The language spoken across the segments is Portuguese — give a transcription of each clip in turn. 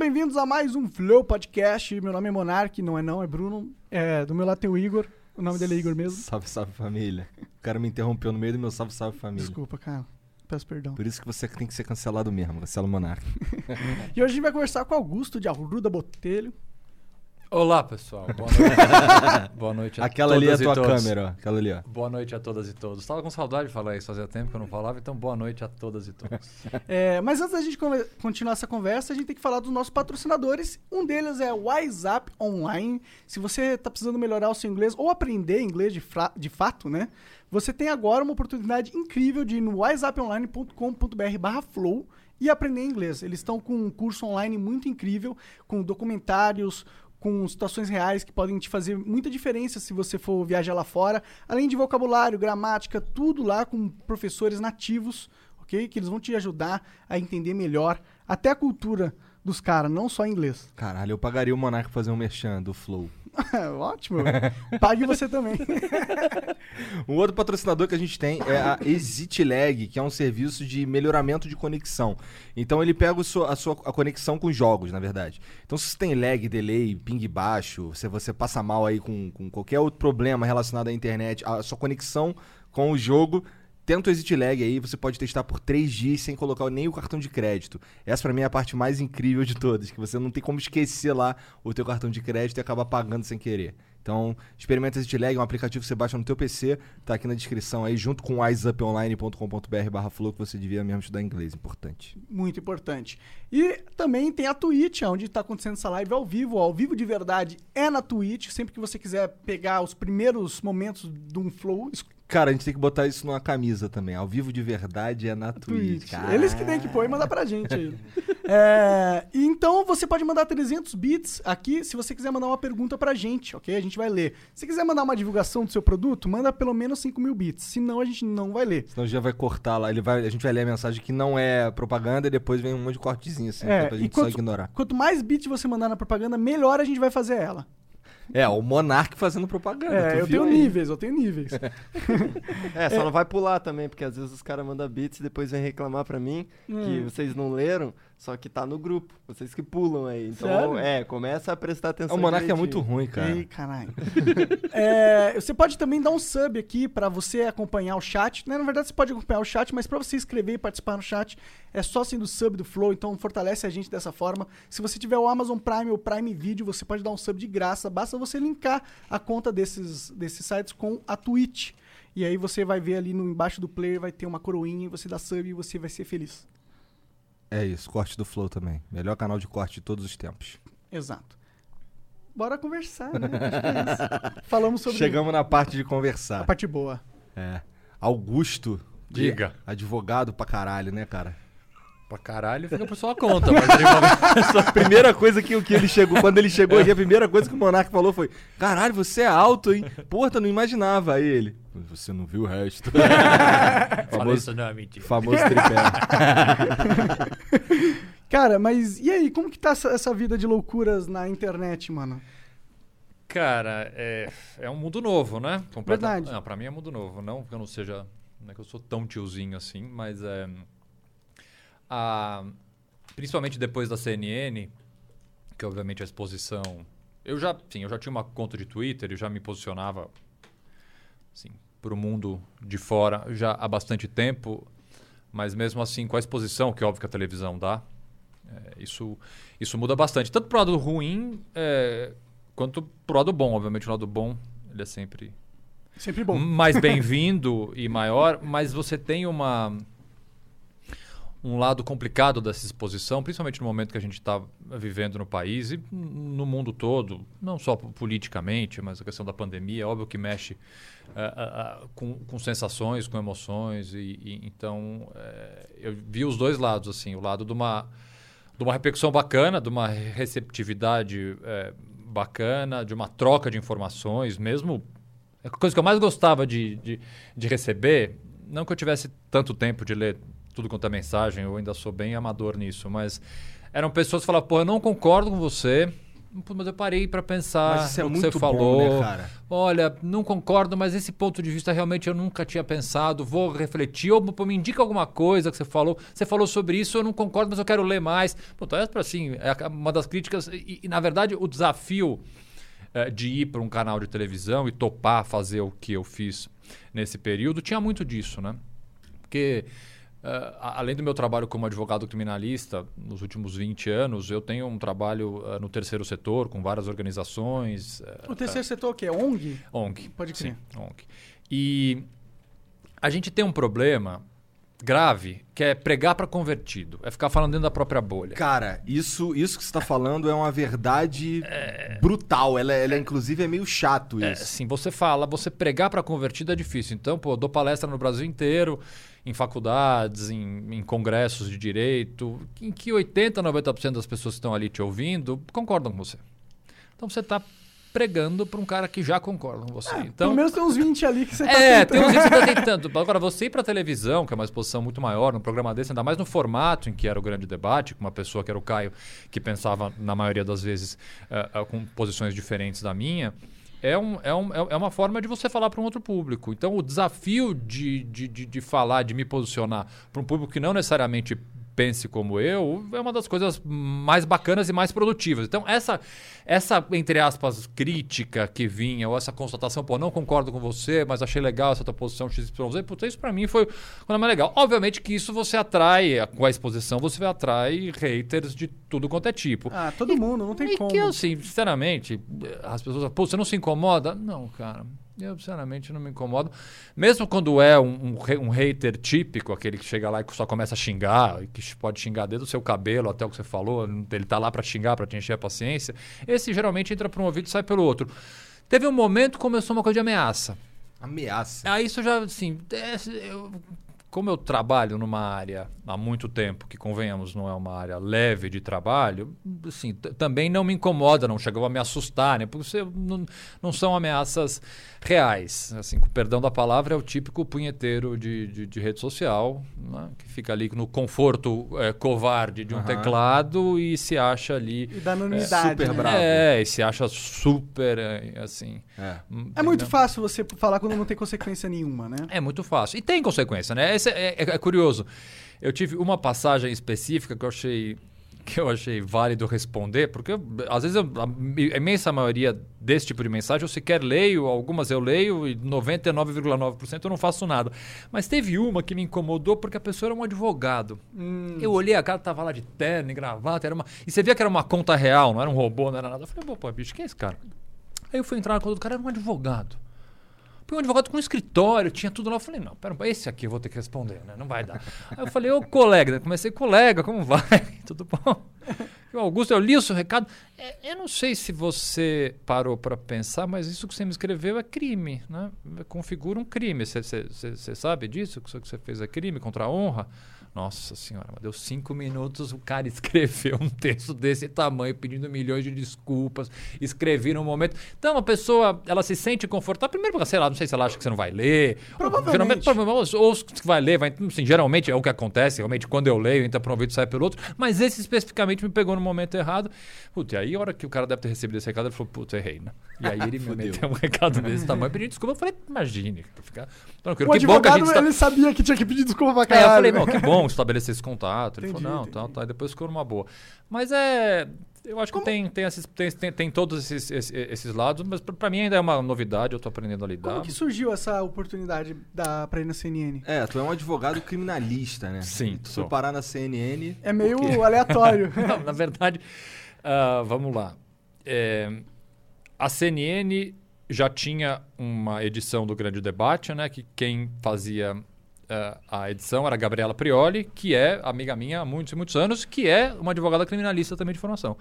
Bem-vindos a mais um Flow Podcast. Meu nome é Monark, não é não, é Bruno. É, do meu lado tem o Igor. O nome dele é Igor mesmo. Salve, salve família. O cara me interrompeu no meio do meu salve, salve família. Desculpa, cara. Peço perdão. Por isso que você tem que ser cancelado mesmo, cancela o Monark. E hoje a gente vai conversar com Augusto de Arruda Botelho. Olá, pessoal. Boa noite. Boa noite a Aquela ali é a tua todos. câmera, ó. Aquela ali, ó. Boa noite a todas e todos. Tava com saudade de falar isso, fazia tempo que eu não falava, então boa noite a todas e todos. É, mas antes da gente continuar essa conversa, a gente tem que falar dos nossos patrocinadores. Um deles é o WhatsApp Online. Se você está precisando melhorar o seu inglês ou aprender inglês de, de fato, né? Você tem agora uma oportunidade incrível de ir no whatsapponline.com.br flow e aprender inglês. Eles estão com um curso online muito incrível, com documentários, com situações reais que podem te fazer muita diferença se você for viajar lá fora. Além de vocabulário, gramática, tudo lá com professores nativos, ok? Que eles vão te ajudar a entender melhor até a cultura dos caras, não só inglês. Caralho, eu pagaria o Monark pra fazer um merchan do Flow. Ótimo. Pague você também. Um outro patrocinador que a gente tem é a ExitLag, que é um serviço de melhoramento de conexão. Então ele pega o seu- a sua a conexão com jogos, na verdade. Então se você tem lag, delay, ping baixo, se você passa mal aí com, com qualquer outro problema relacionado à internet, a sua conexão com o jogo, tenta o ExitLag aí, você pode testar por 3 dias sem colocar nem o cartão de crédito. Essa pra mim é a parte mais incrível de todas, que você não tem como esquecer lá o teu cartão de crédito e acabar pagando sem querer. Então, experimenta o ExitLag, é um aplicativo que você baixa no teu PC, tá aqui na descrição aí, junto com wiseuponline.com.br barra flow, que você devia mesmo estudar inglês, importante. Muito importante. E também tem a Twitch, onde está acontecendo essa live ao vivo. Ao vivo de verdade é na Twitch. Sempre que você quiser pegar os primeiros momentos de um flow, Cara, a gente tem que botar isso numa camisa também. Ao vivo de verdade é na Twitch. Twitch. Eles que têm que pôr e mandar pra gente aí. É, então você pode mandar 300 bits aqui se você quiser mandar uma pergunta pra gente, ok? A gente vai ler. Se quiser mandar uma divulgação do seu produto, manda pelo menos 5 mil bits. Senão a gente não vai ler. Senão já vai cortar lá. Ele vai, a gente vai ler a mensagem que não é propaganda e depois vem um monte de cortezinho assim, É, pra gente só quanto- ignorar. Quanto mais bits você mandar na propaganda, melhor a gente vai fazer ela. É, o Monark fazendo propaganda. É, tu eu viu tenho aí? níveis, eu tenho níveis. É, só não vai pular também, porque às vezes os caras mandam bits e depois vem reclamar pra mim que Hum. vocês não leram, só que tá no grupo. Vocês que pulam aí. Então, Sério? é, começa a prestar atenção. O Monark é muito ruim, cara. Ei, caralho. É, você pode também dar um sub aqui pra você acompanhar o chat. né? Na verdade, você pode acompanhar o chat, mas pra você escrever e participar no chat, é só sendo sub do Flow, então fortalece a gente dessa forma. Se você tiver o Amazon Prime ou Prime Video, você pode dar um sub de graça. Basta você linkar a conta desses, desses sites com a Twitch. E aí você vai ver ali no embaixo do player, vai ter uma coroinha, e você dá sub e você vai ser feliz. É isso, corte do Flow também. Melhor canal de corte de todos os tempos. Exato. Bora conversar, né? Acho que é isso. Falamos sobre Chegamos na parte de a conversar. parte boa. É. Augusto. Diga. Advogado pra caralho, né, cara? Pra caralho fica por sua conta, mas ele A primeira coisa que, que ele chegou, quando ele chegou aqui, a primeira coisa que o Monark falou foi: Caralho, você é alto, hein? Porra, eu não imaginava. Aí ele. Você não viu o resto. Famoso, isso não é mentira. famoso tripé. Cara, mas e aí, como que tá essa, essa vida de loucuras na internet, mano? Cara, é, é um mundo novo, né? Completa- Verdade. Não, pra mim é mundo novo. Não que eu não seja. Não é que eu sou tão tiozinho assim, mas é. A, principalmente depois da CNN, que obviamente a exposição. Eu já, sim, eu já tinha uma conta de Twitter e já me posicionava assim, para o mundo de fora já há bastante tempo, mas mesmo assim, com a exposição que óbvio que a televisão dá, é, isso, isso muda bastante. Tanto pro lado ruim, é, quanto pro lado bom. Obviamente, o lado bom ele é sempre Sempre bom. mais bem-vindo e maior, mas você tem uma um lado complicado dessa exposição, principalmente no momento que a gente está vivendo no país e no mundo todo, não só politicamente, mas a questão da pandemia, é óbvio que mexe ah, ah, com, com sensações, com emoções e, e então eh, eu vi os dois lados assim, o lado de uma de uma repercussão bacana, de uma receptividade bacana, de uma troca de informações, mesmo a coisa que eu mais gostava de, de, de receber, não que eu tivesse tanto tempo de ler tudo quanto é mensagem, eu ainda sou bem amador nisso, mas eram pessoas que falavam, pô, eu não concordo com você, Mas eu parei para pensar Mas isso é no que você bom, falou. né, cara? Olha, não concordo, mas esse ponto de vista realmente eu nunca tinha pensado. Vou refletir. Ou me indica alguma coisa que você falou. Você falou sobre isso, eu não concordo, mas eu quero ler mais. Pô, então, é assim, é uma das críticas. E, e, na verdade, o desafio eh, de ir para um canal de televisão e topar fazer o que eu fiz nesse período tinha muito disso, né? Porque. A- além do meu trabalho como advogado criminalista nos últimos 20 anos, eu tenho um trabalho eh, no terceiro setor com várias organizações, eh, O terceiro setor é o quê? ONG? ONG. Pode crer. Sim, ONG. E a gente tem um problema grave que é pregar para convertido, é ficar falando dentro da própria bolha. Cara, isso, isso que você tá falando é uma verdade brutal. Ela, ela, inclusive, é meio chato É, isso. assim, você fala, você pregar para convertido é difícil. Então, pô, eu dou palestra no Brasil inteiro, em faculdades, em, em congressos de direito, em que 80, 90% das pessoas que estão ali te ouvindo concordam com você. Então, você está pregando para um cara que já concorda com você. então, Pelo menos tem uns 20 ali que você tá É, tentando. tem uns que você tá tentando. Agora, você ir pra televisão, que é uma exposição muito maior, num programa desse, ainda mais no formato em que era o grande debate, com uma pessoa que era o Caio, que pensava, na maioria das vezes, eh, eh, com posições diferentes da minha. É, um, é, um, é é uma forma de você falar para um outro público. Então, o desafio de, de, de, de falar, de me posicionar para um público que não necessariamente pense como eu, é uma das coisas mais bacanas e mais produtivas. Então, essa, essa entre aspas, crítica que vinha, ou essa constatação, pô, não concordo com você, mas achei legal essa tua posição XYZ, puta, isso pra mim foi quando é mais legal. Obviamente que isso você atrai, com a exposição, você atrai haters de tudo quanto é tipo. Ah, todo mundo, não tem e como. que, assim, sinceramente, as pessoas, pô, você não se incomoda? Não, cara. Eu, sinceramente, não me incomodo. Mesmo quando é um, um, um hater típico, aquele que chega lá e só começa a xingar, e que pode xingar desde o seu cabelo até o que você falou, ele tá lá pra xingar, pra te encher a paciência, esse geralmente entra por um ouvido e sai pelo outro. Teve um momento que começou uma coisa de ameaça. Ameaça. Aí isso já, assim, é, eu- como eu trabalho numa área há muito tempo, que convenhamos não é uma área leve de trabalho, assim, também não me incomoda, não chegou a me assustar, né? Porque você, não, não são ameaças reais. Assim, com perdão da palavra, é o típico punheteiro de, de, de rede social, né? que fica ali no conforto é, covarde de um Aham. teclado e se acha ali. E da anonimidade. super né? bravo. É, e se acha super, é, assim. É. É muito entendeu? fácil você falar quando não tem consequência nenhuma, né? É muito fácil. E tem consequência, né? Esse é, é- é curioso. Eu tive uma passagem específica que eu achei que eu achei válido responder, porque às vezes a imensa maioria desse tipo de mensagem eu sequer leio, algumas eu leio e 99,9% eu não faço nada. Mas teve uma que me incomodou porque a pessoa era um advogado. Hum. Eu olhei, a cara tava lá de terno e gravata, era uma... e você via que era uma conta real, não era um robô, não era nada. Eu falei, pô, pô, bicho, quem é esse cara? Aí eu fui entrar na conta do cara, era um advogado. Porque um advogado com um escritório, tinha tudo lá. Eu falei, não, pera, esse aqui eu vou ter que responder, né? Não vai dar. Aí eu falei, ô colega, comecei, colega, como vai? Tudo bom? O Augusto, eu li o seu recado. É, eu não sei se você parou para pensar, mas isso que você me escreveu é crime, né? Configura um crime. Você sabe disso? Que isso que você fez é crime contra a honra? Nossa senhora, deu cinco minutos, o cara escreveu um texto desse tamanho, pedindo milhões de desculpas, escrevi no momento. Então, a pessoa, ela se sente confortável. Primeiro, porque, sei lá, não sei se ela acha que você não vai ler. Provavelmente. Geralmente, ou se vai ler, vai, assim, geralmente é o que acontece, realmente, quando eu leio, entra para um ouvido e sai pelo outro. Mas esse especificamente me pegou no momento errado. Putz, e aí, a hora que o cara deve ter recebido esse recado, ele falou, putz, errei, né? E aí ele me meteu um recado desse tamanho, pedindo desculpa. Eu falei, imagine, ficar tranquilo. O que bom que a advogado, gente está... ele sabia que tinha que pedir desculpa pra É, caralho. eu falei, né? não, que bom estabelecer esse contato. Ele Entendi, falou, não, entendi. tal, tal. E depois ficou numa boa. Mas é. Eu acho que tem, tem, esses, tem, tem, tem todos esses, esses, esses lados, mas pra, pra mim ainda é uma novidade, eu tô aprendendo a lidar. Como que surgiu essa oportunidade da, pra ir na CNN? É, tu é um advogado criminalista, né? Sim, Tu foi parar na CNN. É meio aleatório. Não, na verdade, ah, vamos lá. É, a CNN já tinha uma edição do Grande Debate, né? Que quem fazia ah, a edição era a Gabriela Prioli, que é amiga minha há muitos e muitos anos, que é uma advogada criminalista também de formação.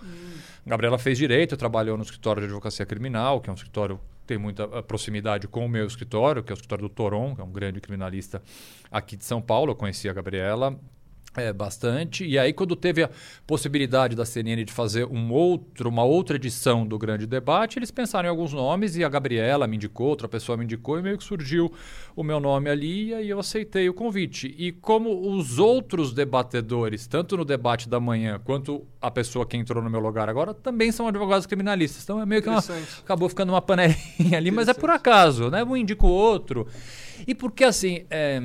Gabriela fez direito, trabalhou no escritório de advocacia criminal, que é um escritório que tem muita ah, proximidade com o meu escritório, que é o escritório do Toron, que é um grande criminalista aqui de São Paulo. Eu conheci a Gabriela. É, bastante. E aí, quando teve a possibilidade da CNN de fazer um outro, uma outra edição do Grande Debate, eles pensaram em alguns nomes e a Gabriela me indicou, outra pessoa me indicou e meio que surgiu o meu nome ali e aí eu aceitei o convite. E como os outros debatedores, tanto no debate da manhã quanto a pessoa que entrou no meu lugar agora, também são advogados criminalistas. Então é meio que uma, acabou ficando uma panelinha ali, mas é por acaso, né? Um indica o outro. E porque assim. é,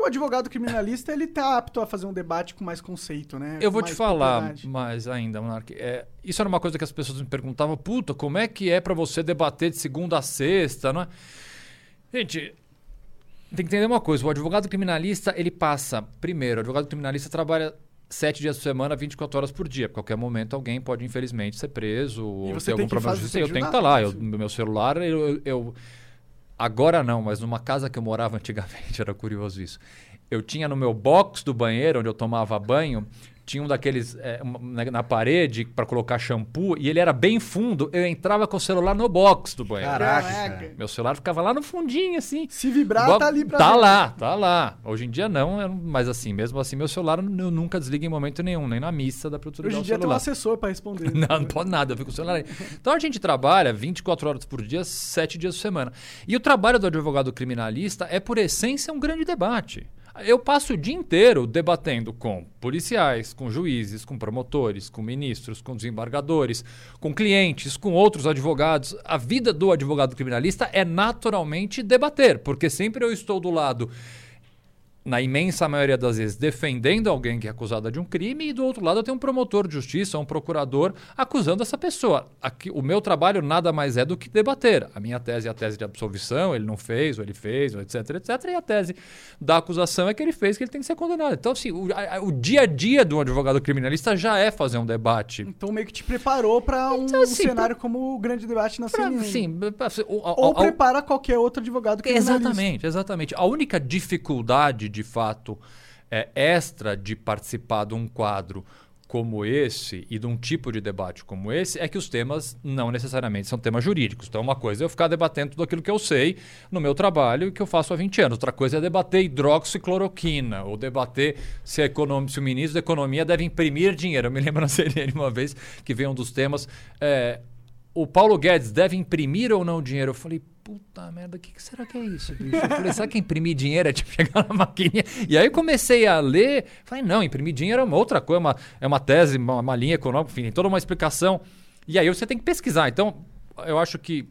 O advogado criminalista, ele tá apto a fazer um debate com mais conceito, né? Eu Com vou te falar mais ainda, Monark. É, isso era uma coisa que as pessoas me perguntavam, puta, como é que é pra você debater de segunda a sexta, não é? Gente, tem que entender uma coisa, o advogado criminalista, ele passa, primeiro, o advogado criminalista trabalha sete dias por semana, 24 horas por dia. A qualquer momento alguém pode, infelizmente, ser preso ou você ter algum problema de justiça. Eu tenho que estar ajudar, lá. Eu, sim. no meu celular, eu, eu- eu- Agora não, mas numa casa que eu morava antigamente, era curioso isso. Eu tinha no meu box do banheiro, onde eu tomava banho, tinha um daqueles é, uma- na, na parede para colocar shampoo e ele era bem fundo. Eu entrava com o celular no box do banheiro. Caraca, Caraca. cara. Meu celular ficava lá no fundinho, assim. Se vibrar, tá ali pra Tá ver. lá, tá lá. Hoje em dia não, mas assim, mesmo assim, meu celular eu nunca desliga em momento nenhum, nem na missa eu desligar Hoje em dia tem um celular. assessor pra responder. Não, não pode nada, eu fico com o celular aí. Então a gente trabalha 24 horas por dia, 7 dias por semana. E o trabalho do advogado criminalista é, por essência, um grande debate. Eu passo o dia inteiro debatendo com policiais, com juízes, com promotores, com ministros, com desembargadores, com clientes, com outros advogados. A vida do advogado criminalista é naturalmente debater, porque sempre eu estou do lado na imensa maioria das vezes, defendendo alguém que é acusada de um crime, e do outro lado eu tenho um promotor de justiça, um procurador, acusando essa pessoa. Aqui, o meu trabalho nada mais é do que debater. A minha tese é a tese de absolvição, ele não fez, ou ele fez, ou etc, etc. E a tese da acusação é que ele fez, que ele tem que ser condenado. Então, assim, o, a- a- o dia a dia do advogado criminalista já é fazer um debate. Então meio que te preparou pra um Então, assim, cenário como o grande debate na Pra, CNN. sim, pra- o- a- Ou a- a- prepara qualquer outro advogado criminalista. Exatamente, exatamente. A única dificuldade, de fato, é, extra de participar de um quadro como esse e de um tipo de debate como esse é que os temas não necessariamente são temas jurídicos. Então, uma coisa é eu ficar debatendo tudo aquilo que eu sei no meu trabalho e que eu faço há 20 anos. Outra coisa é debater hidroxicloroquina ou debater se, se o ministro da Economia deve imprimir dinheiro. Eu me lembro na CNN uma vez que veio um dos temas. é, o Paulo Guedes deve imprimir ou não dinheiro? Eu falei, puta merda, o que, que será que é isso, bicho? Eu falei, será que imprimir dinheiro é tipo chegar na maquininha? E aí eu comecei a ler, falei, não, imprimir dinheiro é uma outra coisa, uma, é uma tese, uma, uma linha econômica, enfim, tem toda uma explicação. E aí você tem que pesquisar. Então, eu acho que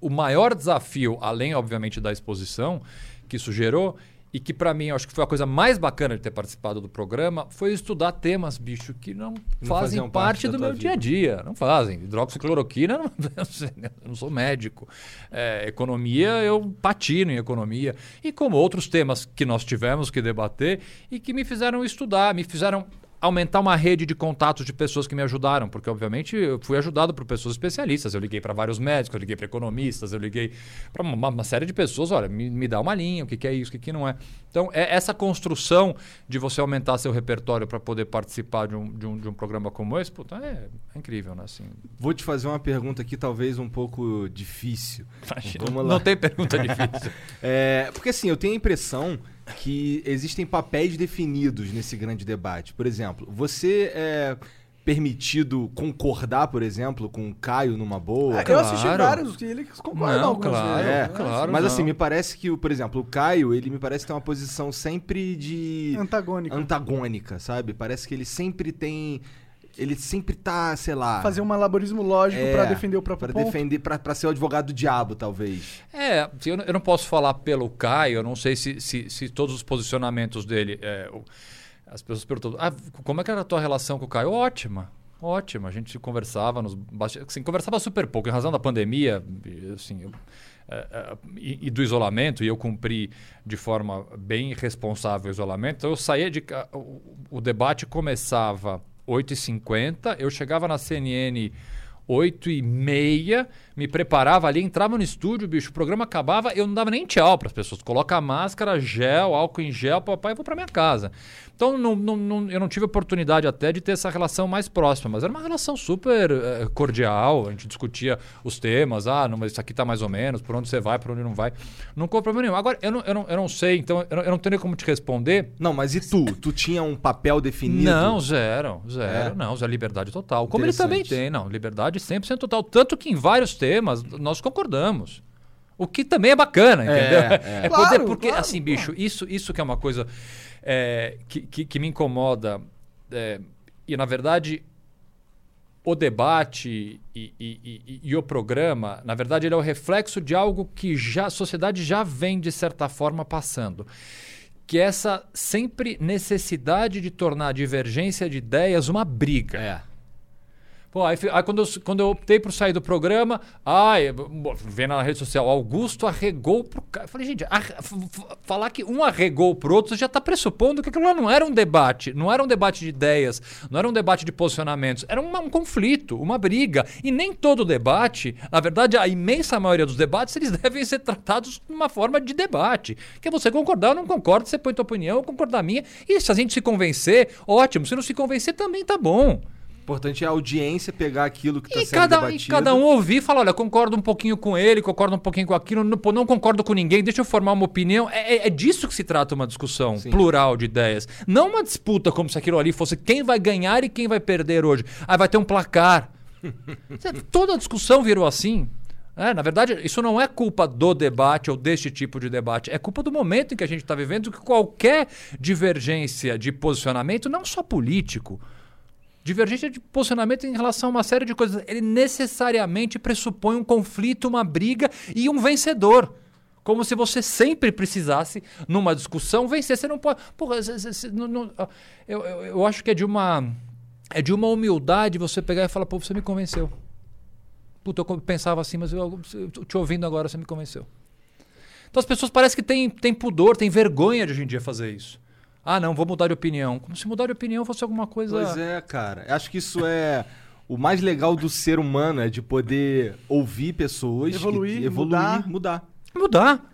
o maior desafio, além, obviamente, da exposição que isso gerou, e que para mim acho que foi a coisa mais bacana de ter participado do programa, foi estudar temas, bicho, que não, fazem faziam parte, parte do meu dia a dia. Não fazem. Hidroxicloroquina, não, não eu não sou médico. É, economia, eu patino em economia. E como outros temas que nós tivemos que debater e que me fizeram estudar, me fizeram aumentar uma rede de contatos de pessoas que me ajudaram, porque obviamente eu fui ajudado por pessoas especialistas. Eu liguei para vários médicos, eu liguei para economistas, eu liguei para uma, uma série de pessoas. Olha, me, me dá uma linha, o que, que é isso, o que, que não é. Então, é essa construção de você aumentar seu repertório para poder participar de um, de, um, de um programa como esse, puta, é, é incrível, né? Assim, Vou te fazer uma pergunta aqui, talvez um pouco difícil. imagina, Vamos lá. não tem pergunta difícil. É, porque assim, eu tenho a impressão que existem papéis definidos nesse grande debate. Por exemplo, você é permitido concordar, por exemplo, com o Caio numa boa? Eu assisti Claro. vários e eles concordam Não, claro. É, claro. Mas não. assim, me parece que, o- por exemplo, o Caio, ele me parece ter uma posição sempre de Antagônico. antagônica, sabe? Parece que ele sempre tem ele sempre tá, sei lá, Fazer um malabarismo lógico é, pra defender o próprio pra ponto. defender, pra ser o advogado do diabo, talvez. É, eu, não- eu não posso falar pelo Caio, eu não sei se, se, se todos os posicionamentos dele. é, as pessoas perguntam: ah, como é que era a tua relação com o Caio? Ótima. Ótima, a gente conversava nos assim, conversava super pouco em razão da pandemia, e, assim, eu- é, é, e, e do isolamento, e eu cumpri de forma bem responsável o isolamento. Então eu saía de o, o debate começava 8h50, eu chegava na CNN 8 e meia, me preparava ali, entrava no estúdio, bicho, o programa acabava, eu não dava nem tchau para as pessoas. Coloca a máscara, gel, álcool em gel, papai, e vou para minha casa. Então não, não, não, eu não tive oportunidade até de ter essa relação mais próxima, mas era uma relação super eh, cordial, a gente discutia os temas, ah, não, mas isso aqui tá mais ou menos, por onde você vai, por onde não vai. Não ficou problema nenhum. Agora, eu não, eu não, eu não sei, então eu não, eu não tenho nem como te responder. Não, mas e tu? Tu tinha um papel definido? Não, zero, zero, É. não, zero liberdade total. Como ele também tem, não, liberdade 100% total. Tanto que em vários temas nós concordamos. O que também é bacana, É, entendeu? é. É, Claro, poder, porque, claro, assim, bicho, isso, isso que é uma coisa é, que, que, que me incomoda. é, e, na verdade, o debate e, e- e- e o programa, na verdade, ele é o reflexo de algo que já, a sociedade já vem, de certa forma, passando. Que é essa sempre necessidade de tornar a divergência de ideias uma briga. É. Pô, aí, aí quando, eu, quando eu optei por sair do programa, ai, vem na rede social, Augusto arregou pro cara. Eu falei, gente, falar que um arregou pro outro já tá pressupondo que aquilo lá não era um debate, não era um debate de ideias, não era um debate de posicionamentos, era uma- um conflito, uma briga. E nem todo debate, na verdade, a imensa maioria dos debates, eles devem ser tratados de uma forma de debate. Que é você concordar ou não concorda, você põe tua opinião, eu concordo da minha. E se a gente se convencer, ótimo. Se não se convencer, também tá bom. O importante é a audiência pegar aquilo que está E sendo cada, e debatido. cada um ouvir e falar, olha, concordo um pouquinho com ele, concordo um pouquinho com aquilo, não, não concordo com ninguém, deixa eu formar uma opinião. É, é- é disso que se trata uma discussão Sim. plural de ideias. Não uma disputa como se aquilo ali fosse quem vai ganhar e quem vai perder hoje. Aí vai ter um placar. Toda discussão virou assim. É, na verdade, isso não é culpa do debate ou deste tipo de debate. É culpa do momento em que a gente está vivendo, que qualquer divergência de posicionamento, não só político, Divergência de posicionamento em relação a uma série de coisas. Ele necessariamente pressupõe um conflito, uma briga e um vencedor. Como se você sempre precisasse, numa discussão, vencer. Você não pode. Porra, não- não- eu, eu, eu acho que é de uma. É de uma humildade você pegar e falar, pô, você me convenceu. Puta, eu pensava assim, mas eu, eu te ouvindo agora, você me convenceu. Então as pessoas parecem que têm, têm pudor, têm vergonha de hoje em dia fazer isso. Ah, não, vou mudar de opinião. Como se mudar de opinião fosse alguma coisa. Pois é, cara. Acho que isso é o mais legal do ser humano, é de poder ouvir pessoas, Evoluir, e, evoluir, mudar. mudar. Mudar.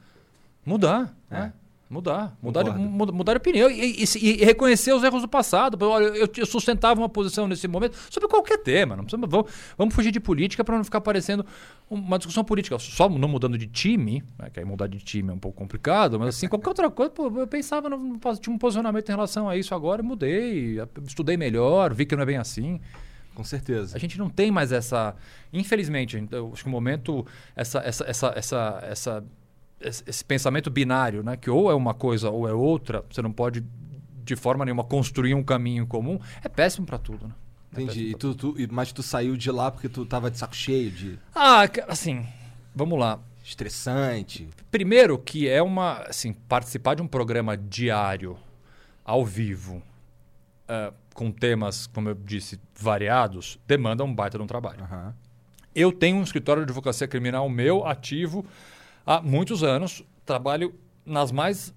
Mudar. É. né? Mudar. Mudar de, mudar de opinião. E, e- e reconhecer os erros do passado. Olha, eu, eu sustentava uma posição nesse momento sobre qualquer tema. Não precisa, vamos, vamos fugir de política para não ficar parecendo uma discussão política. Só não mudando de time, né, que aí mudar de time é um pouco complicado, mas assim, qualquer outra coisa, pô, eu pensava, no, tinha um posicionamento em relação a isso agora, mudei, estudei melhor, vi que não é bem assim. Com certeza. A gente não tem mais essa. Infelizmente, acho que o momento, essa, essa, essa, essa, essa- esse pensamento binário, né? Que ou é uma coisa ou é outra, você não pode, de forma nenhuma, construir um caminho comum, é péssimo para tudo, né? É Entendi. E tu, tu- mas tu saiu de lá porque tu tava de saco cheio, de Ah, assim, vamos lá. estressante. Primeiro que é uma, assim, participar de um programa diário, ao vivo, ah, com temas, como eu disse, variados, demanda um baita de um trabalho. Aham. Eu tenho um escritório de advocacia criminal meu, ativo, há muitos anos. Trabalho nas mais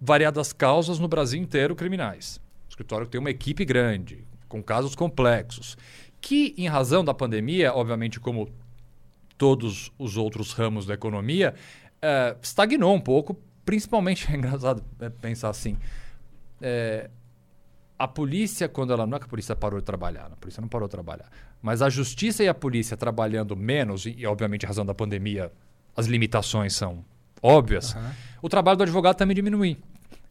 variadas causas no Brasil inteiro criminais. O escritório tem uma equipe grande, com casos complexos, que, em razão da pandemia, obviamente, como todos os outros ramos da economia, eh, estagnou um pouco. Principalmente, é engraçado eh, pensar assim. eh, a polícia, quando ela. Não é que a polícia parou de trabalhar, a polícia não parou de trabalhar. Mas a justiça e a polícia trabalhando menos, e, e, obviamente, em razão da pandemia, as limitações são óbvias, o trabalho do advogado também diminui.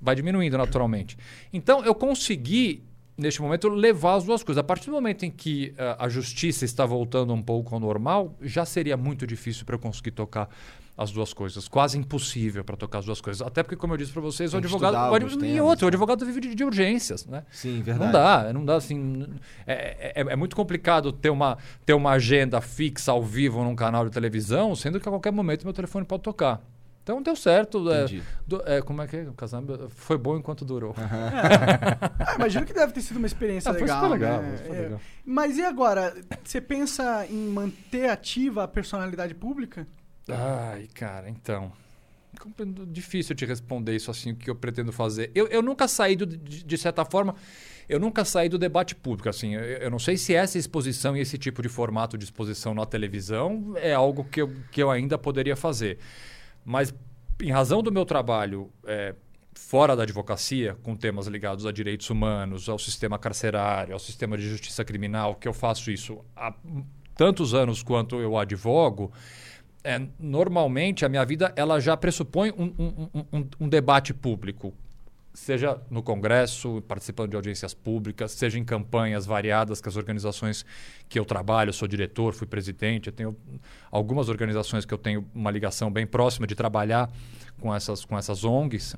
Vai diminuindo naturalmente. Então, eu consegui, neste momento, levar as duas coisas. A partir do momento em que ah, a justiça está voltando um pouco ao normal, já seria muito difícil para eu conseguir tocar as duas coisas. Quase impossível para tocar as duas coisas. Até porque, como eu disse para vocês, o Tem que advogado. o adv- alguns e outro, o né? advogado vive de, de urgências, né? Sim, verdade. Não dá, não dá assim. É, é, é muito complicado ter uma, ter uma agenda fixa ao vivo num canal de televisão, sendo que a qualquer momento meu telefone pode tocar. Então deu certo. É, do- é, como é que é? O casamento foi bom enquanto durou. Ah, imagino que deve ter sido uma experiência Ah, foi legal. super legal, né? É. legal. Mas e agora? Você pensa em manter ativa a personalidade pública? Ai, cara, então. Difícil te responder isso assim, o que eu pretendo fazer. Eu, eu nunca saí, do, de, de certa forma, eu nunca saí do debate público. Assim, eu, eu, não sei se essa exposição e esse tipo de formato de exposição na televisão é algo que eu, que eu ainda poderia fazer. Mas, em razão do meu trabalho é, fora da advocacia, com temas ligados a direitos humanos, ao sistema carcerário, ao sistema de justiça criminal, que eu faço isso há tantos anos quanto eu advogo, é, normalmente a minha vida ela já pressupõe um, um, um, um, debate público, seja no Congresso, participando de audiências públicas, seja em campanhas variadas que as organizações que eu trabalho, eu sou diretor, fui presidente, eu tenho algumas organizações que eu tenho uma ligação bem próxima de trabalhar com essas, com essas ONGs.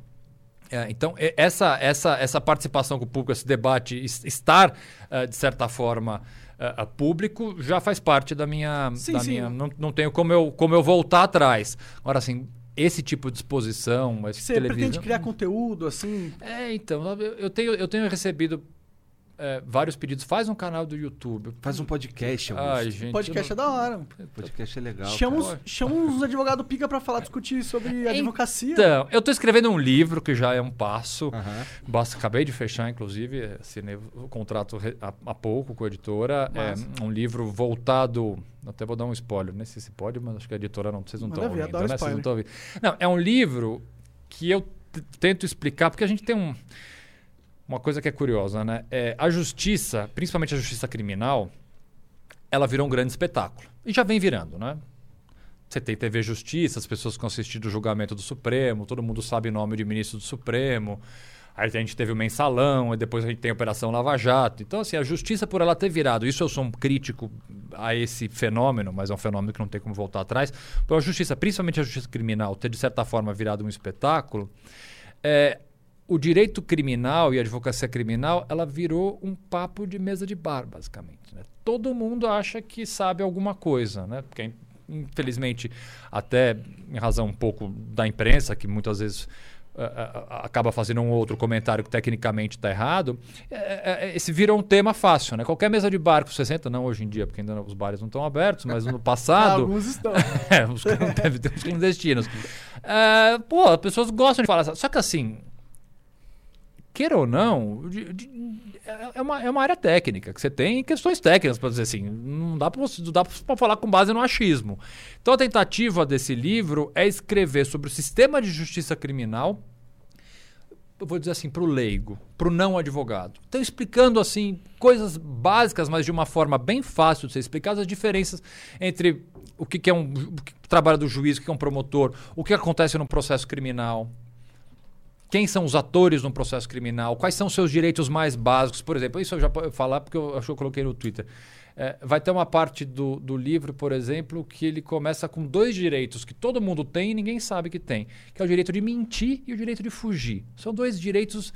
É, então, essa, essa, essa participação com o público, esse debate, estar, uh, de certa forma, uh, público já faz parte da minha. Sim, da sim. minha não, não tenho como eu, como eu voltar atrás. Agora, assim, esse tipo de exposição. Você televisão... pretende criar conteúdo assim? É, então, eu, tenho, eu tenho recebido é, vários pedidos. Faz um canal do YouTube. Faz um podcast. Augusto. Ai, gente, podcast não... é da hora. Podcast é legal. Chama, os, chama uns advogados pica para falar, discutir sobre advocacia. Então, eu estou escrevendo um livro que já é um passo. Uhum. Basta, acabei de fechar, inclusive, assinei o contrato há, há pouco com a editora. É um livro voltado. Até vou dar um spoiler. Nem sei se pode, mas acho que a editora não. Vocês não estão ouvindo. Né? Vocês não estão ouvindo. Não, é um livro que eu tento explicar, porque a gente tem um uma coisa que é curiosa, né? É, a justiça, principalmente a justiça criminal, ela virou um grande espetáculo. E já vem virando, né? Você tem TV Justiça, as pessoas que assistindo o julgamento do Supremo, todo mundo sabe o nome de ministro do Supremo. Aí a gente teve o mensalão, e depois a gente tem a Operação Lava Jato. Então, assim, a justiça, por ela ter virado, isso eu sou um crítico a esse fenômeno, mas é um fenômeno que não tem como voltar atrás. Por a justiça, principalmente a justiça criminal, ter de certa forma virado um espetáculo, é, o direito criminal e a advocacia criminal, ela virou um papo de mesa de bar, basicamente. Né? Todo mundo acha que sabe alguma coisa, né? Porque, infelizmente, até em razão um pouco da imprensa, que muitas vezes uh, uh, acaba fazendo um outro comentário que tecnicamente está errado, esse virou um tema fácil, né? Qualquer mesa de bar você senta, não hoje em dia, porque ainda os bares não estão abertos, mas no passado... Alguns estão. é, os, deve ter uns clandestinos. pô, as pessoas gostam de falar. Só que assim queira ou não, de, de, é, é, uma, é uma área técnica, que você tem questões técnicas, para dizer assim, não dá para falar com base no achismo. Então a tentativa desse livro é escrever sobre o sistema de justiça criminal, eu vou dizer assim, para o leigo, para o não advogado. Então explicando assim coisas básicas, mas de uma forma bem fácil de ser explicadas, as diferenças entre o que, que é um o que, trabalho do juiz, o que é um promotor, o que acontece no processo criminal, quem são os atores no processo criminal, quais são os seus direitos mais básicos. Por exemplo, isso eu já posso falar porque eu acho que eu coloquei no Twitter. É, vai ter uma parte do, do livro, por exemplo, que ele começa com dois direitos que todo mundo tem e ninguém sabe que tem, que é o direito de mentir e o direito de fugir. São dois direitos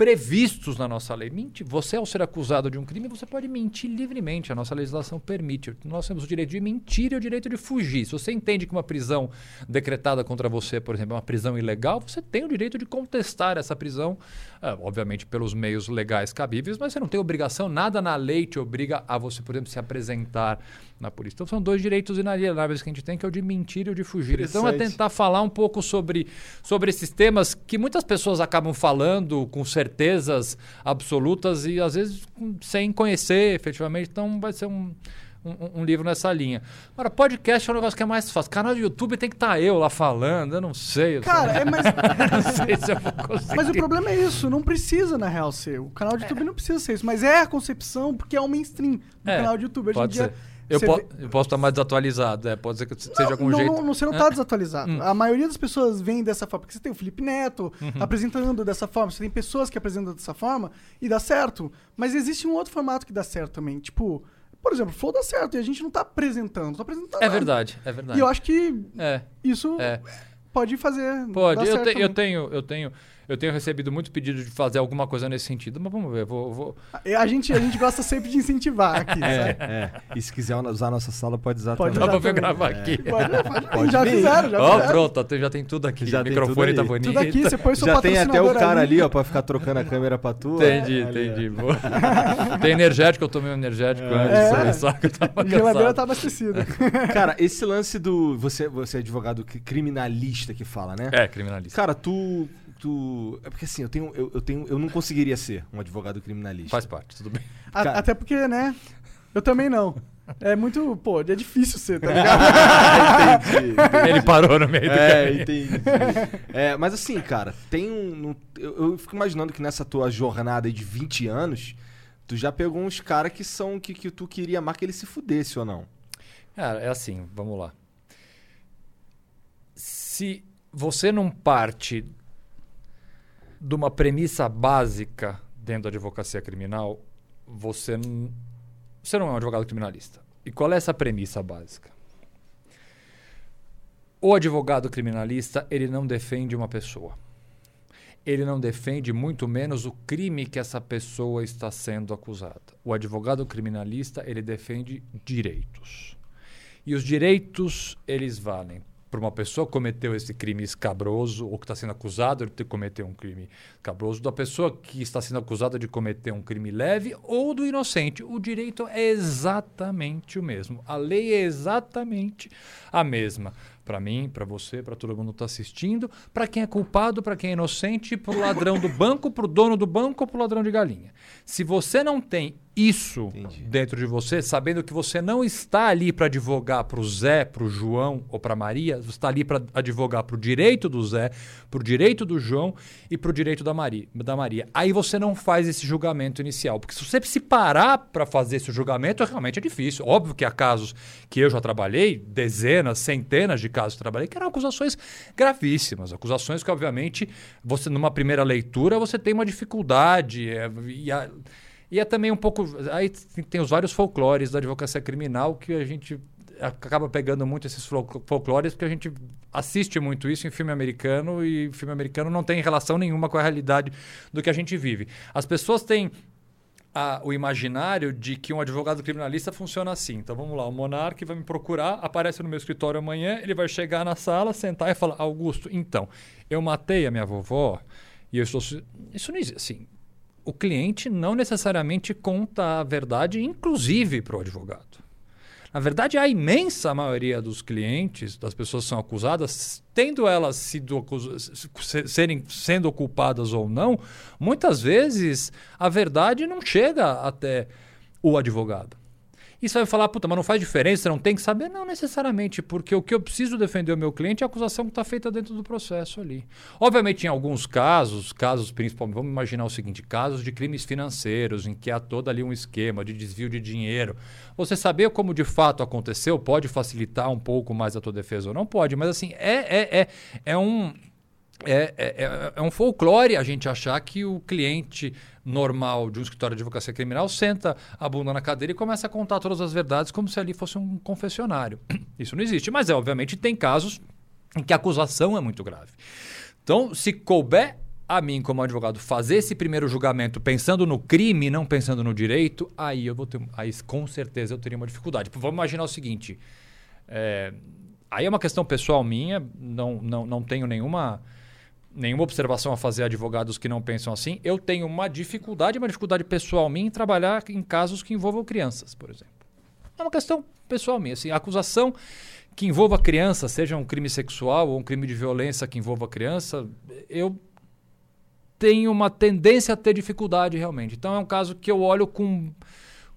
previstos na nossa lei. Mente, você, ao ser acusado de um crime, você pode mentir livremente. A nossa legislação permite. Nós temos o direito de mentir e o direito de fugir. Se você entende que uma prisão decretada contra você, por exemplo, é uma prisão ilegal, você tem o direito de contestar essa prisão, obviamente pelos meios legais cabíveis, mas você não tem obrigação, nada na lei te obriga a você, por exemplo, se apresentar na polícia. Então são dois direitos inalienáveis que a gente tem, que é o de mentir e o de fugir. Então é tentar falar um pouco sobre, sobre esses temas que muitas pessoas acabam falando com certezas absolutas e às vezes sem conhecer efetivamente. Então vai ser um, um, um, livro nessa linha. Agora, podcast é um negócio que é mais fácil. Canal do YouTube tem que estar tá eu lá falando, eu não sei. Eu Cara, sei. é mais. não sei se eu vou conseguir. Mas o problema é isso, não precisa, na real, ser. O canal do YouTube é. não precisa ser isso, mas é a concepção, porque é o mainstream do é, canal do YouTube. Hoje em dia. Ser eu, po vê... eu, posso estar mais desatualizado, é, pode ser que seja não, algum não, jeito. Não, você não está é? desatualizado. Hum. A maioria das pessoas vem dessa forma. Porque você tem o Felipe Neto uhum. apresentando dessa forma, você tem pessoas que apresentam dessa forma e dá certo. Mas existe um outro formato que dá certo também. Tipo, por exemplo, Flow dá certo e a gente não está apresentando, está apresentando. É verdade, é verdade. E eu acho que é. isso é. pode fazer. Pode, eu, te, eu tenho, eu tenho. Eu tenho recebido muito pedido de fazer alguma coisa nesse sentido, mas vamos ver. Vou, vou... A gente, a gente gosta sempre de incentivar aqui, É, sabe? é. E se quiser usar a nossa sala, pode usar Pode Dá também. pra eu também. gravar aqui. Pode, pode, Pode já fizeram, já Ó, fizeram. pronto, já tem tudo aqui. Já o tem microfone tudo tá bonito. Tudo aqui, você põe seu Já tem até o cara ali, ó, pra ficar trocando a câmera pra tu. Entendi, Ali, entendi. Tem energético, eu tomei um energético antes. É. sabe? Só que eu tava A geladeira cansado. tá abastecida. Cara, esse lance do. Você, você é advogado cri- criminalista que fala, né? É, criminalista. Cara, tu. Tu é porque assim, eu tenho, eu, eu tenho. Eu não conseguiria ser um advogado criminalista. Faz parte, tudo bem. A- Cara. Até porque, né? Eu também não. É muito, pô, é difícil ser, tá ligado? entendi, entendi. Ele parou no meio do É, caminho. entendi. É, mas assim, cara, tem um. eu, eu fico imaginando que nessa tua jornada aí de 20 anos, tu já pegou uns caras que são. Que, que tu queria mais que ele se fudesse ou não. Cara, é assim, vamos lá. Se você não parte de uma premissa básica dentro da advocacia criminal, você você não é um advogado criminalista. E qual é essa premissa básica? O advogado criminalista, ele não defende uma pessoa. Ele não defende muito menos o crime que essa pessoa está sendo acusada. O advogado criminalista, ele defende direitos. E os direitos, eles valem para uma pessoa cometeu esse crime escabroso ou que está sendo acusado de ter cometer um crime escabroso, da pessoa que está sendo acusada de cometer um crime leve ou do inocente. O direito é exatamente o mesmo. A lei é exatamente a mesma. Para mim, para você, para todo mundo que está assistindo, para quem é culpado, para quem é inocente, para o ladrão do banco, para o dono do banco ou para o ladrão de galinha. Se você não tem isso Entendi. dentro de você, sabendo que você não está ali para advogar para o Zé, para o João ou para Maria, você está ali para advogar para o direito do Zé, para o direito do João e para o direito da Maria, da Maria. Aí você não faz esse julgamento inicial, porque se você se parar para fazer esse julgamento, realmente é difícil. Óbvio que há casos que eu já trabalhei, dezenas, centenas de casos que trabalhei, que eram acusações gravíssimas, acusações que obviamente você numa primeira leitura você tem uma dificuldade é, e a, e é também um pouco. Aí tem os vários folclores da advocacia criminal que a gente acaba pegando muito esses fol- folclores porque a gente assiste muito isso em filme americano e filme americano não tem relação nenhuma com a realidade do que a gente vive. As pessoas têm a- o imaginário de que um advogado criminalista funciona assim. Então vamos lá, o monarca vai me procurar, aparece no meu escritório amanhã, ele vai chegar na sala, sentar e falar: Augusto, então, eu matei a minha vovó e eu estou. su-" Isso não existe. Assim, o cliente não necessariamente conta a verdade, inclusive para o advogado. Na verdade, a imensa maioria dos clientes, das pessoas que são acusadas, tendo elas sido serem, sendo culpadas ou não, muitas vezes a verdade não chega até o advogado. E você vai falar, puta, mas não faz diferença, não tem que saber? Não necessariamente, porque o que eu preciso defender o meu cliente é a acusação que está feita dentro do processo ali. Obviamente, em alguns casos, casos principalmente, vamos imaginar o seguinte, casos de crimes financeiros, em que há todo ali um esquema de desvio de dinheiro. Você saber como de fato aconteceu pode facilitar um pouco mais a tua defesa ou não pode, mas assim, é, é, é, é um é, é- é- é um folclore a gente achar que o cliente normal de um escritório de advocacia criminal senta a bunda na cadeira e começa a contar todas as verdades como se ali fosse um confessionário. Isso não existe, mas é, obviamente tem casos em que a acusação é muito grave. Então, se couber a mim, como advogado, fazer esse primeiro julgamento pensando no crime, não pensando no direito, aí eu vou ter. Aí com certeza eu teria uma dificuldade. Vamos imaginar o seguinte. é, aí é uma questão pessoal minha, não, não, não tenho nenhuma, nenhuma observação a fazer a advogados que não pensam assim. Eu tenho uma dificuldade, uma dificuldade pessoal minha em trabalhar em casos que envolvam crianças, por exemplo. É uma questão pessoal minha. Assim, a acusação que envolva criança, seja um crime sexual ou um crime de violência que envolva criança, eu tenho uma tendência a ter dificuldade realmente. Então é um caso que eu olho com,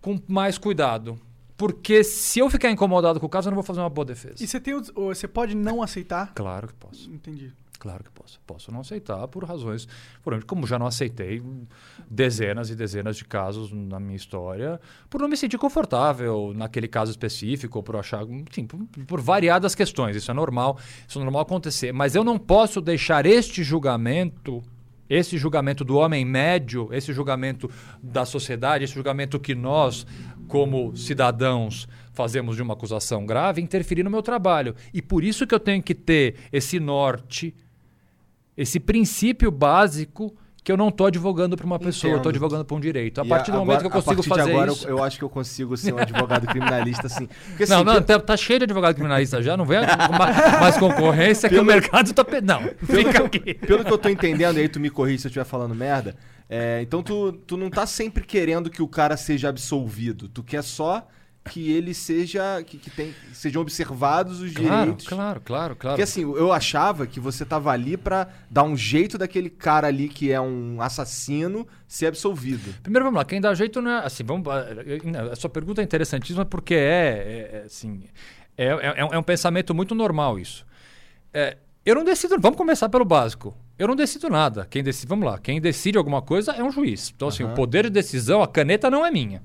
com mais cuidado. Porque se eu ficar incomodado com o caso, eu não vou fazer uma boa defesa. E você, tem, você pode não aceitar? Claro que posso. Entendi. Claro que posso. Posso não aceitar por razões. Por exemplo, como já não aceitei dezenas e dezenas de casos na minha história, por não me sentir confortável naquele caso específico, ou por achar. Enfim, por, por variadas questões. Isso é normal. Isso é normal acontecer. Mas eu não posso deixar este julgamento. Esse julgamento do homem médio, esse julgamento da sociedade, esse julgamento que nós, como cidadãos, fazemos de uma acusação grave, interferir no meu trabalho. E por isso que eu tenho que ter esse norte esse princípio básico que eu não estou advogando para uma pessoa, eu estou advogando para um direito. A E partir do agora- momento que eu consigo fazer agora, isso. Eu, eu acho que eu consigo ser um advogado criminalista, assim. Porque, Não, assim, não, pelo- tá, tá cheio de advogado criminalista já, não vem mais concorrência que o mercado tá. pe- Não, fica aqui. Pelo que eu tô entendendo, e aí tu me corrige se eu estiver falando merda. é, então tu, tu não tá sempre querendo que o cara seja absolvido. Tu quer só que ele seja. que, que tem, sejam observados os Claro, direitos. claro, claro, claro. Porque assim, eu achava que você tava ali pra dar um jeito daquele cara ali que é um assassino ser absolvido. Primeiro, vamos lá. Quem dá jeito não é. Assim, vamos, a sua pergunta é interessantíssima porque é, é, é, assim, é, é, é um- é um pensamento muito normal isso. É, eu não decido. Vamos começar pelo básico. Eu não decido nada. Quem decide, vamos lá. Quem decide alguma coisa é um juiz. Então, assim, o poder de decisão, a caneta não é minha.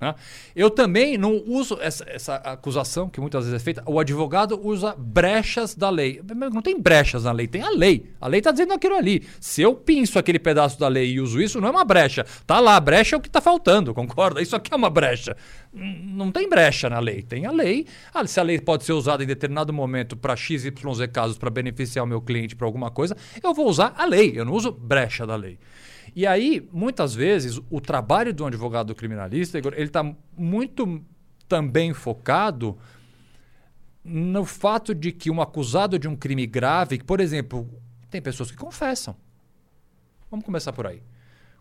Né? Eu também não uso essa, essa acusação que muitas vezes é feita. O advogado usa brechas da lei. Não tem brechas na lei, tem a lei. A lei está dizendo aquilo ali. Se eu pinço aquele pedaço da lei e uso isso, não é uma brecha. Tá lá, a brecha é o que está faltando, concorda? Isso aqui é uma brecha. Não tem brecha na lei. Tem a lei. Ah, se a lei pode ser usada em determinado momento para XYZ casos para beneficiar o meu cliente para alguma coisa, eu vou usar a lei. Eu não uso brecha da lei. E aí, muitas vezes, o trabalho do advogado criminalista, ele está muito também focado no fato de que um acusado de um crime grave, por exemplo, tem pessoas que confessam. Vamos começar por aí.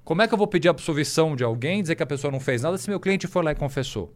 Como é que eu vou pedir absolvição de alguém, dizer que a pessoa não fez nada, se meu cliente foi lá e confessou?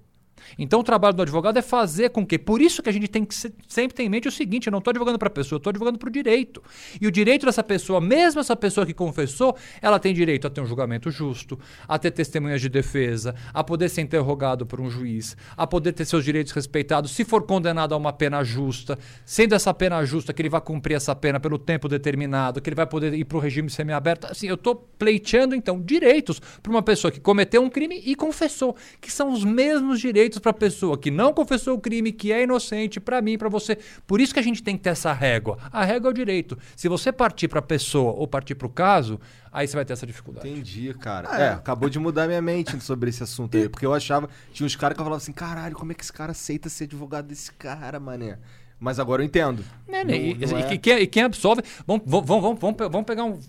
Então o trabalho do advogado é fazer com que. Por isso que a gente tem que se- sempre ter em mente o seguinte: eu não estou advogando para a pessoa, eu estou advogando para o direito. E o direito dessa pessoa, mesmo essa pessoa que confessou, ela tem direito a ter um julgamento justo, a ter testemunhas de defesa, a poder ser interrogado por um juiz, a poder ter seus direitos respeitados, se for condenado a uma pena justa, sendo essa pena justa que ele vai cumprir essa pena pelo tempo determinado, que ele vai poder ir para o regime semiaberto. Assim, eu estou pleiteando, então, direitos para uma pessoa que cometeu um crime e confessou, que são os mesmos direitos para a pessoa que não confessou o crime, que é inocente, para mim, para você. Por isso que a gente tem que ter essa régua. A régua é o direito. Se você partir para a pessoa ou partir para o caso, aí você vai ter essa dificuldade. Entendi, cara. Ah, é. é. acabou de mudar minha mente sobre esse assunto aí. Porque eu achava. Tinha uns caras que eu falava assim: caralho, como é que esse cara aceita ser advogado desse cara, mané? Mas agora eu entendo. Né, né? E, Não- não e- é- e quem, e quem absolve. Vamos, vamos, vamos, vamos, pe- vamos pegar um,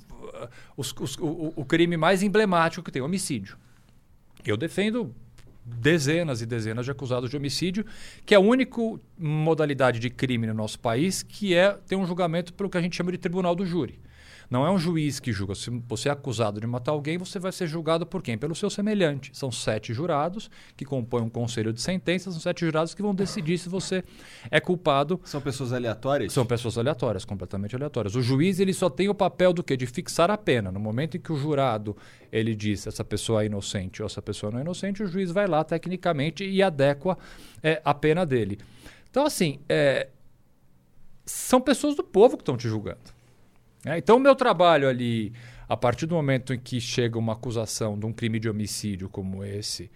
os- os- o- o crime mais emblemático que tem, homicídio. Eu defendo dezenas e dezenas de acusados de homicídio, que é a única modalidade de crime no nosso país que é ter um julgamento pelo que a gente chama de tribunal do júri. Não é um juiz que julga. Se você é acusado de matar alguém, você vai ser julgado por quem? Pelo seu semelhante. São sete jurados que compõem um conselho de sentenças, são sete jurados que vão decidir se você é culpado São pessoas aleatórias? são pessoas aleatórias, completamente aleatórias. O juiz ele só tem o papel do quê? De fixar a pena. No momento em que o jurado ele diz essa pessoa é inocente ou essa pessoa não é inocente, o juiz vai lá tecnicamente e adequa é, a pena dele. Então, assim, é, são pessoas do povo que estão te julgando. Né? Então, o meu trabalho ali, a partir do momento em que chega uma acusação de um crime de homicídio como esse,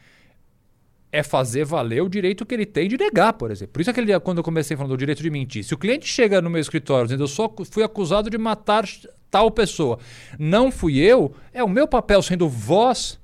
é fazer valer o direito que ele tem de negar, por exemplo. Por isso aquele quando eu comecei falando do direito de mentir. Se o cliente chega no meu escritório dizendo eu só fui acusado de matar tal pessoa, não fui eu, é o meu papel sendo voz.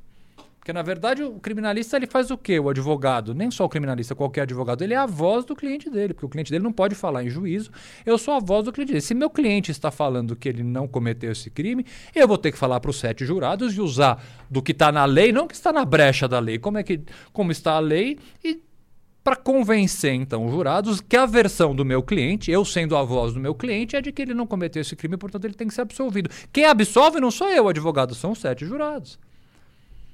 Porque, na verdade, o criminalista ele faz o quê? O advogado, nem só o criminalista, qualquer advogado, ele é a voz do cliente dele, porque o cliente dele não pode falar em juízo, eu sou a voz do cliente dele. Se meu cliente está falando que ele não cometeu esse crime, eu vou ter que falar para os sete jurados e usar do que está na lei, não que está na brecha da lei, como é que como está a lei e para convencer então os jurados que a versão do meu cliente, eu sendo a voz do meu cliente, é de que ele não cometeu esse crime, portanto ele tem que ser absolvido. Quem absolve não sou eu, advogado, são os sete jurados.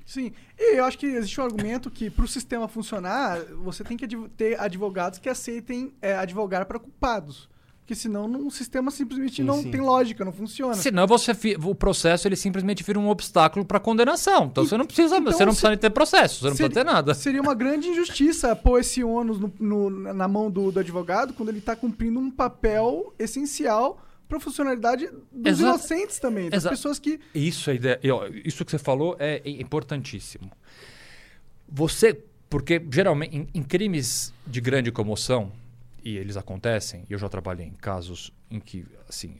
Sim. E eu acho que existe um argumento que, para o sistema funcionar, você tem que adv- ter advogados que aceitem é, advogar para culpados. Porque senão não- o sistema simplesmente Sim, não sim. tem lógica, não funciona. Senão você o processo ele simplesmente vira um obstáculo para condenação. Então você não precisa, então você não se- precisa ter processo, você não Seria- precisa ter nada. Seria uma grande injustiça pôr esse ônus no- no- na mão do, do advogado quando ele está cumprindo um papel essencial para a funcionalidade dos Exa- inocentes também. Das Exa- pessoas que. Isso, a ideia, isso que você falou é importantíssimo. Você, porque geralmente em, em crimes de grande comoção, e eles acontecem, e eu já trabalhei em casos em que, assim,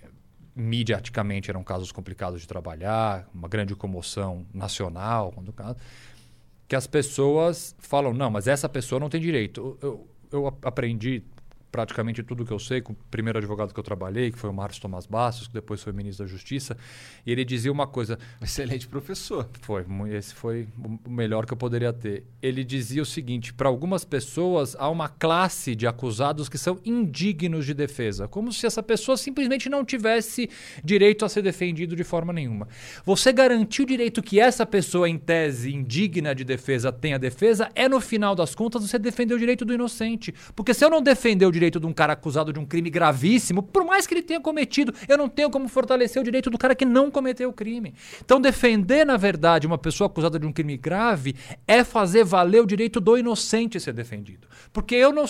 mediaticamente eram casos complicados de trabalhar, uma grande comoção nacional, quando o caso, que as pessoas falam, não, mas essa pessoa não tem direito. Eu, eu, aprendi praticamente tudo que eu sei com o primeiro advogado que eu trabalhei, que foi o Márcio Tomás Bastos, que depois foi ministro da Justiça, e ele dizia uma coisa, Excelente professor. foi, esse foi o melhor que eu poderia ter. Ele dizia o seguinte: para algumas pessoas há uma classe de acusados que são indignos de defesa, como se essa pessoa simplesmente não tivesse direito a ser defendido de forma nenhuma. Você garantir o direito que essa pessoa, em tese indigna de defesa, tenha defesa, é no final das contas você defender o direito do inocente. Porque se eu não defender o direito de um cara acusado de um crime gravíssimo, por mais que ele tenha cometido, eu não tenho como fortalecer o direito do cara que não cometeu o crime. Então, defender, na verdade, uma pessoa acusada de um crime grave é fazer valer o direito do inocente ser defendido. Porque eu não.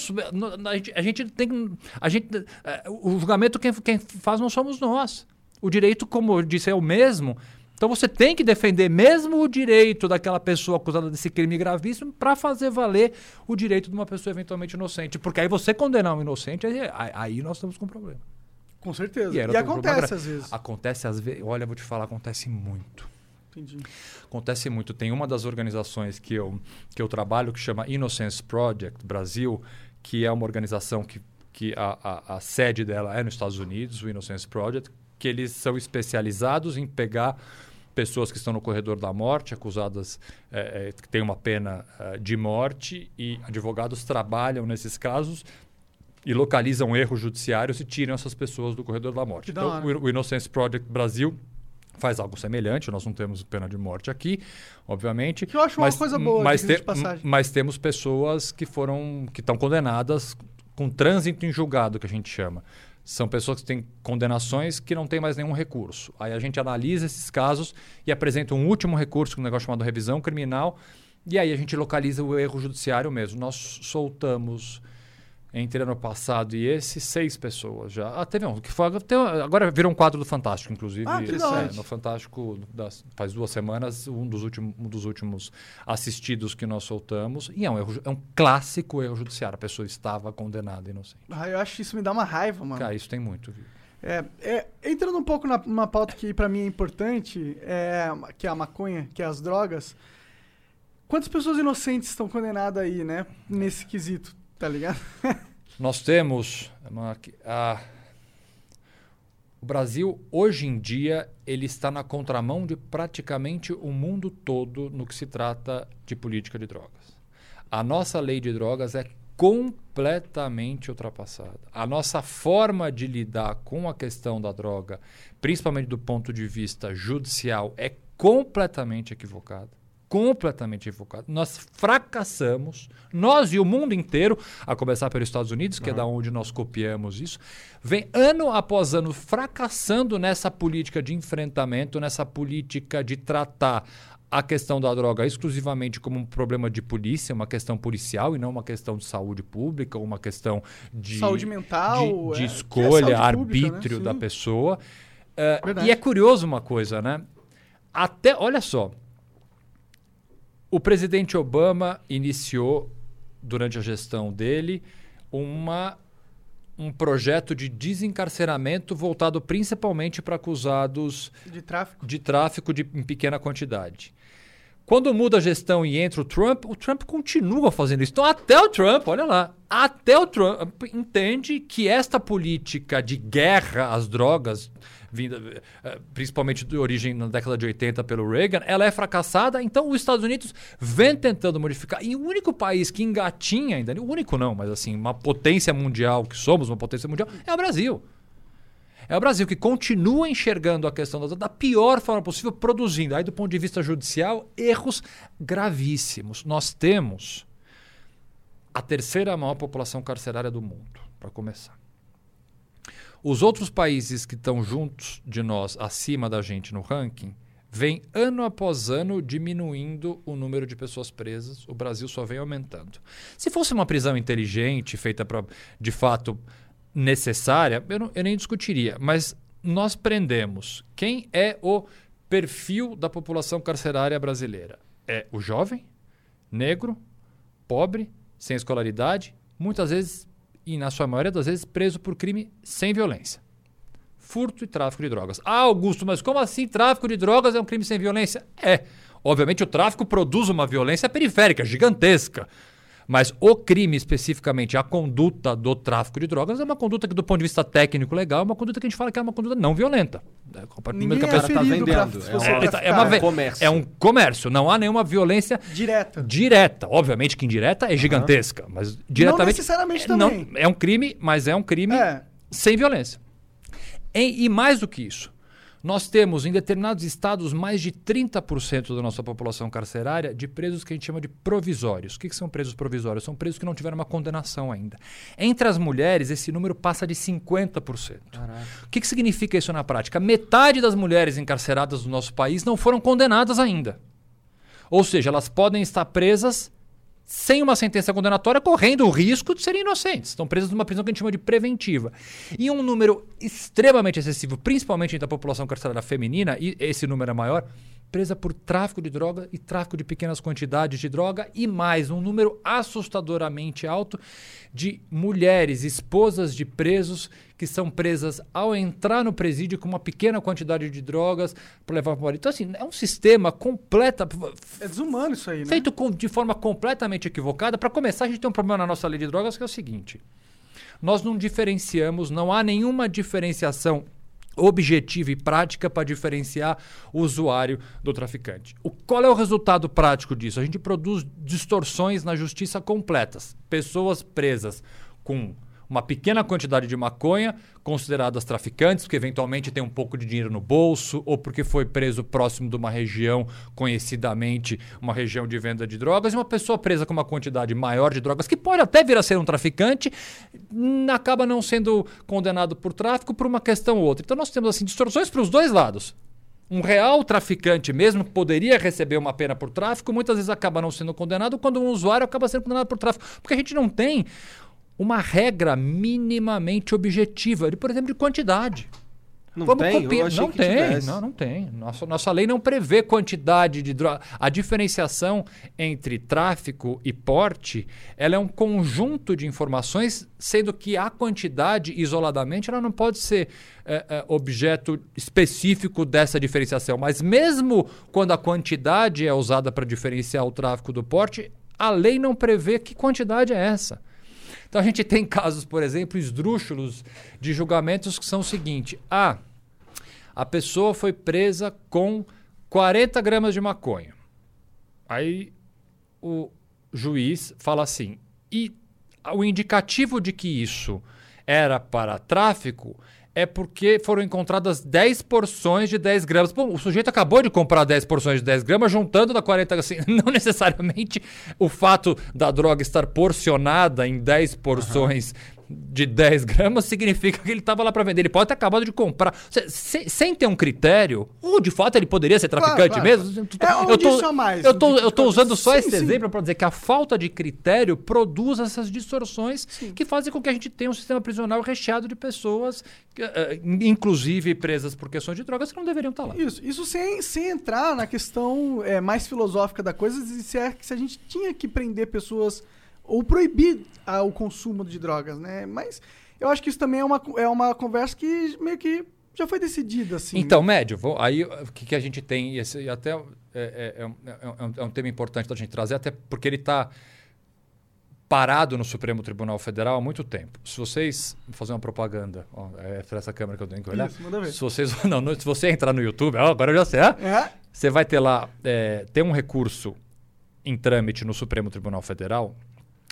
A gente, a gente tem. A gente, eh, o julgamento quem, quem faz não somos nós. O direito, como eu disse, é o mesmo. Então você tem que defender mesmo o direito daquela pessoa acusada desse crime gravíssimo para fazer valer o direito de uma pessoa eventualmente inocente. Porque aí você condenar um inocente, aí, aí- nós estamos com um problema. Com certeza. E, problema acontece às vezes. Acontece às vezes. Olha, vou te falar, acontece muito. Entendi. Acontece muito. Tem uma das organizações que eu, que eu trabalho que chama Innocence Project Brasil, que é uma organização que, que a, a, a sede dela é nos Estados Unidos, o Innocence Project, que eles são especializados em pegar pessoas que estão no corredor da morte, acusadas eh, que têm uma pena eh, de morte, e advogados trabalham nesses casos e localizam erros judiciários e tiram essas pessoas do corredor da morte. Da Então, hora. o, Innocence Project Brasil faz algo semelhante. Nós não temos pena de morte aqui, obviamente. Que eu acho uma coisa boa, mas, passagem. mas temos pessoas que foram que estão condenadas com trânsito em julgado, que a gente chama. São pessoas que têm condenações que não têm mais nenhum recurso. Aí a gente analisa esses casos e apresenta um último recurso, um negócio chamado revisão criminal, e aí a gente localiza o erro judiciário mesmo. Nós soltamos entre ano passado e esse, seis pessoas já. Ah, teve um que foi. agora virou um quadro do Fantástico, inclusive. Ah, É, no Fantástico, das- faz duas semanas, um dos, últimos, um dos últimos assistidos que nós soltamos. E é um, erro, é um clássico erro judiciário. A pessoa estava condenada inocente. Ah, eu acho que isso me dá uma raiva, mano. Cara, isso tem muito, viu? É, é, entrando um pouco na, numa pauta que pra mim é importante, é, que é a maconha, que é as drogas. Quantas pessoas inocentes estão condenadas aí, né? Nesse quesito, tá ligado? Nós temos a- o Brasil hoje em dia ele está na contramão de praticamente o mundo todo no que se trata de política de drogas. A nossa lei de drogas é completamente ultrapassada. A nossa forma de lidar com a questão da droga, principalmente do ponto de vista judicial, é completamente equivocada. Completamente equivocada. Nós fracassamos, nós e o mundo inteiro, a começar pelos Estados Unidos, que é da onde nós copiamos isso, vem ano após ano fracassando nessa política de enfrentamento, nessa política de tratar a questão da droga exclusivamente como um problema de polícia, uma questão policial e não uma questão de saúde pública, uma questão de Saúde mental, de, de é, que é escolha, saúde pública, né? arbítrio da pessoa. É, Verdade. e é curioso uma coisa, né? Até, olha só, o presidente Obama iniciou durante a gestão dele uma um projeto de desencarceramento voltado principalmente para acusados De tráfico. de tráfico de, em pequena quantidade. Quando muda a gestão e entra o Trump, o Trump continua fazendo isso. Então, até o Trump, olha lá, até o Trump entende que esta política de guerra às drogas, vinda, eh, principalmente de origem na década de 80 pelo Reagan, ela é fracassada. Então, os Estados Unidos vem tentando modificar. E o único país que engatinha ainda, o único não, mas assim, uma potência mundial, que somos uma potência mundial, é o Brasil. É o Brasil que continua enxergando a questão da, da pior forma possível, produzindo, aí do ponto de vista judicial, erros gravíssimos. Nós temos a terceira maior população carcerária do mundo, para começar. Os outros países que estão juntos de nós, acima da gente no ranking, vem ano após ano diminuindo o número de pessoas presas. O Brasil só vem aumentando. Se fosse uma prisão inteligente, feita de fato necessária, eu, não- eu nem discutiria. Mas nós prendemos quem é o perfil da população carcerária brasileira. É o jovem, negro, pobre, sem escolaridade, muitas vezes, e na sua maioria das vezes, preso por crime sem violência. Furto e tráfico de drogas. Ah, Augusto, mas como assim tráfico de drogas é um crime sem violência? É. Obviamente o tráfico produz uma violência periférica, gigantesca. Mas o crime, especificamente, a conduta do tráfico de drogas, é uma conduta que, do ponto de vista técnico legal, é uma conduta que a gente fala que é uma conduta não violenta. É, momento Ninguém que a é pessoa- tá pra, vendendo, se é você uma- é, ve- comércio. é um comércio, não há nenhuma violência Direta. direta. Obviamente que indireta é gigantesca, mas diretamente. necessariamente é, não- também. é um crime, mas é um crime É. sem violência. Em- e mais do que isso, nós temos em determinados estados mais de 30% da nossa população carcerária de presos que a gente chama de provisórios. O que, que são presos provisórios? São presos que não tiveram uma condenação ainda. Entre as mulheres, esse número passa de 50%. O que, que significa isso na prática? Metade das mulheres encarceradas do nosso país não foram condenadas ainda. Ou seja, elas podem estar presas sem uma sentença condenatória, correndo o risco de serem inocentes. Estão presas numa prisão que a gente chama de preventiva. E um número extremamente excessivo, principalmente entre a população carcerária feminina, e esse número é maior, presa por tráfico de droga e tráfico de pequenas quantidades de droga, e mais, um número assustadoramente alto de mulheres, esposas de presos, que são presas ao entrar no presídio com uma pequena quantidade de drogas para levar para o marido. Então, assim, é um sistema completa, É desumano isso aí, né? feito com- de forma completamente equivocada. Para começar, a gente tem um problema na nossa lei de drogas que é o seguinte: nós não diferenciamos, não há nenhuma diferenciação objetiva e prática para diferenciar o usuário do traficante. O, qual é o resultado prático disso? A gente produz distorções na justiça completas. Pessoas presas com uma pequena quantidade de maconha, consideradas traficantes, porque eventualmente tem um pouco de dinheiro no bolso, ou porque foi preso próximo de uma região, conhecidamente uma região de venda de drogas, e uma pessoa presa com uma quantidade maior de drogas, que pode até vir a ser um traficante, hum, acaba não sendo condenado por tráfico por uma questão ou outra. Então nós temos assim distorções para os dois lados. Um real traficante mesmo poderia receber uma pena por tráfico, muitas vezes acaba não sendo condenado, quando um usuário acaba sendo condenado por tráfico. Porque a gente não tem uma regra minimamente objetiva, de, por exemplo, de quantidade. Não Vamos tem? copiar- não tem, não, não tem. Nossa, nossa lei não prevê quantidade de droga. A diferenciação entre tráfico e porte, ela é um conjunto de informações, sendo que a quantidade isoladamente ela não pode ser é, é, objeto específico dessa diferenciação. Mas mesmo quando a quantidade é usada para diferenciar o tráfico do porte, a lei não prevê que quantidade é essa. Então a gente tem casos, por exemplo, esdrúxulos de julgamentos que são o seguinte: ah, a pessoa foi presa com 40 gramas de maconha. Aí o juiz fala assim: e o indicativo de que isso era para tráfico é porque foram encontradas 10 porções de 10 gramas. Bom, o sujeito acabou de comprar 10 porções de 10 gramas, juntando da 40. Assim, não necessariamente o fato da droga estar porcionada em 10 porções de 10 gramas significa que ele estava lá para vender. Ele pode ter acabado de comprar. Se- se- sem ter um critério, ou de fato ele poderia ser traficante claro. mesmo. É eu indício a mais eu tô, eu tô usando só Sim, esse sim. exemplo para dizer que a falta de critério produz essas distorções que fazem com que a gente tenha um sistema prisional recheado de pessoas, que, eh, inclusive presas por questões de drogas, que não deveriam estar lá. Isso, isso sem, sem entrar na questão é, mais filosófica da coisa, se, é, que se a gente tinha que prender pessoas ou proibir ah, o consumo de drogas, né? Mas eu acho que isso também é uma, é uma conversa que meio que já foi decidida, assim. Então, médio, vou- aí o que, que a gente tem, e esse, até é, é- é um, é um- é um tema importante da gente trazer, até porque ele está parado no Supremo Tribunal Federal há muito tempo. Se vocês vou fazer uma propaganda, ó, é para essa câmera que eu tenho que olhar. Isso, manda ver. Se vocês não, não, se você entrar no YouTube, ó, agora eu já sei, É? você vai ter lá, é, tem um recurso em trâmite no Supremo Tribunal Federal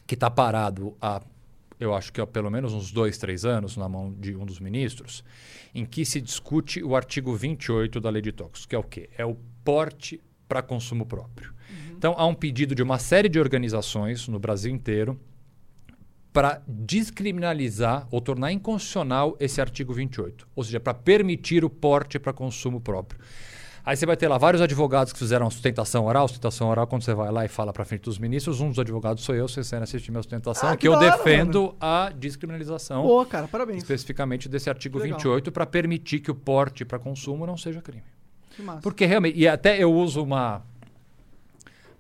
que está parado há, eu acho que há pelo menos uns dois, três anos, na mão de um dos ministros, em que se discute o artigo 28 da Lei de Tóxicos, que é o quê? É o porte para consumo próprio. Então, há um pedido de uma série de organizações no Brasil inteiro para descriminalizar ou tornar inconstitucional esse artigo 28, ou seja, para permitir o porte para consumo próprio. Aí você vai ter lá vários advogados que fizeram sustentação oral. Sustentação oral, quando você vai lá e fala para frente dos ministros, um dos advogados sou eu, vocês querem assistir minha sustentação, Ah, que, que eu hora, defendo a descriminalização Boa, cara, parabéns. especificamente desse artigo Legal. 28 para permitir que o porte para consumo não seja crime. Que massa. Porque realmente, e até eu uso uma.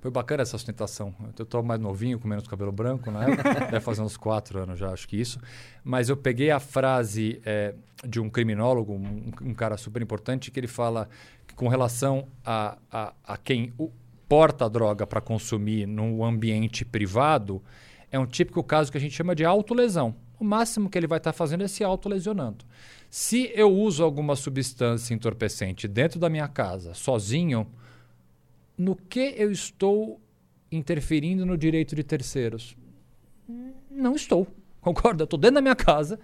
Foi bacana essa sustentação. Eu tô mais novinho, com menos cabelo branco época. Deve fazer uns quatro anos já, acho que isso. Mas eu peguei a frase eh, de um criminólogo, um, um cara super importante, que ele fala que com relação a, a, a quem. Porta a droga para consumir num ambiente privado, é um típico caso que a gente chama de autolesão. O máximo que ele vai estar fazendo é se autolesionando. Se eu uso alguma substância entorpecente dentro da minha casa, sozinho, no que eu estou interferindo no direito de terceiros? Não estou. Concorda? Estou dentro da minha casa.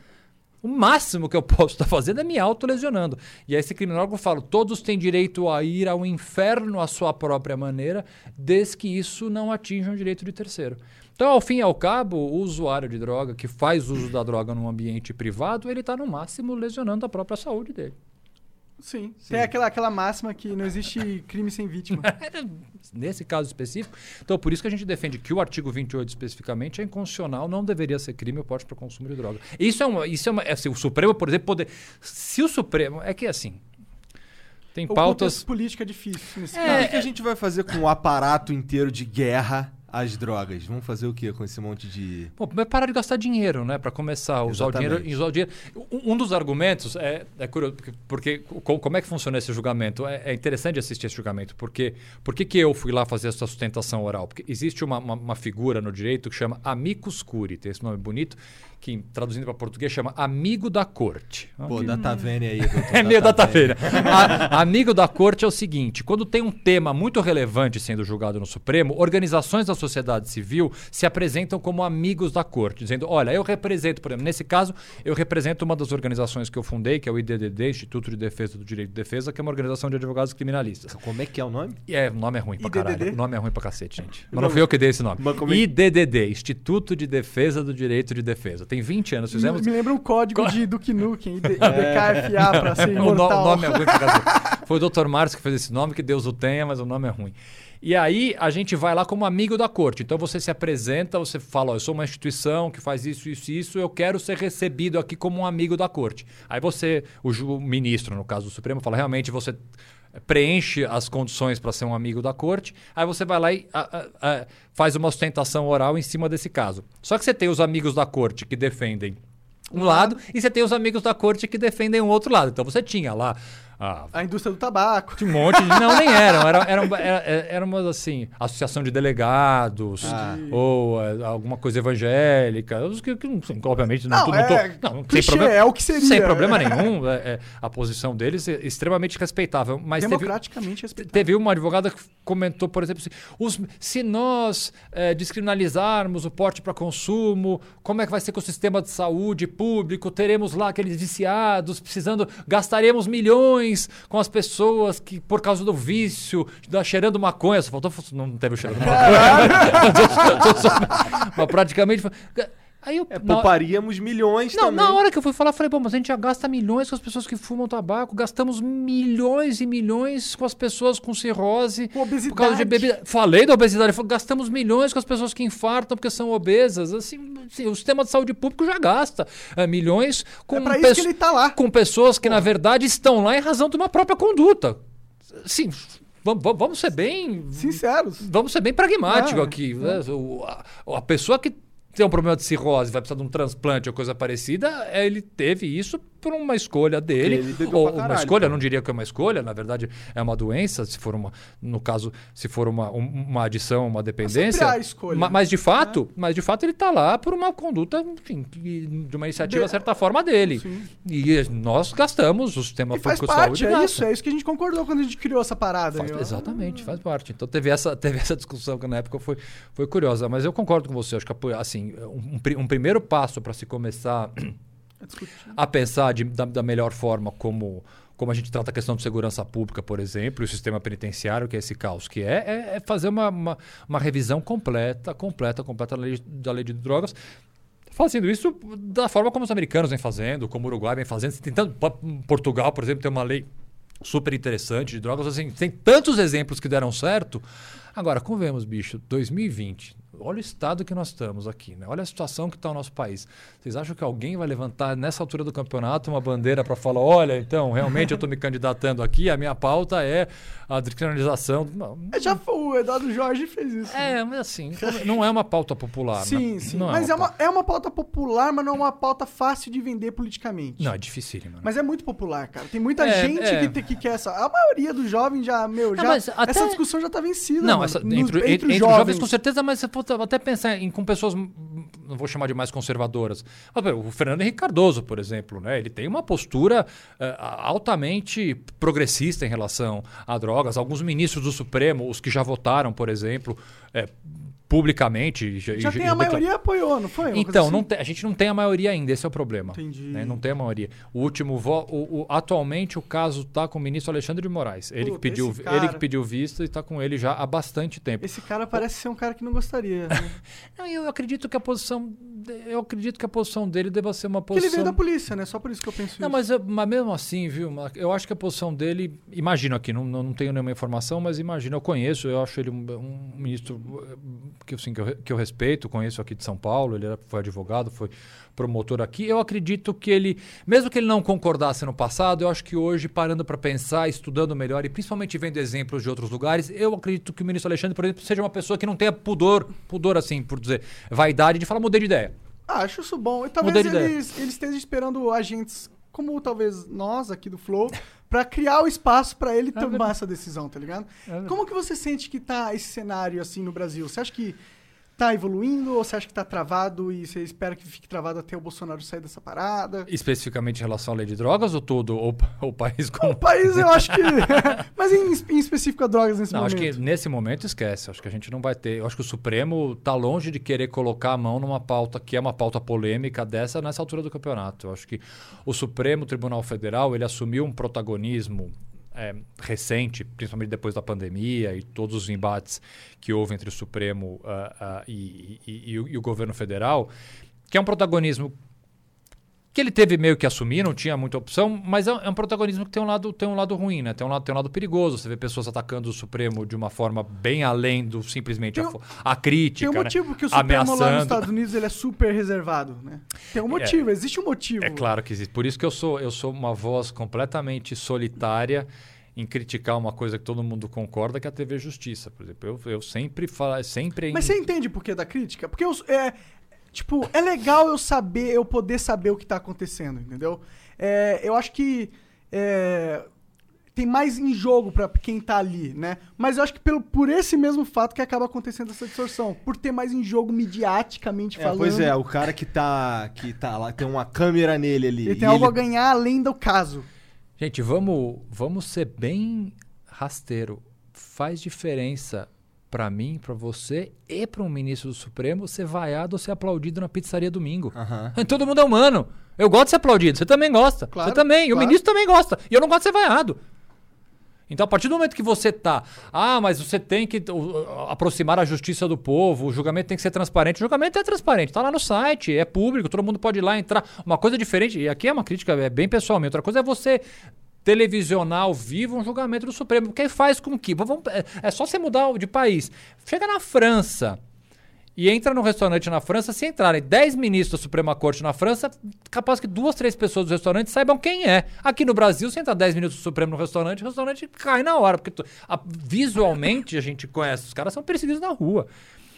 O máximo que eu posso estar fazendo é me autolesionando. E aí esse criminólogo fala: todos têm direito a ir ao inferno à sua própria maneira, desde que isso não atinja um direito de terceiro. Então, ao fim e ao cabo, o usuário de droga que faz uso da droga num ambiente privado, ele está no máximo lesionando a própria saúde dele. Sim. Tem aquela, aquela máxima que não existe crime sem vítima. Nesse caso específico. Então, por isso que a gente defende que o artigo 28 especificamente é inconstitucional, não deveria ser crime o porte para consumo de droga. Isso é uma. Isso é uma assim, o Supremo, por exemplo, poder. Se o Supremo. É que assim. Tem o pautas. contexto político é difícil nesse O caso. que, que a gente vai fazer com o aparato inteiro de guerra às drogas? Vamos fazer o que com esse monte de. Bom, primeiro parar de gastar dinheiro, né? Para começar usar o dinheiro, usar o dinheiro. Um, um dos argumentos é, é curioso, porque, porque co- como é que funciona esse julgamento? É, é interessante assistir esse julgamento, porque por que, eu fui lá fazer essa sustentação oral? Porque existe uma, uma, uma figura no direito que chama amicus curi, tem esse nome bonito, que traduzindo para português chama amigo da corte. Pô, da Tavene aí. doutor, É meio da Tavene. taveira. A- Amigo da corte é o seguinte: quando tem um tema muito relevante sendo julgado no Supremo, organizações da sociedade civil se apresentam como amigos da corte, dizendo: olha, eu represento, por exemplo, nesse caso, eu represento uma das organizações que eu fundei, que é o IDDD, Instituto de Defesa do Direito de Defesa, que é uma organização de advogados criminalistas. Como é que é o nome? É, o nome é ruim pra IDDD? caralho. O nome é ruim pra cacete, gente. Mas não fui eu que dei esse nome. É- IDDD, Instituto de Defesa do Direito de Defesa. Tem 20 anos, fizemos. Me lembra um código de Duke Nukem, ID- IDKFA pra ser O, no- o imortal. nome é ruim pra cacete. Foi o Dr. Márcio que fez esse nome, que Deus o tenha, mas o nome é ruim. E aí a gente vai lá como amigo da corte. Então você se apresenta, você fala, ó, eu sou uma instituição que faz isso, isso, isso, eu quero ser recebido aqui como um amigo da corte. Aí você, o, o ministro, no caso do Supremo, fala, realmente você preenche as condições para ser um amigo da corte, aí você vai lá e a- a- a- faz uma sustentação oral em cima desse caso. Só que você tem os amigos da corte que defendem um lado e você tem os amigos da corte que defendem um outro lado. Então você tinha lá a A indústria do tabaco. tinha um monte de. Não, nem eram. Era, era, era, era uma assim, associação de delegados, Ah. ou é, alguma coisa evangélica. os Que, que, obviamente, não, Não, não tô- é não, clichê, problema. é o que seria, Sem problema é. nenhum. é, é, a posição deles é extremamente respeitável. Mas teve, Democraticamente respeitado. Teve uma advogada que comentou, por exemplo, assim, os- se nós eh, descriminalizarmos o porte para consumo, como é que vai ser com o sistema de saúde público? Teremos lá aqueles viciados precisando, gastaremos milhões com as pessoas que, por causa do vício, da, cheirando maconha. Só faltou, não teve o cheiro de maconha. Mas praticamente. Aí eu, É, na- pouparíamos milhões não, também. na hora que eu fui falar, eu falei, bom, mas a gente já gasta milhões com as pessoas que fumam tabaco, gastamos milhões e milhões com as pessoas com cirrose, Com obesidade. por causa de bebida. Falei da obesidade, falei, gastamos milhões com as pessoas que infartam porque são obesas. Assim, assim, o sistema de saúde público já gasta é, milhões com, É pra isso pesso- que ele tá lá. com pessoas que, na verdade, estão lá em razão de uma própria conduta. Sim, vamos, ser bem Sinceros. Vamos ser bem pragmático Ah, aqui. né? O- a, a pessoa que tem um problema de cirrose, vai precisar de um transplante ou coisa parecida, ele teve isso por uma escolha dele. Ou uma caralho, escolha, cara. não diria que é uma escolha, na verdade é uma doença, se for uma, no caso, se for uma, um- uma adição, uma dependência. há escolha, Ma- né? Mas de fato, mas de fato ele está lá por uma conduta, enfim, de uma iniciativa, De- certa forma, dele. Sim. E nós gastamos, o sistema público de parte, saúde é isso, é isso que a gente concordou quando a gente criou essa parada. Faz- exatamente, faz parte. Então teve essa, teve essa discussão que na época foi, foi curiosa. Mas eu concordo com você. Acho que assim, um, um pri- primeiro passo para se começar. A pensar de- da, da melhor forma como, como a gente trata a questão de segurança pública, por exemplo, e o sistema penitenciário, que é esse caos que é, é, é fazer uma, uma, uma revisão completa, completa, completa da lei, da lei de drogas. Fazendo isso da forma como os americanos vêm fazendo, como o Uruguai vem fazendo. Tentando, Portugal, por exemplo, tem uma lei super interessante de drogas. Assim, tem tantos exemplos que deram certo. Agora, convenhamos, bicho, 2020. Olha o estado que nós estamos aqui, né? Olha a situação que está o nosso país. Vocês acham que alguém vai levantar nessa altura do campeonato uma bandeira para falar, olha, então, realmente eu estou me candidatando aqui, a minha pauta é a descriminalização. Não, É, Já foi, o Eduardo Jorge fez isso. né? é, mas assim, não é uma pauta popular. Sim, né? sim. Não mas é uma, é uma pauta popular, mas não é uma pauta fácil de vender politicamente. Não, é dificílimo. Né? Mas é muito popular, cara. Tem muita É, gente é. Que, que quer essa. A maioria dos jovens já, meu, já. até- Essa discussão já tá vencida. Não, mano. essa, entre, entre, entre os os jovens. com certeza, mas você pode até pensar em, com pessoas, hum, não vou chamar de mais conservadoras. O Fernando Henrique Cardoso, por exemplo, né? ele tem uma postura eh, altamente progressista em relação a drogas. Alguns ministros do Supremo, os que já votaram, por exemplo, eh, publicamente. Já e- tem e a declar- maioria apoiou, não foi? Uma Então, assim? não te- a gente não tem a maioria ainda, esse é o problema. Entendi. né? Não tem a maioria. O último vo- o, o- atualmente o caso está com o ministro Alexandre de Moraes. Ele, que pediu, esse ele cara- que pediu vista e está com ele já há bastante tempo. Esse cara parece ser um cara que não gostaria. né? Não, eu acredito que a posição. Eu acredito que a posição dele deva ser uma Porque ele posição. veio da polícia, né? Só por isso que eu penso Não, isso. mas, eu- mas mesmo assim, viu? Eu acho que a posição dele. Imagino aqui, não, não tenho nenhuma informação, mas imagino, eu conheço, eu acho ele um, um ministro que, assim, que, eu, que eu respeito, conheço aqui de São Paulo, ele era- foi advogado, foi promotor aqui. Eu acredito que ele, mesmo que ele não concordasse no passado, eu acho que hoje, parando para pensar, estudando melhor e principalmente vendo exemplos de outros lugares, eu acredito que o ministro Alexandre, por exemplo, seja uma pessoa que não tenha pudor, pudor assim, por dizer, vaidade de falar, mudei de ideia. Ah, acho isso bom. E talvez eles, eles estejam esperando agentes como talvez nós aqui do Flow pra criar o espaço pra ele tomar verdade. essa decisão, tá ligado? verdade. Como que você sente que tá esse cenário assim no Brasil? Você acha que tá evoluindo ou você acha que tá travado e você espera que fique travado até o Bolsonaro sair dessa parada? Especificamente em relação à lei de drogas ou todo ou, o país como O país eu acho que. Mas em, em específico a drogas nesse Não, acho momento. que nesse momento esquece. Acho que a gente não vai ter. Eu acho que o Supremo está longe de querer colocar a mão numa pauta que é uma pauta polêmica dessa nessa altura do campeonato. Eu acho que o Supremo Tribunal Federal ele assumiu um protagonismo é, recente, principalmente depois da pandemia e todos os embates que houve entre o Supremo ah, ah, e, e- e o, e o governo federal, que é um protagonismo que ele teve meio que assumir, não tinha muita opção, mas é, é um protagonismo que tem um lado, tem um lado ruim, né? Tem um lado, tem um lado perigoso. Você vê pessoas atacando o Supremo de uma forma bem além do simplesmente Tem a, a crítica, Tem um motivo né? que o Supremo lá nos ameaçando. Estados Unidos ele é super reservado, né? Tem um motivo, existe um motivo. É claro que existe. Por isso que eu sou, eu sou uma voz completamente solitária em criticar uma coisa que todo mundo concorda, que é a TV Justiça. Por exemplo, eu, eu sempre falo, sempre Mas você entende por que da crítica? Porque eu, é, tipo, é legal eu saber, eu poder saber o que tá acontecendo, entendeu? É, eu acho que é, tem mais em jogo pra quem tá ali, né? Mas eu acho que pelo, por esse mesmo fato que acaba acontecendo essa distorção. Por ter mais em jogo mediaticamente É, falando. pois é, o cara que tá, que tá lá, tem uma câmera nele ali. Ele tem e algo a ganhar além do caso. Gente, vamos, vamos ser bem rasteiro. Faz diferença pra mim, pra você e pra um ministro do Supremo ser vaiado ou ser aplaudido na pizzaria domingo. Aham. Todo mundo é humano. Eu gosto de ser aplaudido. Você também gosta. Claro, você também. E o claro. ministro também gosta. E eu não gosto de ser vaiado. Então, a partir do momento que você tá, ah, mas você tem que uh, aproximar a justiça do povo, o julgamento tem que ser transparente. O julgamento é transparente, tá lá no site, é público, todo mundo pode ir lá entrar. Uma coisa diferente, e aqui é uma crítica é bem pessoal minha, outra coisa é você televisionar ao vivo um julgamento do Supremo, porque faz com que, vamos, é, é só você mudar de país. Chega na França, e entra no restaurante na França, se entrarem 10 ministros da Suprema Corte na França, capaz que duas, três pessoas do restaurante saibam quem é. Aqui no Brasil, se entrar 10 ministros do Supremo no restaurante, o restaurante cai na hora, porque tu- a- visualmente a gente conhece, os caras são perseguidos na rua.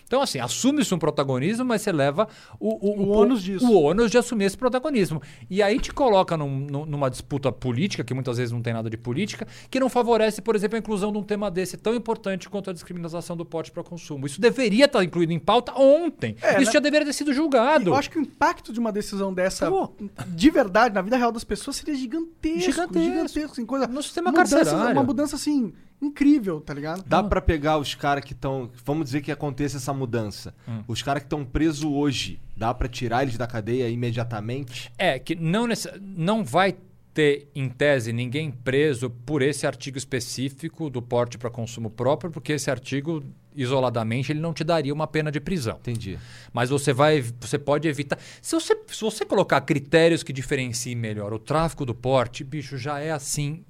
Então, assim, assume-se um protagonismo, mas você leva o, o, O ônus disso. o ônus de assumir esse protagonismo. E aí te coloca num- num- numa disputa política, que muitas vezes não tem nada de política, que não favorece, por exemplo, a inclusão de um tema desse tão importante quanto a descriminalização do porte para consumo. Isso deveria estar incluído em pauta ontem. É, Isso né? já deveria ter sido julgado. Eu acho que o impacto de uma decisão dessa, Pô. de verdade, na vida real das pessoas, seria gigantesco. Gigantesco. Gigantesco. assim, coisa, No sistema mudança, carcerário. Uma mudança, assim, incrível, tá ligado? Dá pra pegar os caras que estão. Vamos dizer que aconteça essa mudança. Hum. Os caras que estão presos hoje, dá pra tirar eles da cadeia imediatamente? É, que não, necess- não vai ter, em tese, ninguém preso por esse artigo específico do porte para consumo próprio, porque esse artigo, isoladamente, ele não te daria uma pena de prisão. Entendi. Mas você vai, você pode evitar. Se você, se você colocar critérios que diferenciem melhor o tráfico do porte, bicho, já é assim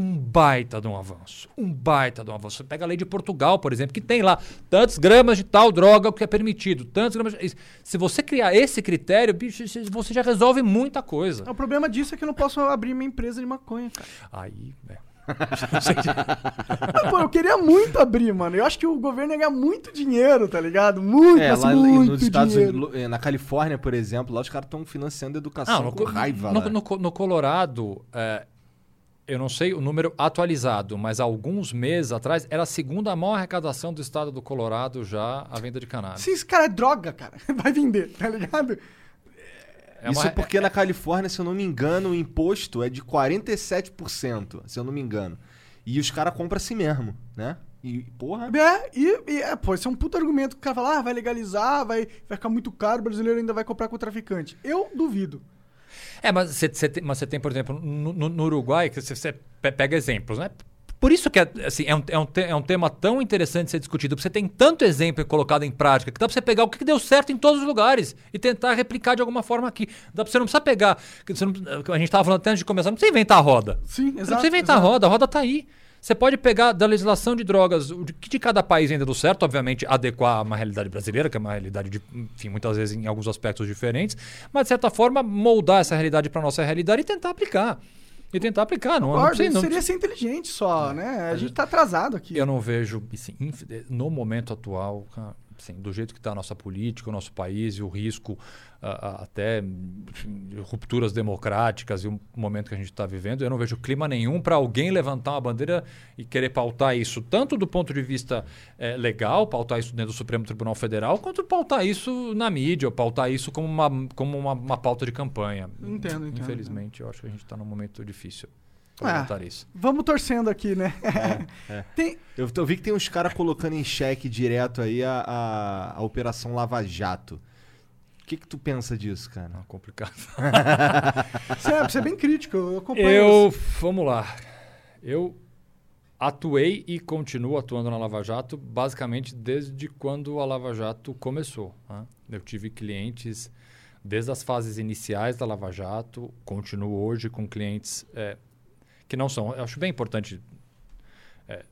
um baita de um avanço. Um baita de um avanço. Você pega a lei de Portugal, por exemplo, que tem lá tantos gramas de tal droga que é permitido, tantos gramas. De... Se você criar esse critério, bicho, você já resolve muita coisa. O problema disso é que eu não posso abrir minha empresa de maconha, cara. Aí, é. Ah, pô, eu queria muito abrir, mano. Eu acho que o governo ia ganhar muito dinheiro, tá ligado? Muito, É, lá muito nos Estados dinheiro. Unidos, eh, na Califórnia, por exemplo, lá os caras estão financiando educação no, com raiva. no, lá. no, no Colorado, é, eu não sei o número atualizado, mas há alguns meses atrás era a segunda maior arrecadação do estado do Colorado já a venda de cannabis. Sim, esse cara é droga, cara. Vai vender, tá ligado? É Isso uma- porque na Califórnia, se eu não me engano, o imposto é de 47%, se eu não me engano. E os caras compram assim mesmo, né? E, porra. É, e, e é, pô, esse é um puto argumento que o cara fala, ah, vai legalizar, vai, vai ficar muito caro, o brasileiro ainda vai comprar com o traficante. Eu duvido. É, mas você, você tem, mas você tem, por exemplo, no, no- Uruguai, que você, você pe- pega exemplos, né? Por isso que é, assim, é, um, é, um, é um tema tão interessante de ser discutido. porque Você tem tanto exemplo colocado em prática que dá pra você pegar o que deu certo em todos os lugares e tentar replicar de alguma forma aqui. Dá pra você não precisa pegar. não- a gente tava falando até antes de começar, não precisa inventar a roda. Sim, Não exato. precisa inventar exato. a roda, a roda tá aí. Você pode pegar da legislação de drogas, o que de cada país ainda deu certo, obviamente, adequar a uma realidade brasileira, que é uma realidade, de, enfim, muitas vezes em alguns aspectos diferentes, mas de certa forma moldar essa realidade para nossa realidade e tentar aplicar. E tentar aplicar, não, não Concordo, precisa- não seria ser inteligente só, né? A gente tá atrasado aqui. eu não vejo, assim, no momento atual, cara, assim, do jeito que está a nossa política, o nosso país e o risco até enfim, rupturas democráticas e o momento que a gente está vivendo, eu não vejo clima nenhum para alguém levantar uma bandeira e querer pautar isso, tanto do ponto de vista eh, legal, pautar isso dentro do Supremo Tribunal Federal, quanto pautar isso na mídia, ou pautar isso como uma, como uma, uma pauta de campanha. Entendo, entendo, Infelizmente, eu acho que a gente está num momento difícil Ah. para levantar isso. Vamos torcendo aqui, né? é. Tem, Eu, eu vi que tem uns caras colocando em xeque direto aí a, a, a Operação Lava Jato. O que, que tu pensa disso, cara? É complicado. você, é, você é bem crítico, eu acompanho. Eu, vamos lá. Eu atuei e continuo atuando na Lava Jato basicamente desde quando a Lava Jato começou. né? Eu tive clientes desde as fases iniciais da Lava Jato, continuo hoje com clientes eh, que não são. Eu acho bem importante,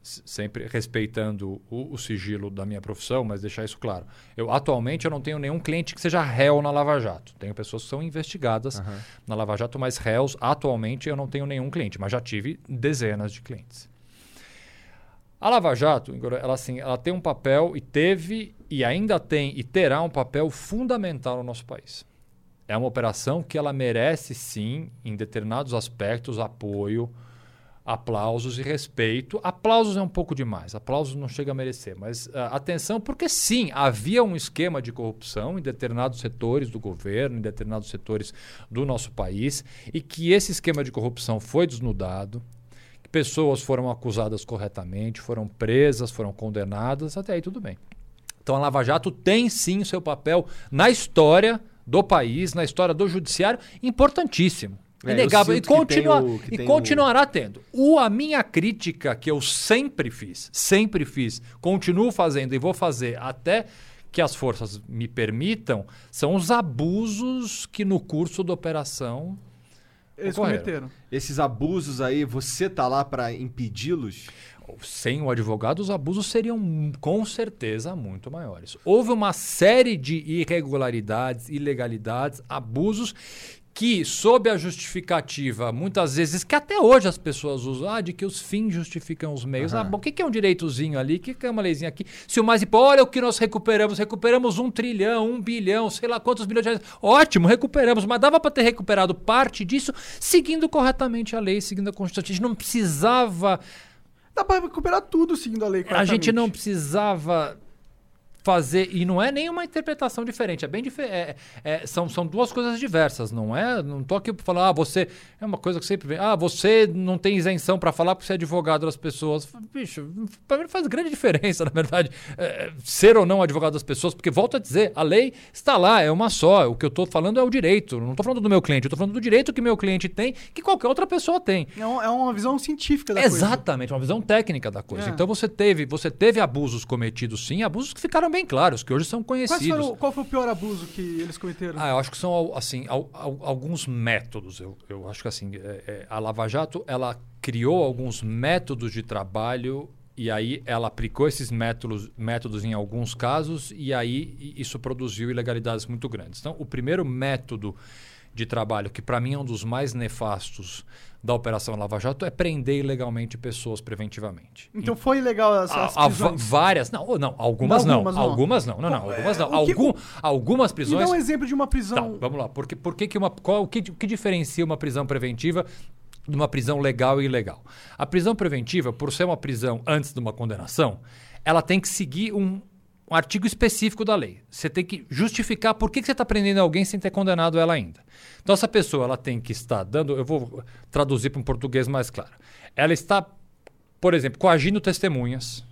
s- sempre respeitando o, o sigilo da minha profissão, mas deixar isso claro. Eu atualmente eu não tenho nenhum cliente que seja réu na Lava Jato. Tenho pessoas que são investigadas Aham. na Lava Jato, mas réus, atualmente eu não tenho nenhum cliente, mas já tive dezenas de clientes. A Lava Jato, ela, assim, ela tem um papel e teve e ainda tem e terá um papel fundamental no nosso país. É uma operação que ela merece sim, em determinados aspectos, apoio, aplausos e respeito. Aplausos é um pouco demais, aplausos não chega a merecer, mas ah, atenção, porque sim, havia um esquema de corrupção em determinados setores do governo, em determinados setores do nosso país, e que esse esquema de corrupção foi desnudado, que pessoas foram acusadas corretamente, foram presas, foram condenadas, até aí tudo bem. Então a Lava Jato tem sim o seu papel na história do país, na história do judiciário, importantíssimo. É, Inegável. E, continua, o- e continuará tendo. O, a minha crítica, que eu sempre fiz, sempre fiz, continuo fazendo e vou fazer até que as forças me permitam, são os abusos que no curso da operação Eles ocorreram. cometeram. Esses abusos aí, você tá lá pra impedi-los? Sem o advogado, os abusos seriam com certeza muito maiores. Houve uma série de irregularidades, ilegalidades, abusos que, sob a justificativa, muitas vezes, que até hoje as pessoas usam, ah, de que os fins justificam os meios. Ah, bom, o que que é um direitozinho ali? O que que é uma leizinha aqui? Se o mais importante, olha o que nós recuperamos, recuperamos um trilhão, um bilhão, sei lá quantos bilhões de reais. Ótimo, recuperamos, mas dava para ter recuperado parte disso seguindo corretamente a lei, seguindo a Constituição. A gente não precisava Dá pra recuperar tudo seguindo a lei a gente não corretamente. precisava fazer e não é nenhuma interpretação diferente é bem diferente são, são duas coisas diversas não é não tô aqui para falar ah você é uma coisa que sempre vem ah você não tem isenção para falar porque você é advogado das pessoas bicho para mim não faz grande diferença na verdade é, ser ou não advogado das pessoas porque volto a dizer a lei está lá é uma só o que eu tô falando é o direito não tô falando do meu cliente eu tô falando do direito que meu cliente tem que qualquer outra pessoa tem É, um- é uma visão científica da coisa. Exatamente, uma visão técnica da coisa. É. Então você teve, você teve abusos cometidos sim, abusos que ficaram bem bem claros, que hoje são conhecidos. foram, qual foi o pior abuso que eles cometeram? Ah, eu acho que são assim al- al- alguns métodos. Eu, eu acho que assim é- é, a Lava Jato ela criou alguns métodos de trabalho e aí ela aplicou esses métodos, métodos em alguns casos e aí isso produziu ilegalidades muito grandes. Então, o primeiro método de trabalho que para mim é um dos mais nefastos da Operação Lava Jato é prender ilegalmente pessoas preventivamente. Então foi legal as, as A- a várias, não, não, algumas Não, não, algumas não. algumas não, não, não, algumas é, não, o que- Algum, algumas Me prisões. dá um exemplo de uma Tá, prisão. vamos lá. Porque, por que que uma, qual, o, que, o que diferencia uma prisão preventiva de uma prisão legal e ilegal? A prisão preventiva, por ser uma prisão antes de uma condenação, ela tem que seguir um, um artigo específico da lei. Você tem que justificar por que, você está prendendo alguém sem ter condenado ela ainda. Então, essa pessoa ela tem que estar dando. Eu vou traduzir para um português mais claro. Ela está, por exemplo, coagindo testemunhas.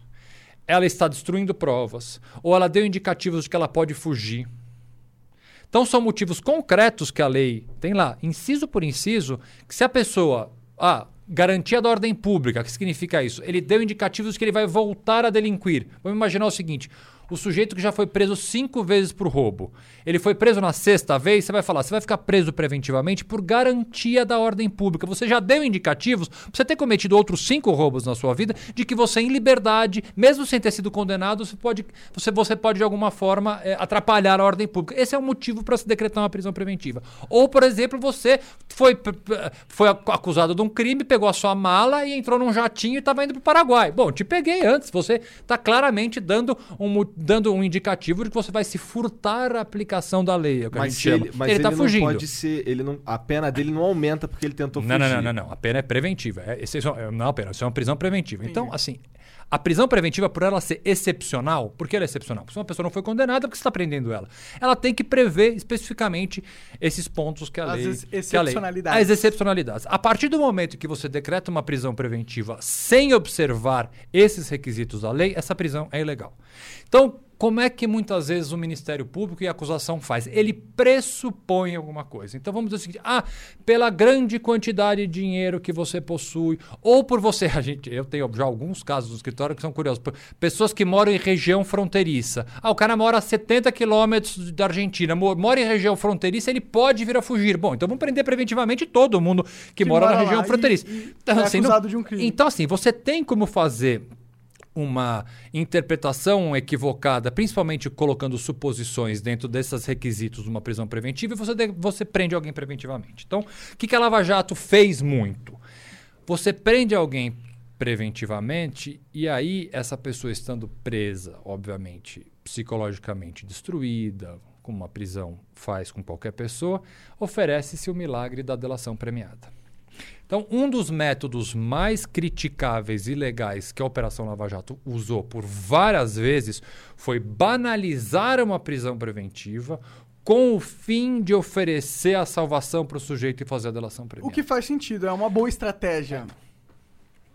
Ela está destruindo provas. Ou ela deu indicativos de que ela pode fugir. Então são motivos concretos que a lei tem lá, inciso por inciso, que se a pessoa. Ah, garantia da ordem pública, que significa isso? Ele deu indicativos que ele vai voltar a delinquir. Vamos imaginar o seguinte: o sujeito que já foi preso cinco vezes por roubo, ele foi preso na sexta vez, você vai falar, você vai ficar preso preventivamente por garantia da ordem pública. Você já deu indicativos, por você ter cometido outros cinco roubos na sua vida, de que você, em liberdade, mesmo sem ter sido condenado, você pode, você, você pode de alguma forma eh, atrapalhar a ordem pública. Esse é o motivo para se decretar uma prisão preventiva. Ou, por exemplo, você foi, foi ac- acusado de um crime, pegou a sua mala e entrou num jatinho e estava indo para o Paraguai. Bom, te peguei antes. Você está claramente dando um, mo- dando um indicativo de que você vai se furtar a aplicação da lei. É o que a Mas, gente se chama. ele, mas ele ele, está não fugindo. pode ser. Ele não, a pena dele não aumenta porque ele tentou Não, fugir. não, não, não, não. A pena é preventiva. É, esse é só- é- não, a pena, isso é uma prisão preventiva. Então, assim, a prisão preventiva, por ela ser excepcional, por que ela é excepcional? Porque se uma pessoa não foi condenada, porque você está prendendo ela. Ela tem que prever especificamente esses pontos que a As lei. ex- que a lei- excepcionalidades. As excepcionalidades. A partir do momento que você decreta uma prisão preventiva sem observar esses requisitos da lei, essa prisão é ilegal. Então, como é que muitas vezes o Ministério Público e a acusação faz? Ele pressupõe alguma coisa. Então vamos dizer o seguinte: ah, pela grande quantidade de dinheiro que você possui, ou por você, a gente, eu tenho já alguns casos no escritório que são curiosos, pessoas que moram em região fronteiriça. Ah, o cara mora a 70 quilômetros da Argentina, mo- mora em região fronteiriça, ele pode vir a fugir. Bom, então vamos prender preventivamente todo mundo que, Que mora, na mora região lá e- fronteiriça. e Então, é assim, não- de um crime. Então, assim, você tem como fazer uma interpretação equivocada, principalmente colocando suposições dentro desses requisitos de uma prisão preventiva, e você, você prende alguém preventivamente. Então, o que, que a Lava Jato fez muito? Você prende alguém preventivamente e aí essa pessoa estando presa, obviamente, psicologicamente destruída, como uma prisão faz com qualquer pessoa, oferece-se o milagre da delação premiada. Então, um dos métodos mais criticáveis e legais que a Operação Lava Jato usou por várias vezes foi banalizar uma prisão preventiva com o fim de oferecer a salvação para o sujeito e fazer a delação O premiada. que faz sentido, é uma boa estratégia.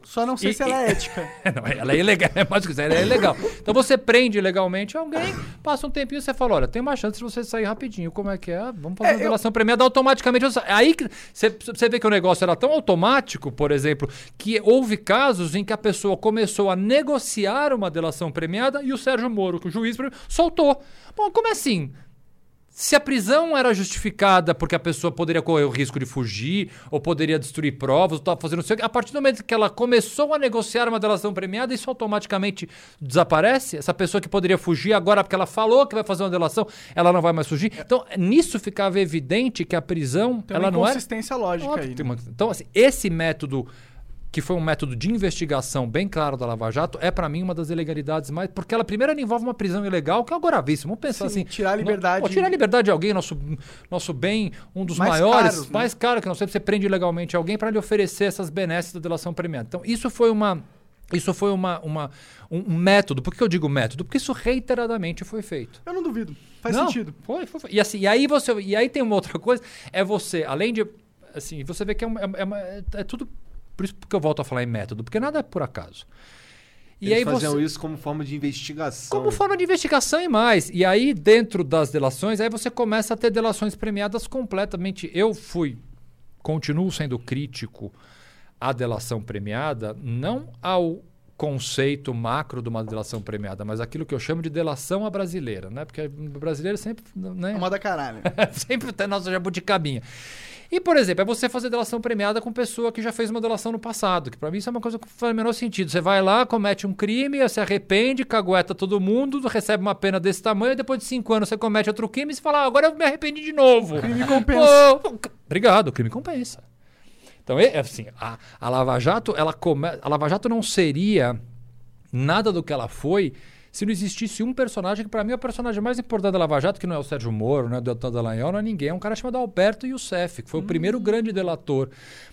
Só não sei E- se ela é ética. Não, ela é ilegal, é mais que isso, ela é ilegal. Então você prende legalmente alguém, passa um tempinho e você fala, olha, tem uma chance de você sair rapidinho. Como é que é? Vamos fazer É, uma eu- delação premiada automaticamente. sai. Aí você vê que o negócio era tão automático, por exemplo, que houve casos em que a pessoa começou a negociar uma delação premiada e o Sérgio Moro, que o juiz, soltou. Bom, como é assim? Se a prisão era justificada porque a pessoa poderia correr o risco de fugir, ou poderia destruir provas, ou estava fazendo não sei o a partir do momento que ela começou a negociar uma delação premiada, isso automaticamente desaparece? Essa pessoa que poderia fugir agora porque ela falou que vai fazer uma delação, ela não vai mais fugir? Então, nisso ficava evidente que a prisão, Tem ela uma não era... inconsistência lógica Óbvio aí. né? uma- Então, assim, esse método que foi um método de investigação bem claro da Lava Jato, é para mim uma das ilegalidades mais. Porque ela primeiro ela envolve uma prisão ilegal, que é algo gravíssimo. Vamos pensar Sim, assim. tirar a liberdade- Pô, tirar a liberdade de alguém, nosso, nosso bem, um dos Mais maiores, caros, né? mais caro que nós temos, você prende ilegalmente alguém para lhe oferecer essas benesses da delação premiada. Então, isso foi uma. Isso foi uma, uma, um, um método. Por que eu digo método? Porque isso reiteradamente foi feito. Eu não duvido. Faz Não, sentido. Foi, foi, foi. E, assim, e aí você. E aí tem uma outra coisa, é você, além de. Assim, você vê que é, uma- é uma- é tudo. Por isso que eu volto a falar em método, porque nada é por acaso. E Eles aí faziam você. isso como forma de investigação. Como forma de investigação e mais. E aí, dentro das delações, aí você começa a ter delações premiadas completamente. Eu fui, continuo sendo crítico à delação premiada, não ao conceito macro de uma delação premiada, mas aquilo que eu chamo de delação à brasileira, né? Porque o brasileiro sempre, né? É uma da caralho. sempre tem nossa jabuticabinha. E, por exemplo, é você fazer delação premiada com pessoa que já fez uma delação no passado, que para mim isso é uma coisa que faz o menor sentido. Você vai lá, comete um crime, se arrepende, cagueta todo mundo, recebe uma pena desse tamanho, e depois de cinco anos você comete outro crime e você fala, ah, agora eu me arrependi de novo. Crime compensa. Pô, obrigado, o crime compensa. Então, é assim, a, a Lava Jato, ela come... a Lava Jato não seria nada do que ela foi se não existisse um personagem que, para mim, é o personagem mais importante da Lava Jato, que não é o Sérgio Moro, não é o Deltan Dallagnol, não é ninguém. É um cara chamado Alberto Youssef, que foi o primeiro grande delator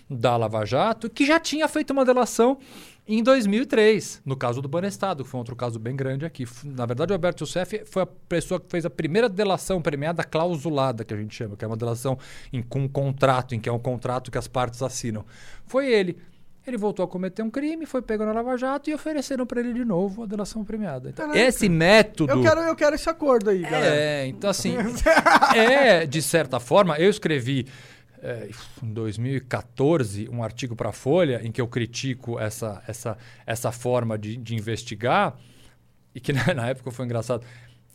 da Lava Jato, que já tinha feito uma delação em 2003, no caso do Banestado, que foi um outro caso bem grande aqui. Na verdade, o Alberto Youssef foi a pessoa que fez a primeira delação premiada clausulada, que a gente chama, que é uma delação em, com um contrato, em que é um contrato que as partes assinam. Foi ele. Ele voltou a cometer um crime, foi pego na Lava Jato e ofereceram para ele de novo a delação premiada. Então, Caraca. esse método. Eu quero, eu quero esse acordo aí, galera. É, então assim, é, de certa forma, eu escrevi é, em 2014 um artigo para a Folha em que eu critico essa, essa, essa forma de, de investigar e que na, na época foi engraçado.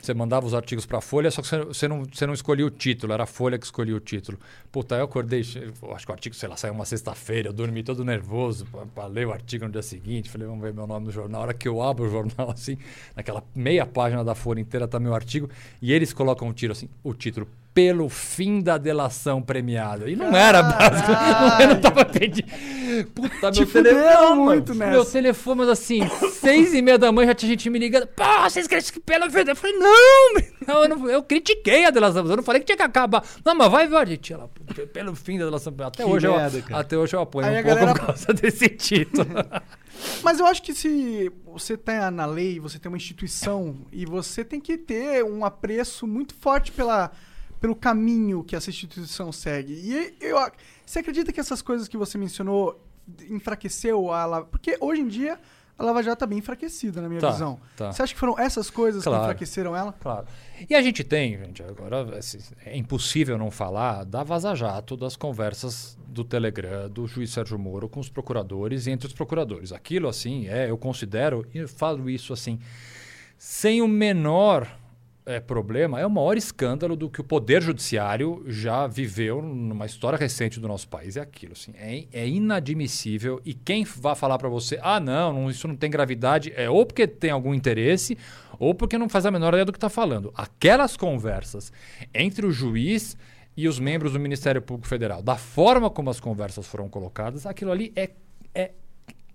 Você mandava os artigos para a Folha, só que você, não, você não escolhia o título, era a Folha que escolhia o título. Puta, eu acordei, acho que o artigo, sei lá, saiu uma sexta-feira, eu dormi todo nervoso para ler o artigo no dia seguinte. Falei, vamos ver meu nome no jornal. Na hora que eu abro o jornal, assim, naquela meia página da Folha inteira tá meu artigo, e eles colocam o tiro assim, o título, pelo fim da delação premiada. E não era básico, não, eu não tava pedindo. Puta, Te meu telefone. muito Meu nessa. telefone, mas assim, seis e meia da manhã já tinha gente me ligando. Pô, vocês querem que pela vida? Eu falei, não, não eu, não, eu critiquei a delação, eu não falei que tinha que acabar. Não, mas vai ver, gente. Ela, pelo fim da delação premiada. Até, Que hoje, merda, eu, cara. até hoje eu apoio Aí um a pouco galera- por causa desse título. Mas eu acho que se você tá na lei, você tem uma instituição e você tem que ter um apreço muito forte pela, pelo caminho que essa instituição segue. E eu, você acredita que essas coisas que você mencionou enfraqueceu a Lava... Porque hoje em dia a Lava Jato tá bem enfraquecida, na minha Tá, visão. tá. Você acha que foram essas coisas Claro. que enfraqueceram ela? Claro. E a gente tem, gente, agora assim, é impossível não falar da vaza-jato, das conversas do Telegram, do juiz Sérgio Moro com os procuradores e entre os procuradores. Aquilo, assim, é, eu considero, e falo isso assim, sem o menor é, problema, é o maior escândalo do que o Poder Judiciário já viveu numa história recente do nosso país. É aquilo, assim, é, é inadmissível. E quem vai falar para você, ah, não, não, isso não tem gravidade, é ou porque tem algum interesse, ou porque não faz a menor ideia do que está falando. Aquelas conversas entre o juiz e os membros do Ministério Público Federal, da forma como as conversas foram colocadas, aquilo ali é, é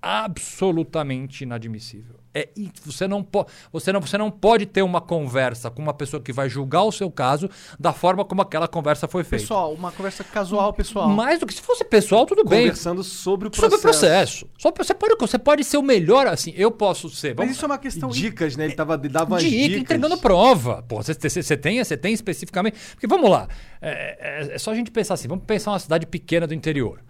absolutamente inadmissível. É, você, não po- você, não, você não pode ter uma conversa com uma pessoa que vai julgar o seu caso da forma como aquela conversa foi feita. Pessoal, uma conversa casual, pessoal. Mais do que se fosse pessoal, tudo bem. Conversando sobre o processo. Sobre o processo. Você, pode, você pode ser o melhor, assim, eu posso ser. Mas vamos- isso é uma questão... Dicas, né? Ele tava, dava Dica, dicas. entregando prova. Pô, você, você, você tem, você tem especificamente. Porque vamos lá, é, é- é só a gente pensar assim: vamos pensar uma cidade pequena do interior.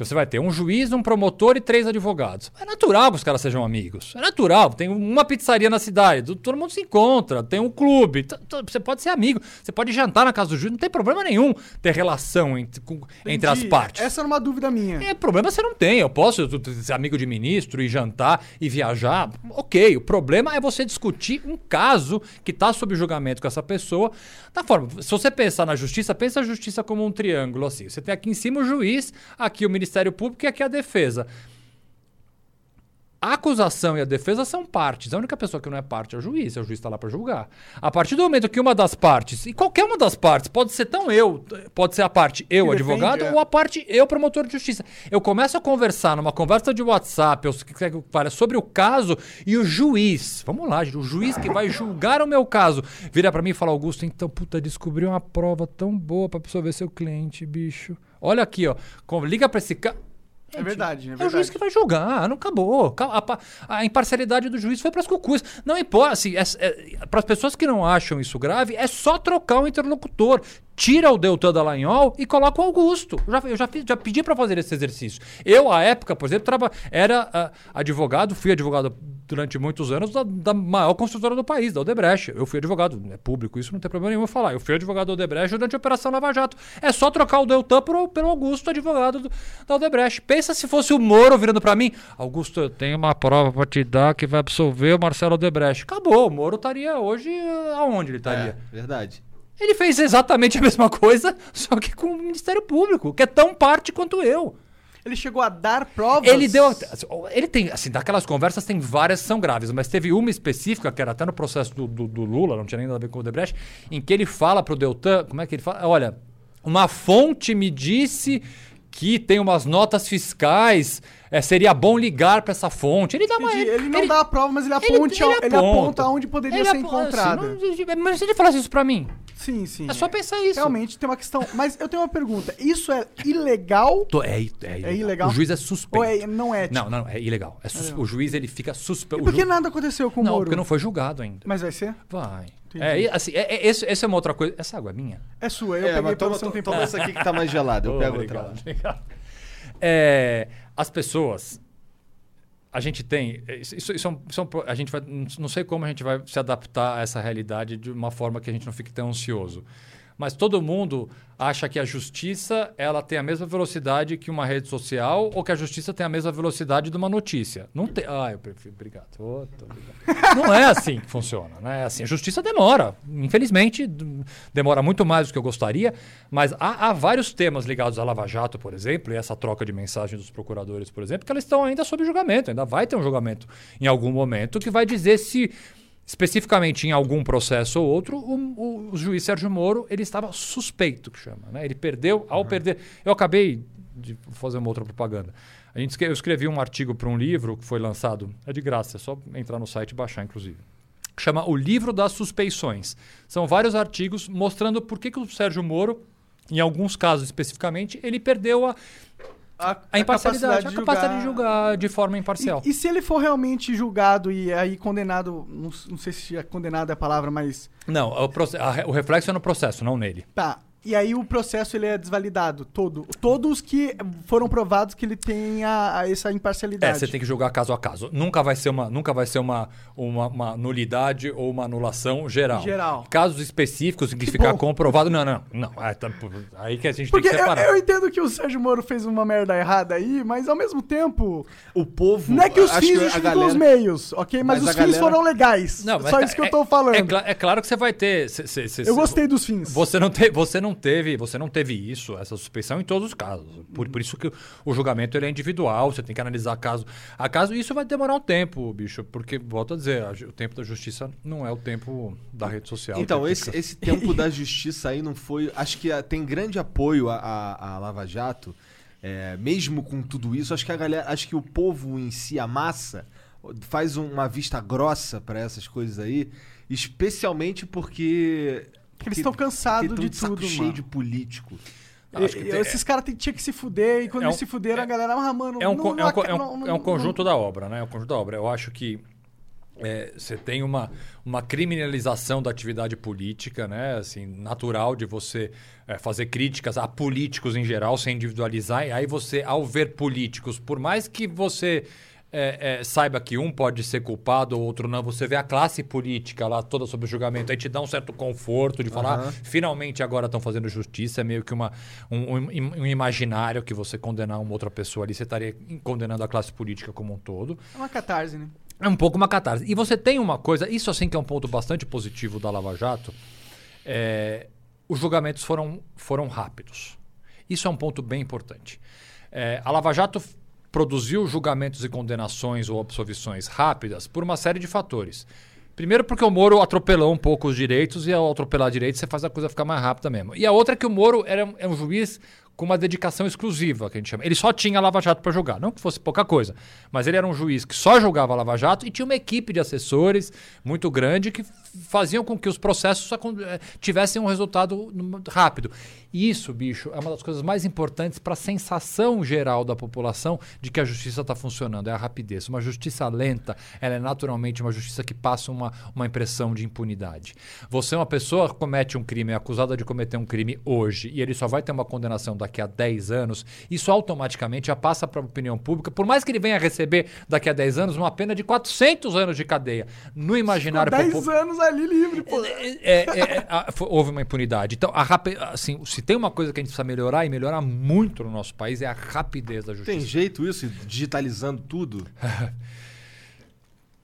Que você vai ter um juiz, um promotor e três advogados. É natural que os caras sejam amigos. É natural. Tem uma pizzaria na cidade, do- todo mundo se encontra, tem um clube. Você pode ser amigo, você pode jantar na casa do juiz, não tem problema nenhum ter relação entre, com- entre as partes. Essa era uma dúvida minha. É, problema você não tem. Eu posso ser amigo de ministro e jantar e viajar. Ok. O problema é você discutir um caso que está sob julgamento com essa pessoa. Da forma. Se você pensar na justiça, pensa a justiça como um triângulo assim. Você tem aqui em cima o juiz, aqui o Ministério Público e aqui a defesa. A acusação e a defesa são partes. A única pessoa que não é parte é o juiz. O juiz está lá para julgar. A partir do momento que uma das partes, e qualquer uma das partes, pode ser tão eu, pode ser a parte eu, Que advogado, defende, é. ou a parte eu, promotor de justiça. Eu começo a conversar numa conversa de WhatsApp, ou que eu fale, sobre o caso, e o juiz, vamos lá, o juiz que vai julgar o meu caso, vira para mim e fala: Augusto, então, puta, descobri uma prova tão boa para absorver seu cliente, bicho. Olha aqui, ó. Liga para esse cara. É verdade, é É o verdade. juiz que vai julgar, não acabou. Ca- A, a imparcialidade do juiz foi para as cucuas. Não importa, assim, para as pessoas que não acham isso grave, é só trocar o interlocutor. Tira o Deltan Dallagnol e coloca o Augusto. Eu já, eu já, fiz- já pedi para fazer esse exercício. Eu, à época, por exemplo, traba, era ah, advogado, fui advogado durante muitos anos da, da maior construtora do país, da Odebrecht. Eu fui advogado, é público, isso não tem problema nenhum eu falar. Eu fui advogado da Odebrecht durante a Operação Lava Jato. É só trocar o Deltan por, pelo Augusto, advogado do, da Odebrecht. Pensa se fosse o Moro virando para mim, Augusto, eu tenho uma prova para te dar que vai absolver o Marcelo Odebrecht. Acabou, o Moro estaria hoje eh, aonde ele estaria? É, verdade. Ele fez exatamente a mesma coisa, só que com o Ministério Público, que é tão parte quanto eu. Ele chegou a dar provas. Ele deu. Ele tem, assim, daquelas conversas tem várias que são graves, mas teve uma específica, que era até no processo do, do, do Lula, não tinha nem nada a ver com o Debrecht, em que ele fala pro Deltan. Como é que ele fala? Olha, uma fonte me disse que tem umas notas fiscais. É, seria bom ligar para essa fonte. Ele dá uma. Entendi. Ele não dá a prova, mas ele aponta, ele, ele aponta onde poderia ele ser encontrado. assim, não- mas se ele falasse isso pra mim, Sim, sim. é só pensar isso. Realmente tem uma questão. Mas eu tenho uma pergunta. Isso é ilegal Tô- é, i- é ilegal. ilegal? O juiz é suspeito. ou é, não é? Não, não, é ilegal. É sus- O juiz ele fica suspeito. Por que nada aconteceu com o Não, Moro? porque não foi julgado ainda. Mas vai ser? Vai. Entendi. É, assim, é, é, esse, essa é uma outra coisa. Essa água é minha? É sua. Eu É, peguei mas toma, você tempo. toma essa aqui que tá mais gelada. Eu Oh, pego obrigado, outra obrigado. É, as pessoas. A gente tem. Isso, isso- isso é isso é pro- a gente vai. Não sei como a gente vai se adaptar a essa realidade de uma forma que a gente não fique tão ansioso. Mas todo mundo acha que a justiça ela tem a mesma velocidade que uma rede social ou que a justiça tem a mesma velocidade de uma notícia. Não tem. Ah, eu prefiro. Obrigado. Obrigado. Não é assim que funciona. Né? É assim, a justiça demora. Infelizmente, demora muito mais do que eu gostaria. Mas há, há vários temas ligados à Lava Jato, por exemplo, e essa troca de mensagens dos procuradores, por exemplo, que elas estão ainda sob julgamento. Ainda vai ter um julgamento em algum momento que vai dizer se especificamente em algum processo ou outro, o, o- o juiz Sérgio Moro ele estava suspeito, que chama. Né? Ele perdeu, ao perder. Eu acabei de fazer uma outra propaganda. A gente, eu escrevi um artigo para um livro que foi lançado, é de graça, é só entrar no site e baixar, inclusive. Chama O Livro das Suspeições. São vários artigos mostrando por que, que o Sérgio Moro, em alguns casos especificamente, ele perdeu a, a imparcialidade, a capacidade de julgar de forma imparcial. E, e se ele for realmente julgado e aí condenado, não, não sei se é condenado é a palavra, mas Não, o, proce- a re- o reflexo é no processo, não nele. tá. E aí o processo ele é desvalidado todo. Todos que foram provados que ele tem a, a essa É, imparcialidade. você tem que julgar caso a caso. Nunca vai ser uma, nunca vai ser uma, uma, uma nulidade ou uma anulação geral. Geral. Casos específicos em que, Que ficar bom. comprovado. Não, não, não. É, tá- aí que a gente Porque tem que eu, separar. eu entendo que o Sérgio Moro fez uma merda errada aí, mas ao mesmo tempo, O povo. não é que os fins justificam os meios, ok? Mas, Mas os a fins galera- foram legais. Não, mas Só tá- isso que eu é- tô falando. É, é claro que você vai ter. cê- cê- cê- eu cê- gostei dos fins. Você não, te, você não teve, você não teve isso, essa suspeição em todos os casos. Por, por isso que o julgamento ele é individual, você tem que analisar caso a caso. Isso vai demorar um tempo, bicho, porque volto a dizer, a o tempo da justiça não é o tempo da rede social. Então, esse, esse tempo da justiça aí não foi. Acho que ah, tem grande apoio à- à Lava Jato, é, mesmo com tudo isso. Acho que a galera, acho que o povo em si, a massa, faz uma vista grossa pra essas coisas aí, especialmente porque. Porque eles estão cansados de saco tudo, cheio mano. de político. Acho que E- tem- esses caras tem- tinham que se fuder, e quando É eles um- se fuderam, é- a galera, ah, mano, É um, não- não é um, aca- é um- não- é um não- conjunto da obra, né? É um conjunto da obra. Eu acho que é, você tem uma, uma criminalização da atividade política, né? Assim, natural de você é, fazer críticas a políticos em geral, sem individualizar. E aí você, ao ver políticos, por mais que você é, é, saiba que um pode ser culpado ou outro não, você vê a classe política lá toda sob julgamento, aí te dá um certo conforto de falar. "Ah, finalmente agora estão fazendo justiça, é meio que uma, um, um um imaginário que você condenar uma outra pessoa ali, você estaria condenando a classe política como um todo. É uma catarse, né? É um pouco uma catarse. E você tem uma coisa, isso assim que é um ponto bastante positivo da Lava Jato, é, os julgamentos foram, foram rápidos. Isso é um ponto bem importante. É, a Lava Jato produziu julgamentos e condenações ou absolvições rápidas por uma série de fatores. Primeiro porque o Moro atropelou um pouco os direitos e ao atropelar direitos você faz a coisa ficar mais rápida mesmo. E a outra é que o Moro era é um juiz com uma dedicação exclusiva, que a gente chama. Ele só tinha Lava Jato para julgar, não que fosse pouca coisa, mas ele era um juiz que só julgava Lava Jato e tinha uma equipe de assessores muito grande que faziam com que os processos eh, tivessem um resultado rápido. E isso, bicho, é uma das coisas mais importantes para a sensação geral da população de que a justiça está funcionando, é a rapidez. Uma justiça lenta, ela é naturalmente uma justiça que passa uma, uma impressão de impunidade. Você é uma pessoa que comete um crime, é acusada de cometer um crime hoje, e ele só vai ter uma condenação daqui daqui a 10 anos, isso automaticamente já passa para a opinião pública, por mais que ele venha receber daqui a 10 anos uma pena de 400 anos de cadeia. No imaginário 10 popular. anos ali livre, pô. É, é, é, a- foi- houve uma impunidade. Então, a rapi- assim, se tem uma coisa que a gente precisa melhorar e melhorar muito no nosso país é a rapidez da justiça. Tem jeito isso, digitalizando tudo?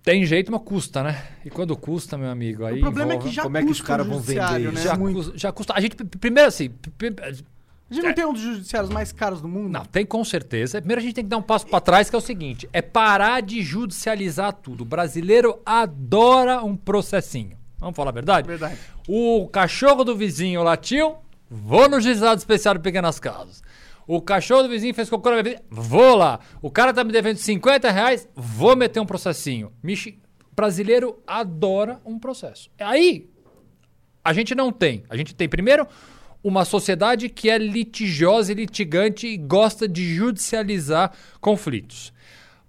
Tem jeito, mas custa, né? E quando custa, meu amigo, aí o problema é envolve- que já como é que os custa caras vão vender né? já, custa, já custa. A gente, primeiro assim, A gente não tem um dos judiciários mais caros do mundo? não, tem com certeza. Primeiro a gente tem que dar um passo para trás, que é o seguinte: é parar de judicializar tudo. O brasileiro adora um processinho. Vamos falar a verdade? Verdade. O cachorro do vizinho latiu, vou no juizado especial de pequenas causas. O cachorro do vizinho fez cocô na minha vida, vou lá. O cara tá me devendo 50 reais, vou meter um processinho. Michi, brasileiro adora um processo. Aí, a gente não tem. A gente tem, primeiro, uma sociedade que é litigiosa e litigante e gosta de judicializar conflitos.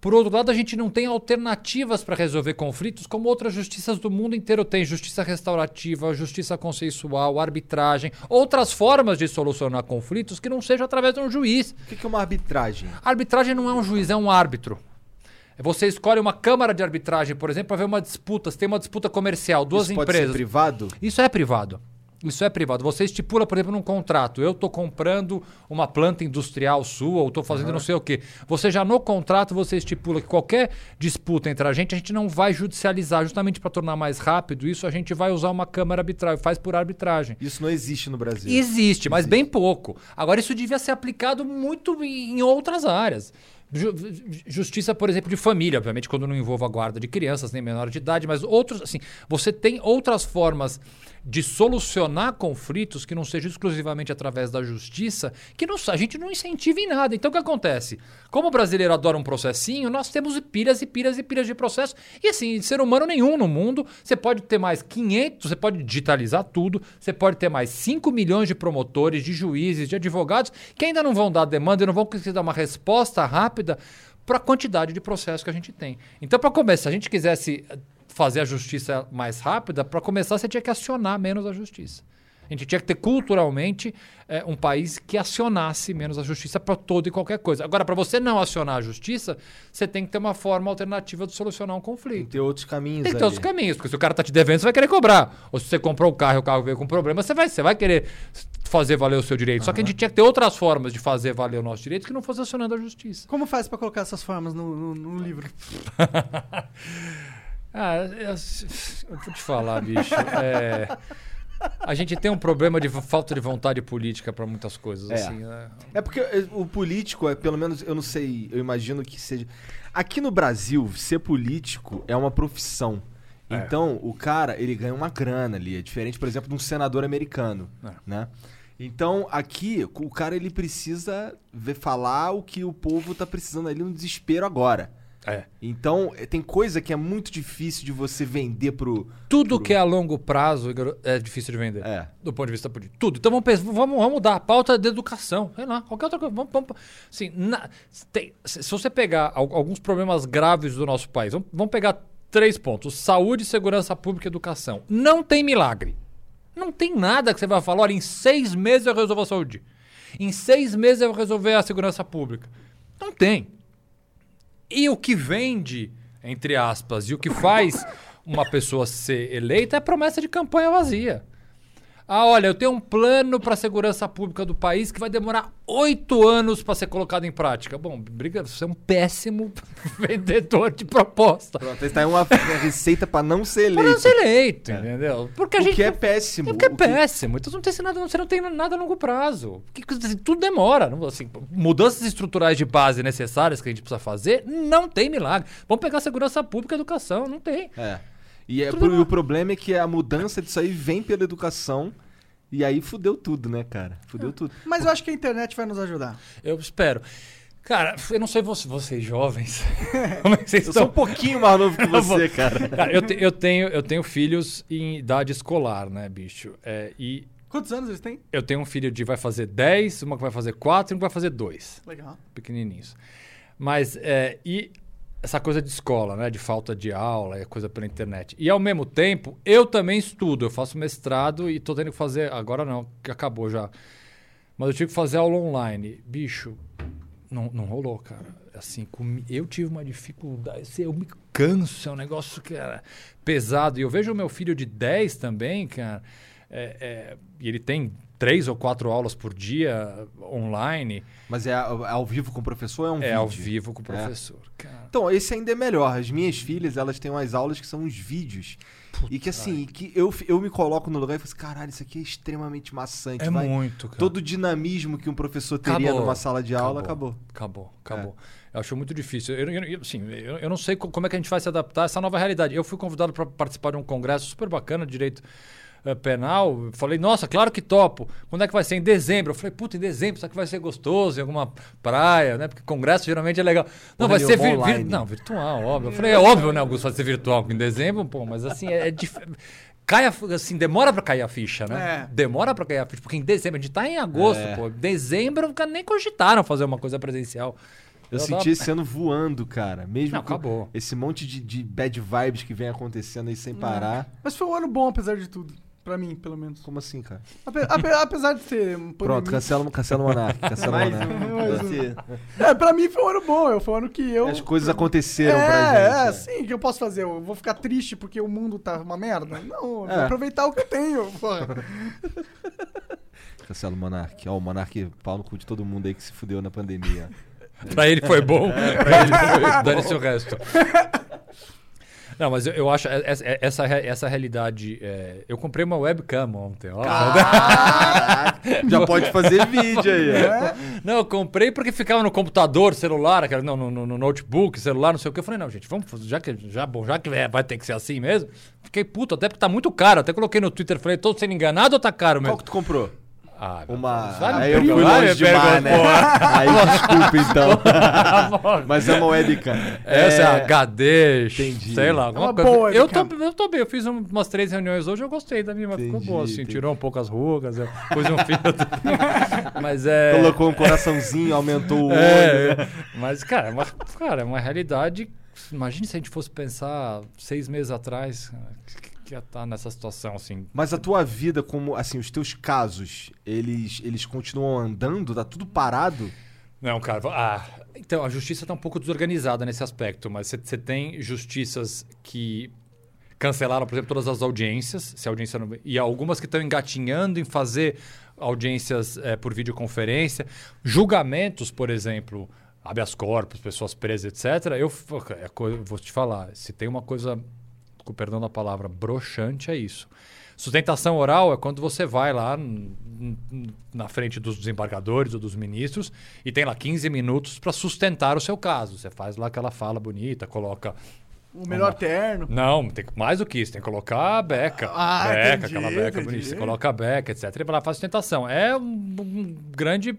Por outro lado, a gente não tem alternativas para resolver conflitos, como outras justiças do mundo inteiro têm: justiça restaurativa, justiça consensual, arbitragem, outras formas de solucionar conflitos que não seja através de um juiz. O que é uma arbitragem? Arbitragem não é um juiz, é um árbitro. Você escolhe uma câmara de arbitragem, por exemplo, para ver uma disputa. Se tem uma disputa comercial, duas isso empresas. ser privado? Isso é privado. Isso é privado. Você estipula, por exemplo, num contrato. Eu estou comprando uma planta industrial sua ou estou fazendo não sei o quê. Você já no contrato você estipula que qualquer disputa entre a gente, a gente não vai judicializar. Justamente para tornar mais rápido isso, a gente vai usar uma câmara arbitrária. Faz por arbitragem. Isso não existe no Brasil. Existe, mas bem pouco. Agora, isso devia ser aplicado muito em outras áreas. Ju- Justiça, por exemplo, de família, obviamente, quando não envolva a guarda de crianças nem menor de idade, mas outros, assim, você tem outras formas de solucionar conflitos que não sejam exclusivamente através da justiça, que não- a gente não incentiva em nada. Então, o que acontece? Como o brasileiro adora um processinho, nós temos pilhas e pilhas e pilhas de processo. E assim, ser humano nenhum no mundo, você pode ter mais 500, você pode digitalizar tudo, você pode ter mais 5 milhões de promotores, de juízes, de advogados, que ainda não vão dar demanda e não vão conseguir dar uma resposta rápida para a quantidade de processos que a gente tem. Então, para começar, se a gente quisesse fazer a justiça mais rápida, para começar, você tinha que acionar menos a justiça. A gente tinha que ter culturalmente eh, um país que acionasse menos a justiça para toda e qualquer coisa. Agora, para você não acionar a justiça, você tem que ter uma forma alternativa de solucionar um Tem conflito. que ter outros caminhos Tem que ter ali. outros caminhos, porque se o cara tá te devendo, você vai querer cobrar. Ou se você comprou o carro e o carro veio com problema, você vai, você vai querer fazer valer o seu direito. Só que a gente tinha que ter outras formas de fazer valer o nosso direito que não fosse acionando a justiça. Como faz pra colocar essas formas no, no- no livro? Ah, eu, eu vou te falar, bicho. é, a gente tem um problema de falta de vontade política para muitas coisas. É. Assim, né? É porque eh, o político, é, pelo menos, eu não sei, eu imagino que seja. Aqui no Brasil, ser político é uma profissão. É. Então, o cara, ele ganha uma grana ali. É diferente, por exemplo, de um senador americano, É. né? Então, aqui, o cara, ele precisa ver, falar o que o povo tá precisando ali no desespero agora. É. Então, eh, tem coisa que é muito difícil de você vender pro... Tudo pro- que é a longo prazo é difícil de vender. É. Do ponto de vista político. Tudo. Então vamos, pensar, vamos, vamos mudar a pauta de educação. Sei lá, qualquer outra coisa. Vamos, vamos, assim, na- tem- se você pegar al- alguns problemas graves do nosso país, vamos, vamos pegar três pontos: saúde, segurança pública e educação. Não tem milagre. Não tem nada que você vai falar, olha, em seis meses eu resolvo a saúde. Em seis meses eu vou resolver a segurança pública. Não tem. E o que vende, entre aspas, e o que faz uma pessoa ser eleita é promessa de campanha vazia. Ah, olha, eu tenho um plano para a segurança pública do país que vai demorar oito anos para ser colocado em prática. Bom, briga, você é um péssimo vendedor de proposta. Pronto, está aí uma, receita pra não ser Para eleito. não ser eleito, entendeu? Porque a O gente que é péssimo. é porque é que- péssimo. Então você não tem nada, você não tem nada a longo prazo. Que coisa- assim, tudo demora. Não- Assim, mudanças estruturais de base necessárias que a gente precisa fazer, não tem milagre. Vamos pegar segurança pública e educação, não tem. É. E, é pro- e o problema é que a mudança disso aí vem pela educação. E aí fudeu tudo, né, cara? Fudeu tudo. Mas eu acho que a internet vai nos ajudar. Eu espero. Cara, eu não sei você- vocês jovens. Como é que vocês Eu sou um estão? pouquinho mais novo que você, cara. Cara, eu, te- eu tenho, eu tenho filhos em idade escolar, né, bicho? É, e Quantos anos eles têm? eu tenho um filho de vai fazer 10, uma que vai fazer 4 e um que vai fazer 2. Legal. pequenininhos. Mas, é, e essa coisa de escola, né? De falta de aula, é coisa pela internet. E ao mesmo tempo, eu também estudo. Eu faço mestrado e tô tendo que fazer. Agora não, que acabou já. Mas eu tive que fazer aula online. Bicho, não, não rolou, cara. Assim, comi- eu tive uma dificuldade. assim, Eu me canso, é um negócio que era pesado. E eu vejo o meu filho de 10 também, cara. é, é, e ele tem três ou quatro aulas por dia online. Mas é ao ao vivo com o professor é um é vídeo? ao vivo com o professor. Cara. Então, esse ainda é melhor. As minhas filhas, elas têm umas aulas que são uns vídeos. e que assim, que eu, eu me coloco no lugar e falo assim, caralho, isso aqui é extremamente maçante. É vai. muito, cara. Todo o dinamismo que um professor teria Acabou. numa sala de aula, acabou. Acabou, acabou. Eu acho muito difícil. Eu, eu- assim, eu, eu não sei co- como é que a gente vai se adaptar a essa nova realidade. Eu fui convidado para participar de um congresso super bacana de direito penal. Falei, nossa, claro que topo. Quando é que vai ser? Em dezembro. Eu falei, puta, em dezembro, será que vai ser gostoso em alguma praia, né? Porque congresso geralmente é legal. Não, vai ser vir- vir-. Não, virtual, óbvio. Eu falei, é óbvio, né, Augusto, vai ser virtual em dezembro, pô, mas assim, é, é dif... Cai a, assim, demora pra cair a ficha, né? É. Demora pra cair a ficha, porque em dezembro, a gente tá em agosto, É. pô. Dezembro, cara, nem cogitaram fazer uma coisa presencial. Eu Eu senti tava- esse ano voando, cara. Mesmo Não, com acabou. esse monte de, de bad vibes que vem acontecendo aí sem parar. Mas foi um ano bom, apesar de tudo. Pra mim, pelo menos. Como assim, cara? Ape- ape- apesar de ter um Pronto, cancela, cancela o Monark. Cancela o Mais Monark. um. É, pra mim foi um ano bom. eu- Foi um ano que eu. As coisas aconteceram é, pra gente. É, sim, o que eu posso fazer? Eu vou ficar triste porque o mundo tá uma merda? Não, É. vou aproveitar o que eu tenho, porra. Cancela o Monark. Ó, o Monark, pau no cu de todo mundo aí que se fudeu na pandemia. Pra ele foi bom, pra ele foi. Dane-se o resto. Não, mas eu, eu acho essa, essa, essa realidade. é, eu comprei uma webcam ontem. Ó. Já pode fazer vídeo aí. ó. Não, eu comprei porque ficava no computador, celular, não, no, no- no notebook, celular, não sei o que. Eu falei, não, gente, vamos já que, já, bom, já que é, vai ter que ser assim mesmo. Fiquei puto, até porque tá muito caro. Até coloquei no Twitter, falei, tô sendo enganado ou tá caro Qual mesmo? que tu comprou? Ah, Uma. Aí eu fui longe demais, né? Aí desculpa então. Mas é uma webcam. Essa é HD, entendi. sei lá, alguma uma coisa. boa eu, tô, eu tô bem, eu fiz um- umas três reuniões hoje, eu gostei da minha, mas ficou Entendi, boa, assim, entendi. tirou um pouco as rugas, eu pus um filtro. mas é. Colocou um coraçãozinho, aumentou o olho. É, é. mas, cara, é uma, cara, é uma realidade. Imagine se a gente fosse pensar seis meses atrás que, ia estar nessa situação, assim. Mas a tua vida, como assim, os teus casos, eles, eles continuam andando? Tá tudo parado? Não, cara. Ah, então, a justiça está um pouco desorganizada nesse aspecto, mas você- tem justiças que cancelaram, por exemplo, todas as audiências, se audiência não... e algumas que estão engatinhando em fazer audiências eh, por videoconferência. Julgamentos, por exemplo, habeas corpus, pessoas presas, etc. É eu vou te falar, se tem uma coisa, com perdão da palavra, broxante, é isso. Sustentação oral é quando você vai lá na frente dos desembargadores ou dos ministros e tem lá 15 minutos para sustentar o seu caso. Você faz lá aquela fala bonita, coloca. O melhor Uma- terno. Não, tem mais do que isso, tem que colocar a beca. Ah, beca, entendi, aquela beca entendi. bonita. Você coloca a beca, etc. E vai lá faz sustentação. É um, um grande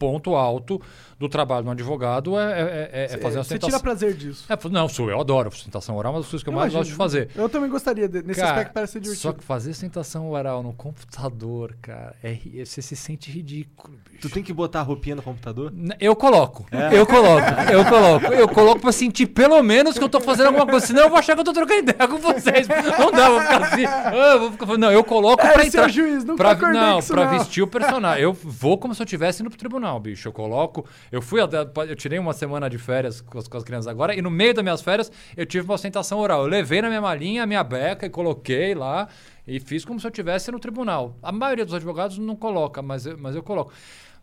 ponto alto do trabalho do advogado é, é- é- é fazer a Você sustentação. tira prazer disso. É, não, sou, eu adoro sustentação oral, é uma das coisas que eu, mais Imagino. gosto de fazer. Eu também gostaria, de- nesse Cara, aspecto parece ser divertido. Só que fazer sustentação oral no computador, cara, é, você se sente ridículo, bicho. Tu tem que botar a roupinha no computador? Eu coloco, É? eu coloco, eu coloco, eu coloco pra sentir pelo menos que eu tô fazendo alguma coisa, senão eu vou achar que eu tô trocando ideia com vocês. Não dá, eu vou ficar assim. ah, eu vou ficar- não, eu coloco É, pra entrar. juiz, nunca pra, não, pra não. vestir o personagem. Eu vou como se eu estivesse indo pro tribunal, bicho. Eu coloco. Eu fui até. Eu tirei uma semana de férias com as, com as crianças agora, e no meio das minhas férias eu tive uma ostentação oral. Eu levei na minha malinha a minha beca e coloquei lá. E fiz como se eu estivesse no tribunal. A maioria dos advogados não coloca, mas eu, mas eu coloco.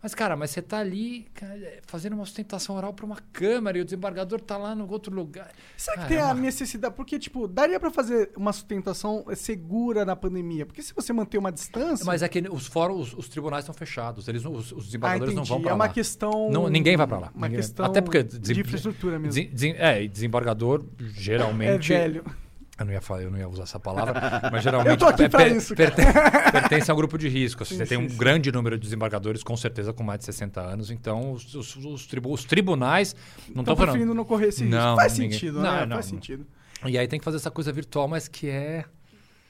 Mas, cara, mas você tá ali cara, fazendo uma sustentação oral pra uma câmara e o desembargador tá lá no outro lugar. Será que Cara, tem é a necessidade? Porque, tipo, daria pra fazer uma sustentação segura na pandemia. Porque se você manter uma distância. Mas é que os fóruns, os, os tribunais estão fechados. Eles, os, os ah, desembargadores entendi. não vão pra é uma lá. questão. Não, ninguém vai pra lá. Uma Ninguém- questão Até porque de desem- infraestrutura mesmo. Desen- é, e desembargador É geralmente. velho. Eu não ia falar, eu não ia usar essa palavra, mas geralmente Eu tô aqui per- per- isso, pertence, pertence a um grupo de risco. assim, Sim, você tem um sim. grande número de desembargadores, com certeza com mais de 60 anos, então os, os- os tribu- os tribunais não Estão preferindo não correr esse risco. Não, Faz ninguém- sentido, não, né? não, Faz não. sentido. E aí tem que fazer essa coisa virtual, mas que é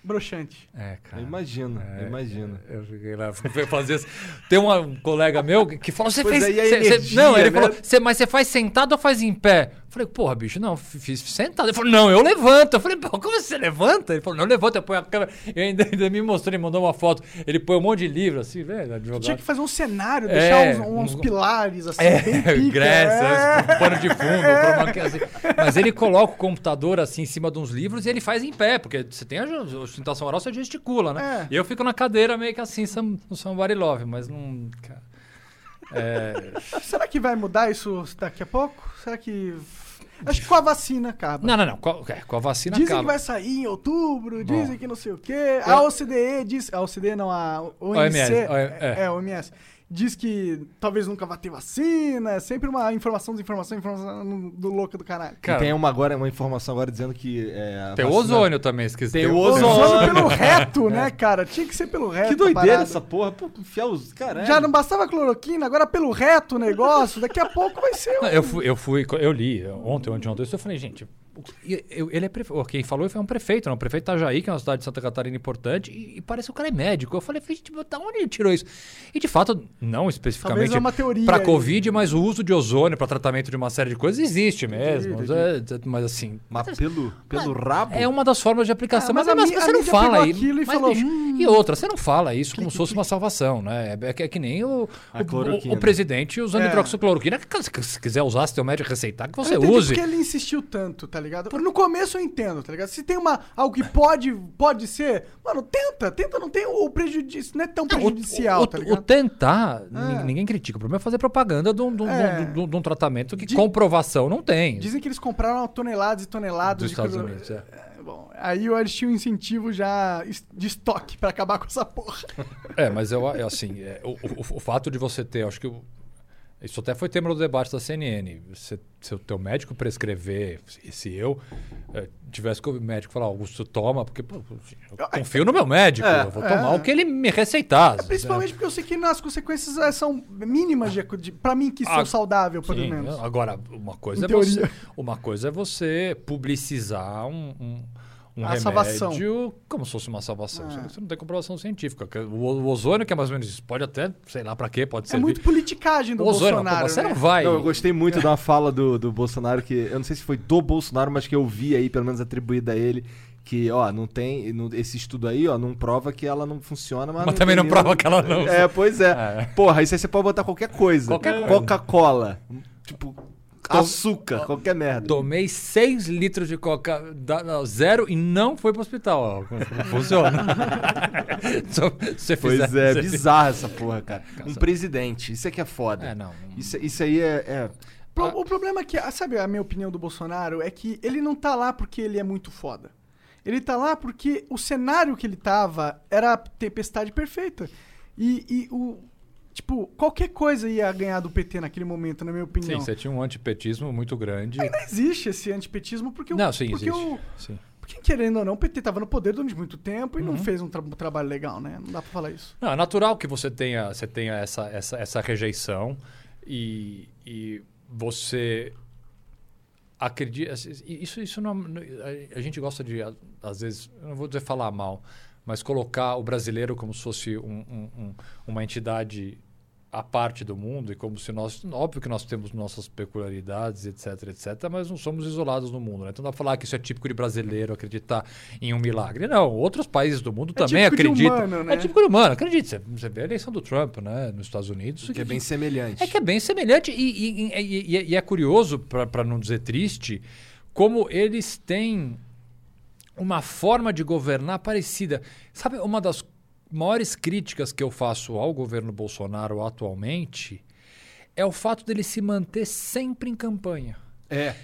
broxante. É, Eu cara. imagino, É, eu imagino. Eu fiquei lá, fui fazer isso. Tem uma- um colega meu que falou: Você fez. cê- cê- energia, não, ele né? falou: "Cê- Mas você faz sentado ou faz em pé? Eu falei: Porra, bicho, não, fiz sentado. Ele falou: Não, eu levanto. Eu falei: Pô, como você levanta? Ele falou: Não, eu levanto, eu ponho a câmera. E ainda, ainda me mostrou, ele mandou uma foto. Ele põe um monte de livro assim, velho, advogado. Tinha que fazer um cenário, É, deixar uns, uns uns- pilares assim, É, bem pica. Grécia, é. um pano de fundo, chroma- assim. Mas ele coloca o computador assim em cima de uns livros e ele faz em pé, porque você tem a sustentação oral, você gesticula, né? É. Eu fico na cadeira meio que assim, no Somebody Love, mas não. Cara, é, Será que vai mudar isso daqui a pouco? Será que. Acho que com a vacina acaba. Não, não, não. Com, é, com a vacina Dizem acaba. que vai sair em outubro, Bom. dizem que não sei o quê. A OCDE diz. A OCDE não, a OMC. OMS, é, é. é, OMS. Diz que talvez nunca vai ter vacina. É sempre uma informação, desinformação, informação do louco do caralho. Cara, e tem uma, agora, uma informação agora dizendo que. É, tem o vacina- ozônio também, esqueci. Tem o Ozônio ozônio. pelo reto, né, cara? Tinha que ser pelo reto. Que doideira essa porra. Pô, enfiar os. Caralho. Já não bastava cloroquina, agora pelo reto o negócio. Daqui a pouco vai ser. Não, um- eu fui, eu fui, eu li ontem, ontem, ontem, eu falei, gente, ele é prefeito, quem falou foi um prefeito, né? O prefeito Itajaí, que é uma cidade de Santa Catarina importante, e, e parece que o cara é médico. Eu falei, gente, da onde ele tirou isso? E de fato, não especificamente é uma teoria para aí. Covid, mas o uso de ozônio para tratamento de uma série de coisas existe mesmo. Entendi, É, mas assim, Mas pelo, pelo rabo. é uma das formas de aplicação. Ah, mas, mas a mas você não fala aí. e mas, falou, bicho, "Hum". E outra, você não fala isso como se fosse uma salvação, né? É, que- é que nem o, A o- o, o presidente usando É. hidroxicloroquina. que Se se quiser usar, se teu médico receitar, que você entendi use. porque ele insistiu tanto, tá ligado? No começo eu entendo, tá ligado? Se tem uma, algo que pode, pode ser, mano, tenta, tenta, não tem o prejudício, não é tão Não, o- prejudicial, o, tá o ligado? tentar, É. nin- ninguém critica. O problema é fazer propaganda de um, de um- É. de um- de um tratamento que comprovação não tem. Dizem que eles compraram toneladas e toneladas Dos de Estados Unidos, é. É, bom, aí eles tinham um incentivo já de estoque pra acabar com essa porra. É, mas eu, assim, é, o, o- o fato de você ter, acho que o- isso até foi tema do debate da CNN. Se, se o teu médico prescrever, se, se eu eh, tivesse que o médico falar, Augusto, toma, porque pô, eu confio no meu médico, É, eu vou tomar é. o que ele me receitar. Principalmente porque eu sei que as consequências eh, são mínimas de, de, pra mim que sou Ah, saudável, pelo Sim, menos. Agora, uma coisa, Em é teoria. você, uma coisa é você publicizar um, um, um A remédio salvação. como se fosse uma salvação. Ah. Que Você não tem comprovação científica. O, o ozônio, que é mais ou menos isso, pode até, sei lá pra quê, pode É servir. muito politicagem do o ozônio, Bolsonaro, você né? não vai. Não, eu gostei muito de uma fala do, do Bolsonaro que. Eu não sei se foi do Bolsonaro, mas que eu vi aí, pelo menos atribuída a ele. Que, ó, não tem. não- esse estudo aí, ó, não prova que ela não funciona, mas. Mas também não prova que ela não. É, pois é. É. Porra, isso aí você pode botar qualquer coisa. Qualquer coisa. Coca-Cola. Tipo, açúcar, qualquer merda. Tomei 6 litros de coca da- não, zero e não foi pro hospital. Ó. Funciona. Você Pois fizer- é, se- bizarro essa porra, cara. Um presidente, isso é que é foda. É, não. Isso, isso aí é. é- Pro- O problema é que, ah, sabe a minha opinião do Bolsonaro? É que ele não tá lá porque ele é muito foda. Ele tá lá porque o cenário que ele tava era a tempestade perfeita. E, e o. Tipo, qualquer coisa ia ganhar do PT naquele momento, na minha Sim, opinião. você tinha um antipetismo muito grande. Ainda existe esse antipetismo porque o. Não, sim, porque existe. o- Sim. porque, querendo ou não, o PT tava no poder durante muito tempo e Uhum. não fez um, tra- um trabalho legal, né? Não dá pra falar isso. Não, é natural que você tenha, você tenha essa, essa, essa rejeição e, e você acredita. Isso, isso não, a- gente gosta de, às vezes, eu não vou dizer falar mal, mas colocar o brasileiro como se fosse um- um- um- uma entidade à parte do mundo e como se nós. Óbvio que nós temos nossas peculiaridades, etc, etc, mas não somos isolados no mundo. Né? Então não dá pra falar que isso é típico de brasileiro acreditar em um milagre. Não, outros países do mundo É também acreditam. humano, né? É típico de humano, acredite. Você, você vê a eleição do Trump né, nos Estados Unidos. que é bem semelhante. É que é bem semelhante e, e- e- e- e é curioso, para não dizer triste, como eles têm uma forma de governar parecida. Sabe, uma das maiores críticas que eu faço ao governo Bolsonaro atualmente é o fato dele se manter sempre em campanha. É.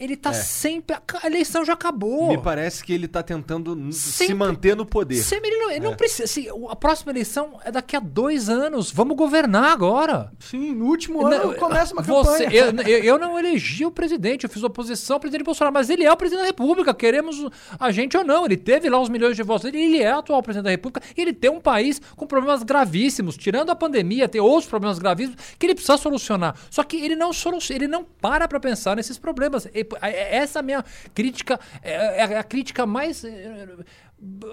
Ele tá É. sempre. A eleição já acabou. Me parece que ele tá tentando n- se Sempre- manter no poder. Sempre ele não, ele não É. precisa. assim, a próxima eleição é daqui a dois anos. Vamos governar agora. Sim, no último ano Não, começa uma você- campanha. Eu, eu- eu não elegi o presidente, eu fiz oposição ao presidente Bolsonaro, mas ele é o presidente da República, queremos a gente ou não. Ele teve lá os milhões de votos dele, ele é atual presidente da República, e ele tem um país com problemas gravíssimos, tirando a pandemia, tem outros problemas gravíssimos que ele precisa solucionar. Só que ele não soluciona, ele não para para pensar nesses problemas. E, é- Essa é a minha crítica, é, é a crítica mais. é,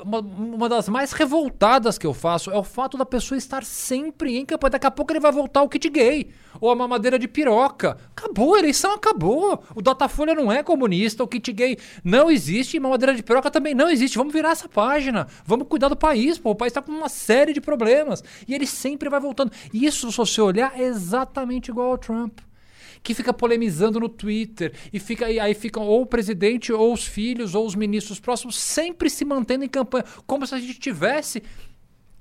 uma, uma das mais revoltadas que eu faço é o fato da pessoa estar sempre em campanha. Daqui a pouco ele vai voltar o kit gay. Ou a mamadeira de piroca. Acabou, a eleição acabou. O Datafolha não é comunista, o kit gay não existe, e mamadeira de piroca também não existe. Vamos virar essa página. Vamos cuidar do país, pô. O país tá com uma série de problemas. E ele sempre vai voltando. E isso, se você olhar, é exatamente igual ao Trump que fica polemizando no Twitter e fica e aí ficam ou o presidente ou os filhos ou os ministros próximos sempre se mantendo em campanha, como se a gente tivesse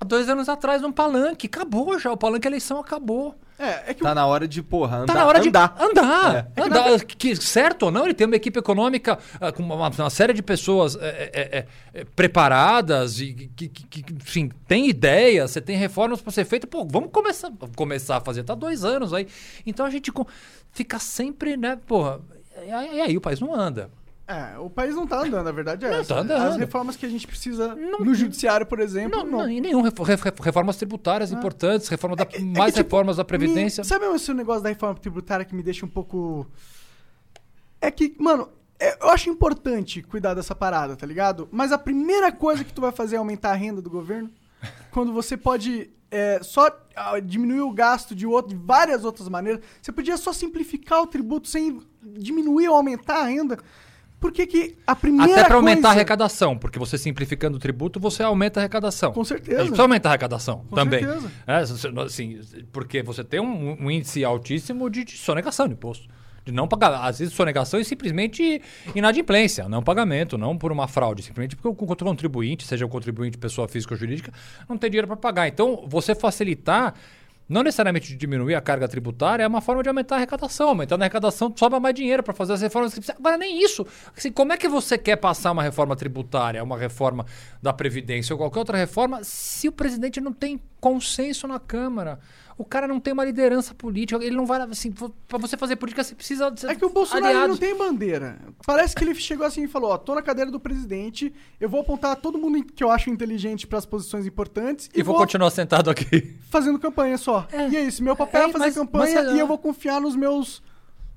há dois anos atrás num palanque. Acabou já, o palanque a eleição acabou. É, é que Tá na hora de, porra, andar. Tá na hora andar. de andar. É. andar. Que, certo ou não, ele tem uma equipe econômica ah, com uma, uma série de pessoas é, é, é, é, preparadas e que, que, que, enfim, tem ideias, você tem reformas para ser feitas. Pô, vamos começar, começar a fazer. Tá dois anos aí. Então a gente co- fica sempre, né, porra. E aí, e aí o país não anda. É, o país não tá andando, a verdade é Não essa. tá andando. As reformas que a gente precisa Não- no judiciário, por exemplo, Não, não. não, e nenhum. Ref- ref- reformas tributárias importantes, reforma da, É que, mais tipo, reformas da Previdência. me- sabe esse negócio da reforma tributária que me deixa um pouco. É que, mano, é- eu acho importante cuidar dessa parada, tá ligado? Mas a primeira coisa que tu vai fazer é aumentar a renda do governo. Quando você pode é, só ah, diminuir o gasto de, outro, de várias outras maneiras. Você podia só simplificar o tributo sem diminuir ou aumentar a renda. Por que, que a primeira Até para aumentar a coisa- arrecadação, porque você simplificando o tributo, você aumenta a arrecadação. Com certeza. A precisa aumentar a arrecadação Com também. certeza. É, assim, porque você tem um, um índice altíssimo de, de sonegação de imposto. De não pagar. Às vezes, sonegação é simplesmente inadimplência, não pagamento, não por uma fraude. Simplesmente porque o contribuinte, seja o contribuinte pessoa física ou jurídica, não tem dinheiro para pagar. Então, você facilitar. Não necessariamente diminuir a carga tributária é uma forma de aumentar a arrecadação. Aumentando a arrecadação, sobra mais dinheiro para fazer as reformas que precisa. Agora, nem isso. Assim, como é que você quer passar uma reforma tributária, uma reforma da Previdência ou qualquer outra reforma, se o presidente não tem consenso na Câmara? O cara não tem uma liderança política, ele não vai. Assim, para você fazer política, você precisa. de É que o Bolsonaro ele não tem bandeira. Parece que ele chegou assim e falou: Ó, tô na cadeira do presidente, eu vou apontar todo mundo que eu acho inteligente para as posições importantes E vou continuar sentado aqui. fazendo campanha só. É. E é isso, meu papel é, É, fazer mas- campanha mas e eu vou confiar nos meus.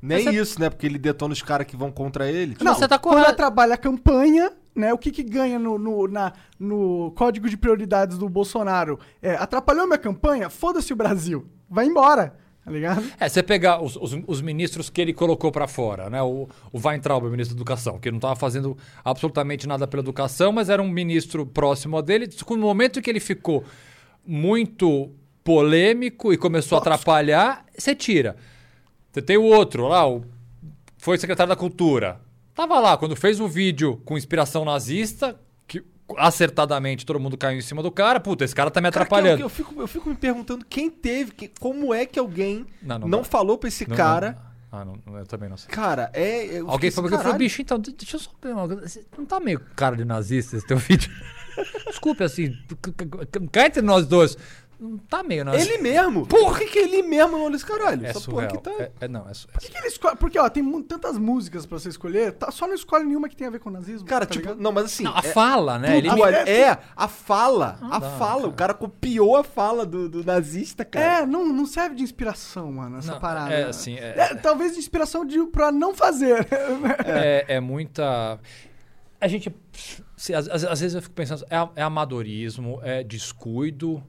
Nem é- isso, né? Porque ele detona os caras que vão contra ele. Não, você tá quando correto. ela trabalha a campanha, né? O que que ganha no, no, na- no código de prioridades do Bolsonaro? É, atrapalhou minha campanha? Foda-se o Brasil. Vai embora, tá ligado? É, você pegar os, os, os ministros que ele colocou para fora, né? O, o Weintraub, o ministro da Educação, que não estava fazendo absolutamente nada pela educação, mas era um ministro próximo a dele. No momento que ele ficou muito polêmico e começou a atrapalhar, você tira. Você tem o outro lá, o, foi secretário da Cultura. Tava lá, quando fez um vídeo com inspiração nazista, que acertadamente todo mundo caiu em cima do cara. Puta, esse cara tá me Cara, que eu- atrapalhando. Eu, fico, eu fico me perguntando quem teve, que- como é que alguém Não, não, não falou pra esse Não, cara. não. Ah, não, eu também não sei. Cara, é. Alguém falou assim, que eu falei, caralho. bicho, então, de- deixa eu só ver uma coisa. Você não tá meio cara de nazista esse teu vídeo? Desculpe, assim, cá entre nós dois. Não tá meio nazista. Ele mesmo? Por que, que ele mesmo não olha esse caralho? é Essa porra surreal. que tá. É, é- não, é, su- é Por que, que ele escolhe? Porque, ó, tem mu- tantas músicas pra você escolher, tá- só não escolhe nenhuma que tenha a ver com nazismo. Cara, tá tipo, ligado? não, mas assim. Não, a é, fala, né? Ele, tudo ali- é, a fala. a dá, fala. O cara copiou a fala do, do nazista, cara. É, não, não serve de inspiração, mano, essa Não, parada. é, assim, é- É, talvez de inspiração de, pra não fazer. é, é muita. A gente. se- às, às- às vezes eu fico pensando, é, é amadorismo, é descuido.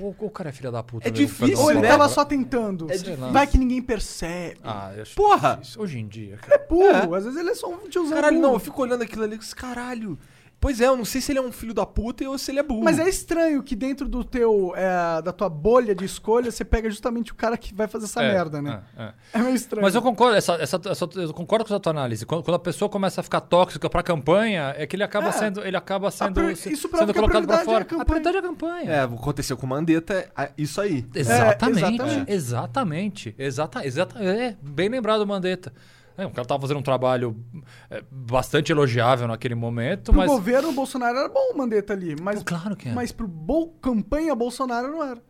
Ou, o cara é filha da puta? É mesmo, difícil, ele tava só tentando. É difícil. Vai que ninguém percebe. Ah, eu acho Porra! difícil. Hoje em dia, É cara. burro, às vezes ele é só um tiozão Caralho, burro. não, eu fico olhando aquilo ali e caralho. Pois é, eu não sei se ele é um filho da puta ou se ele é burro. Mas é estranho que dentro do teu, é, da tua bolha de escolha, você pega justamente o cara que vai fazer essa É, merda, né? é, é. É, meio estranho. Mas eu concordo, essa, essa, essa- eu concordo com essa tua análise. Quando, quando a pessoa começa a ficar tóxica pra campanha, é que ele acaba É. sendo, ele acaba sendo, pri- se- isso sendo que a colocado pra é a fora. campanha. a prioridade é a campanha. É, aconteceu com o Mandetta, é, isso aí. Exatamente, exatamente. exatamente, exata, exata, é bem lembrado, Mandetta. É, o cara tava fazendo um trabalho é, bastante elogiável naquele momento, Pro mas governo, o Bolsonaro era bom o Mandetta ali. Mas, Pô, claro que é. Mas pro bol, campanha Bolsonaro não era.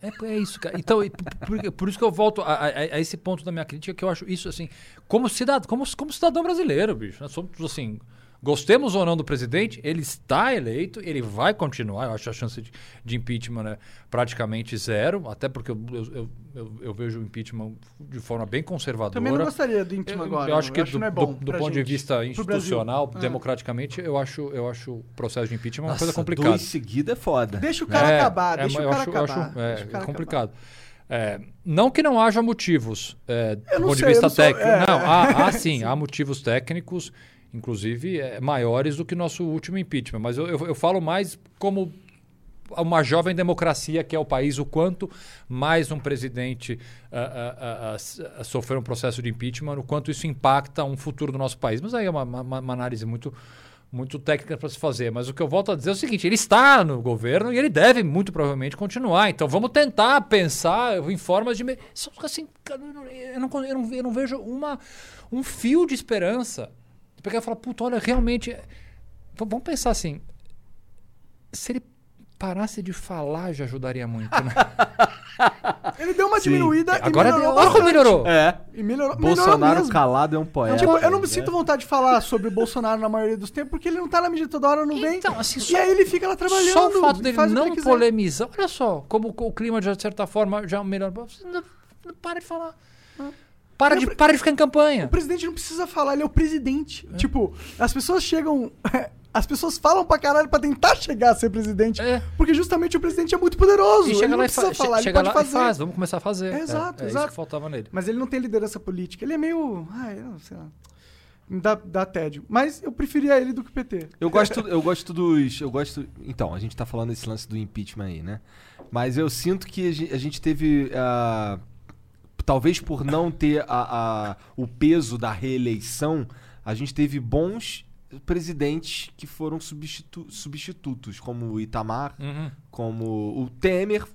É, é isso, cara. Então, por, por- por isso que eu volto a, a- a esse ponto da minha crítica, que eu acho isso, assim, como cidadão, como, como cidadão brasileiro, bicho. Nós somos, assim, Gostemos ou não do presidente, ele está eleito, ele vai continuar. Eu acho a chance de, de impeachment né, praticamente zero, até porque eu, eu, eu, eu, eu vejo o impeachment de forma bem conservadora. Também não gostaria do impeachment Eu, agora. eu acho que não do, não é do- bom do ponto de gente, vista pro institucional. Ah. democraticamente, eu acho, eu acho o processo de impeachment uma Nossa, coisa complicada. dois seguida é foda. Deixa o cara É, acabar, é, deixa eu o cara acho- acabar. acho, é, deixa o cara é complicado. É, não que não haja motivos é, do ponto de sei, eu vista não sou- técnico. é. Não, há, há sim, há motivos técnicos, inclusive é, maiores do que nosso último impeachment. Mas eu, eu, eu falo mais como uma jovem democracia que é o país, o quanto mais um presidente ah, s- ah, sofrer um processo de impeachment, o quanto isso impacta um futuro do nosso país. Mas aí é uma, uma- uma análise muito, muito técnica para se fazer. Mas o que eu volto a dizer é o seguinte: ele está no governo e ele deve muito provavelmente continuar. Então vamos tentar pensar em formas de. Assim, eu não, eu não- eu não vejo uma, um fio de esperança. De pegar e falar, puta, olha, realmente. v- Vamos pensar assim. Se ele parasse de falar, já ajudaria muito, né? Ele deu uma Sim. diminuída e Agora melhorou olha como bastante. melhorou. É. E melhorou, melhorou Bolsonaro mesmo. calado é um poeta. Tipo, eu não né? sinto vontade de falar sobre o Bolsonaro na maioria dos tempos, porque ele não tá na mídia toda hora, não vem. Então, assim, e só- aí ele fica lá trabalhando. Só o fato dele não polemizar. Olha só, como o clima, de certa forma, já melhorou. Você não- não Para de falar. Para de, para de ficar em campanha. O presidente não precisa falar, ele é o presidente. Tipo, as pessoas chegam. As pessoas falam pra caralho pra tentar chegar a ser presidente. É. Porque justamente o presidente é muito poderoso. E ele chega não lá e, precisa fa falar, ele pode lá fazer. e faz. Vamos começar a fazer. É, exato, é, é exato. isso que faltava nele. Mas ele não tem liderança política. Ele é meio. Ai, eu não sei lá. Me Dá, dá tédio. Mas eu preferia ele do que o PT. Eu gosto, eu gosto dos. Eu gosto. Então, a gente tá falando desse lance do impeachment aí, né? Mas eu sinto que a gen- a gente teve. ah, talvez por não ter a, a- o peso da reeleição, a gente teve bons presidentes que foram substitu- substitutos, como o Itamar, Uhum. como o Temer,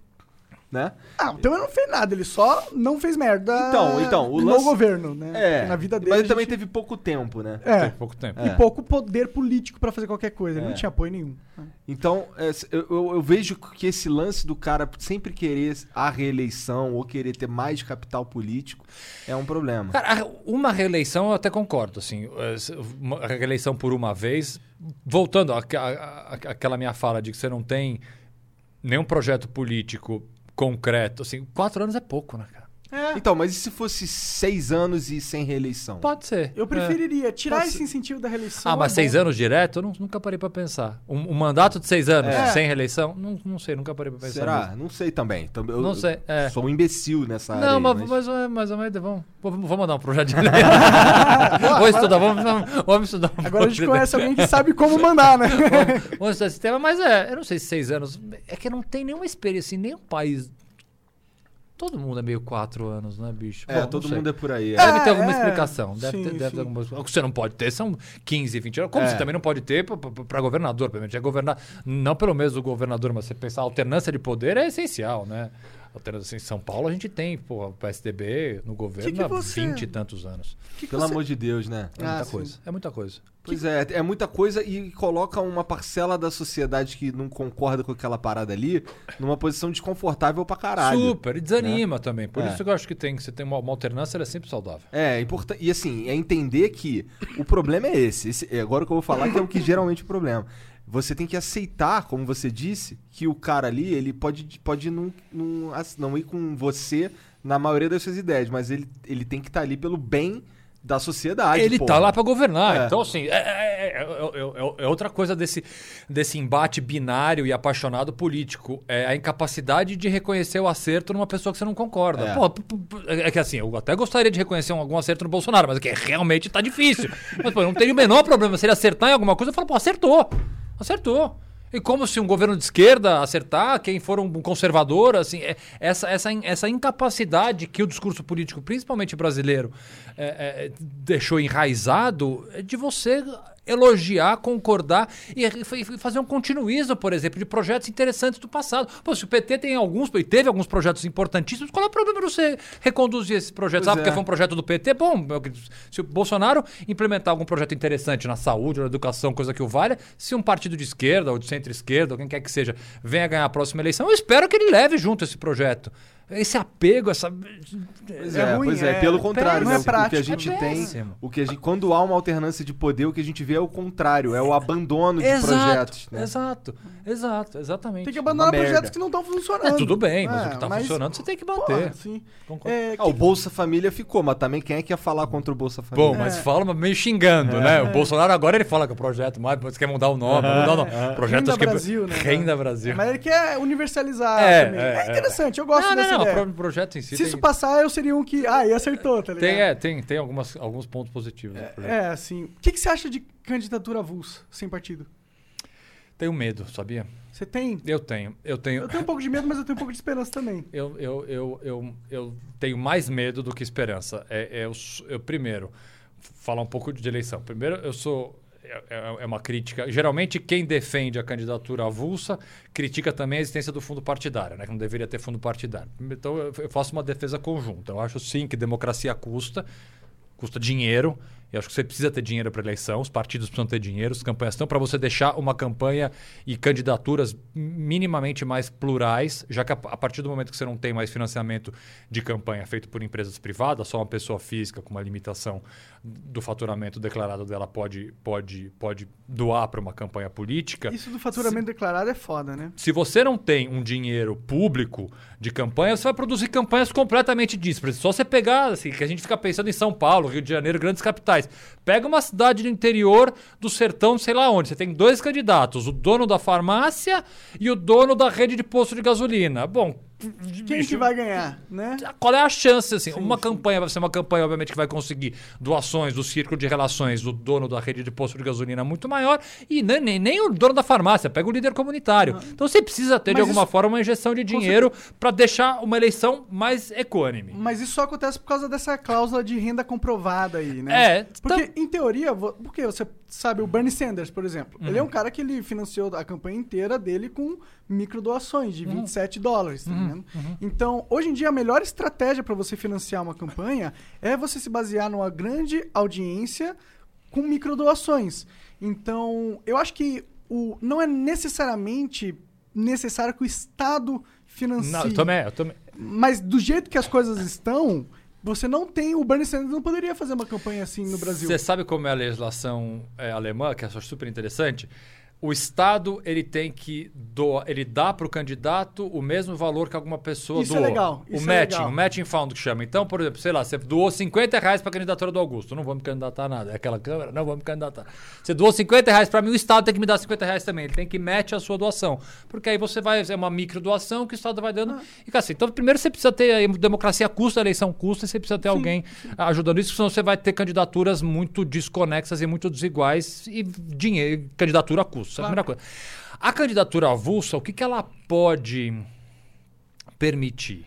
né? Ah, o Temer não fez nada, ele só não fez merda Então, então, o no lance- governo, né? É. Na vida dele. mas ele também gente- teve pouco tempo, né? É. Tem pouco tempo. E É. pouco poder político pra fazer qualquer coisa. Ele É. não tinha apoio nenhum. Então, é, eu, eu- eu vejo que esse lance do cara sempre querer a reeleição ou querer ter mais capital político é um problema. Cara, uma reeleição eu até concordo, assim, se- uma reeleição por uma vez, voltando àquela minha fala de que você não tem nenhum projeto político concreto, assim, quatro anos é pouco, né, cara? É. Então, mas e se fosse seis anos e sem reeleição? Pode ser. Eu preferiria tirar Pode esse ser. incentivo da reeleição. Ah, mas é seis anos direto, eu não- nunca parei pra pensar. Um, um mandato de seis anos É. sem reeleição, não, não sei, nunca parei pra pensar. Será? nisso. Não sei também. Tam- eu- Não sei, é. eu Sou um imbecil nessa área. Não, mas, mas, mas, mas, mas vamos, vamos, mandar um projeto de lei. vamos estudar, vamos, vamos, vamos estudar. um Agora a gente conhece alguém que sabe como mandar, né? Vamos, vamos estudar esse tema, mas é, eu não sei se seis anos. É que não tem nenhuma experiência em nenhum país. Todo mundo é meio quatro anos, né, bicho? É, Bom, todo mundo é por aí. é. Deve ter É, alguma é. explicação. Deve Sim, ter, deve sim. ter alguma O que você não pode ter são 15, 20 anos. Como É. você também não pode ter para governador. Pra é governar, não pelo menos o governador, mas você pensar, a alternância de poder é essencial, né? Em São Paulo a gente tem, pô, o PSDB no governo Que que há você- 20 e tantos anos. Que que Pelo você- amor de Deus, né? É Ah, muita sim. coisa. É muita coisa. Pois é, é muita coisa e coloca uma parcela da sociedade que não concorda com aquela parada ali numa posição desconfortável pra caralho. Super, e desanima também. Por É. isso que eu acho que tem que você tem uma, uma alternância, ela é sempre saudável. É, importante. E assim, é entender que o problema é esse. esse é agora o que eu vou falar que é o que geralmente é o problema. Você tem que aceitar, como você disse, que o cara ali, ele pode, pode não, não, ass- não ir com você na maioria das suas ideias, mas ele, ele tem que estar ali pelo bem da sociedade. Ele porra. tá lá pra governar. É. Então, assim, é, é- é- é- é- é outra coisa desse, desse embate binário e apaixonado político. É a incapacidade de reconhecer o acerto numa pessoa que você não concorda. É. Pô, é que assim, eu até gostaria de reconhecer um- algum acerto no Bolsonaro, mas é que realmente tá difícil. mas, pô, não teria o menor problema se ele acertar em alguma coisa, eu falo, pô, acertou. Acertou. E como se um governo de esquerda acertar, quem for um conservador, assim, é- essa, essa, essa incapacidade que o discurso político, principalmente brasileiro, é, é, deixou enraizado, é de você elogiar, concordar e, fazer um continuismo, por exemplo, de projetos interessantes do passado. Pô, se o PT tem alguns, e teve alguns projetos importantíssimos, qual é o problema de você reconduzir esses projetos? Pois ah, porque é. foi um projeto do PT? Bom, se o Bolsonaro implementar algum projeto interessante na saúde, na educação, coisa que o valha, se um partido de esquerda ou de centro-esquerda, ou quem quer que seja, venha ganhar a próxima eleição, eu espero que ele leve junto esse projeto. Esse apego, essa. Pois É é, ruim, pois é, é- pelo contrário, não né? é O que a gente é tem, o que a gente, quando há uma alternância de poder, o que a gente vê é o contrário, é o abandono de exato, projetos, né? exato, exato, exatamente. Tem que abandonar Uma merda. projetos que não estão funcionando. É, tudo bem, mas É, o que tá mas, funcionando você tem que pô, bater. sim. Ah, o Bolsa Família ficou, mas também quem é que ia falar contra o Bolsa Família? Bom, mas fala mas meio xingando, né? O Bolsonaro agora ele fala que o projeto mais, você quer mudar o nome, mudar o nome. O projeto Renda acho que é Brasil, né? Renda Brasil. Mas ele quer universalizar É, também. é, É, é. interessante, eu gosto não, dessa não, ideia. o projeto em si Se tem, isso passar, eu seria um que. Ah, e acertou, tá ligado? tem, é, tem, tem algumas, alguns pontos positivos. no projeto. É, assim. O que, que você acha de candidatura avulsa, sem partido? Tenho medo, sabia? Você tem? Eu tenho, eu tenho. Eu tenho um pouco de medo, mas eu tenho um pouco de esperança também. Eu, eu, eu, eu, eu tenho mais medo do que esperança. É, é eu, eu, primeiro, falar um pouco de eleição. Primeiro, eu sou. É, é- é uma crítica. Geralmente, quem defende a candidatura avulsa critica também a existência do fundo partidário, né? Que não deveria ter fundo partidário. Então, eu faço uma defesa conjunta. Eu acho sim que democracia custa, custa dinheiro. Eu acho que você precisa ter dinheiro para eleição, os partidos precisam ter dinheiro, as campanhas estão para você deixar uma campanha e candidaturas minimamente mais plurais, já que a, a partir do momento que você não tem mais financiamento de campanha feito por empresas privadas, só uma pessoa física com uma limitação do faturamento declarado dela pode, pode, pode doar para uma campanha política. Isso do faturamento declarado é foda, né? Se você não tem um dinheiro público de campanha, você vai produzir campanhas completamente díspares. Só você pegar, assim, que a gente fica pensando em São Paulo, Rio de Janeiro, grandes capitais. Pega uma cidade do interior do sertão, sei lá onde. Você tem dois candidatos, o dono da farmácia e o dono da rede de posto de gasolina. Bom, Quem bicho, que vai ganhar, né? qual é a chance, assim? uma campanha vai ser uma campanha, obviamente, que vai conseguir doações do círculo de relações do dono da rede de posto de gasolina muito maior e nem, nem, nem o dono da farmácia, pega o líder comunitário. Então você precisa ter, de Mas alguma isso- forma, uma injeção de dinheiro para deixar uma eleição mais econômica. Mas isso só acontece por causa dessa cláusula de renda comprovada aí, né? É, Porque, então- em teoria, porque você sabe, o Bernie Sanders, por exemplo, ele é Uhum. um cara que ele financiou a campanha inteira dele com microdoações Uhum. de 27 dólares, tá ligado? Então, hoje em dia, a melhor estratégia para você financiar uma campanha é você se basear numa grande audiência com microdoações. Então, eu acho que o, não é necessariamente necessário que o Estado financie. Não, eu também, eu também. Mas do jeito que as coisas estão, você não tem. O Bernie Sanders não poderia fazer uma campanha assim no Brasil. Você sabe como é a legislação é, alemã, que acho super interessante? O Estado ele tem que doar, ele dá para o candidato o mesmo valor que alguma pessoa Isso é doou. legal, O isso é matching, legal. o matching fund que chama. Então, por exemplo, sei lá, você doou 50 reais para a candidatura do Augusto. Não vou me candidatar a nada. É aquela câmera? Não vou me candidatar. Você doou 50 reais para mim, o Estado tem que me dar 50 reais também. Ele tem que match a sua doação. Porque aí você vai fazer uma micro doação que o Estado vai dando. E assim, então, primeiro você precisa ter democracia custa, eleição custa, e você precisa ter alguém ajudando isso, senão você vai ter candidaturas muito desconexas e muito desiguais e dinheiro, candidatura custa. Essa é a primeira coisa. A candidatura avulsa, o que, que ela pode permitir?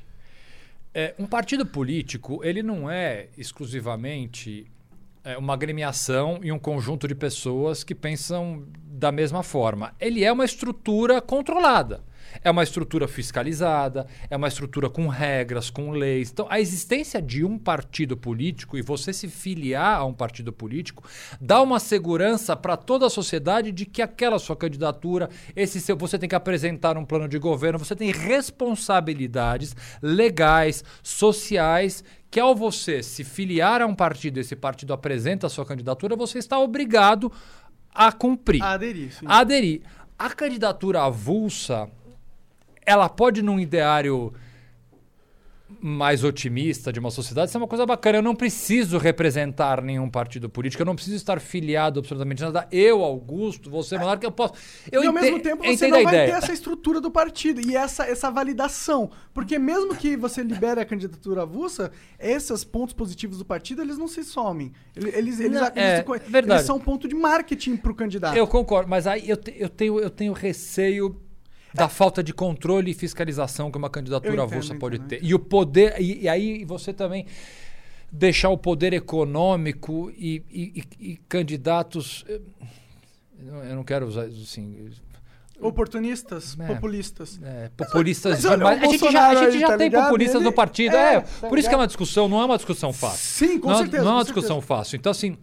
É, um partido político, ele não é exclusivamente é, uma agremiação e um conjunto de pessoas que pensam da mesma forma. Ele é uma estrutura controlada. É uma estrutura fiscalizada, é uma estrutura com regras, com leis. Então, a existência de um partido político e você se filiar a um partido político dá uma segurança para toda a sociedade de que aquela sua candidatura, esse seu, você tem que apresentar um plano de governo, você tem responsabilidades legais, sociais que ao você se filiar a um partido, esse partido apresenta a sua candidatura, você está obrigado a cumprir, A aderir, sim. a aderir. A candidatura avulsa, ela pode num ideário mais otimista de uma sociedade, isso é uma coisa bacana. Eu não preciso representar nenhum partido político, eu não preciso estar filiado absolutamente nada. Eu, Augusto, você, Monarca, eu posso. Eu e ao mesmo tempo você não vai ideia. ter essa estrutura do partido e essa, essa validação. Porque mesmo que você libere a candidatura avulsa, esses pontos positivos do partido, eles não se somem. Eles, eles, eles, Não, eles, é, eles verdade. são um ponto de marketing pro candidato. Eu concordo, mas aí eu, te- eu tenho, eu tenho receio da falta de controle e fiscalização que uma candidatura avulsa pode ter. E o poder. E, e aí você também deixar o poder econômico e, e- e- candidatos. Eu não- eu não quero usar assim. Oportunistas, É. populistas. É, populistas mas olha, A gente já, a gente já tá tem ligado? populistas Ele- no partido. é, É, tá por isso que é ligado? uma discussão, não é uma discussão fácil. Sim, com não, certeza. Não é uma discussão certeza. fácil. Então, assim,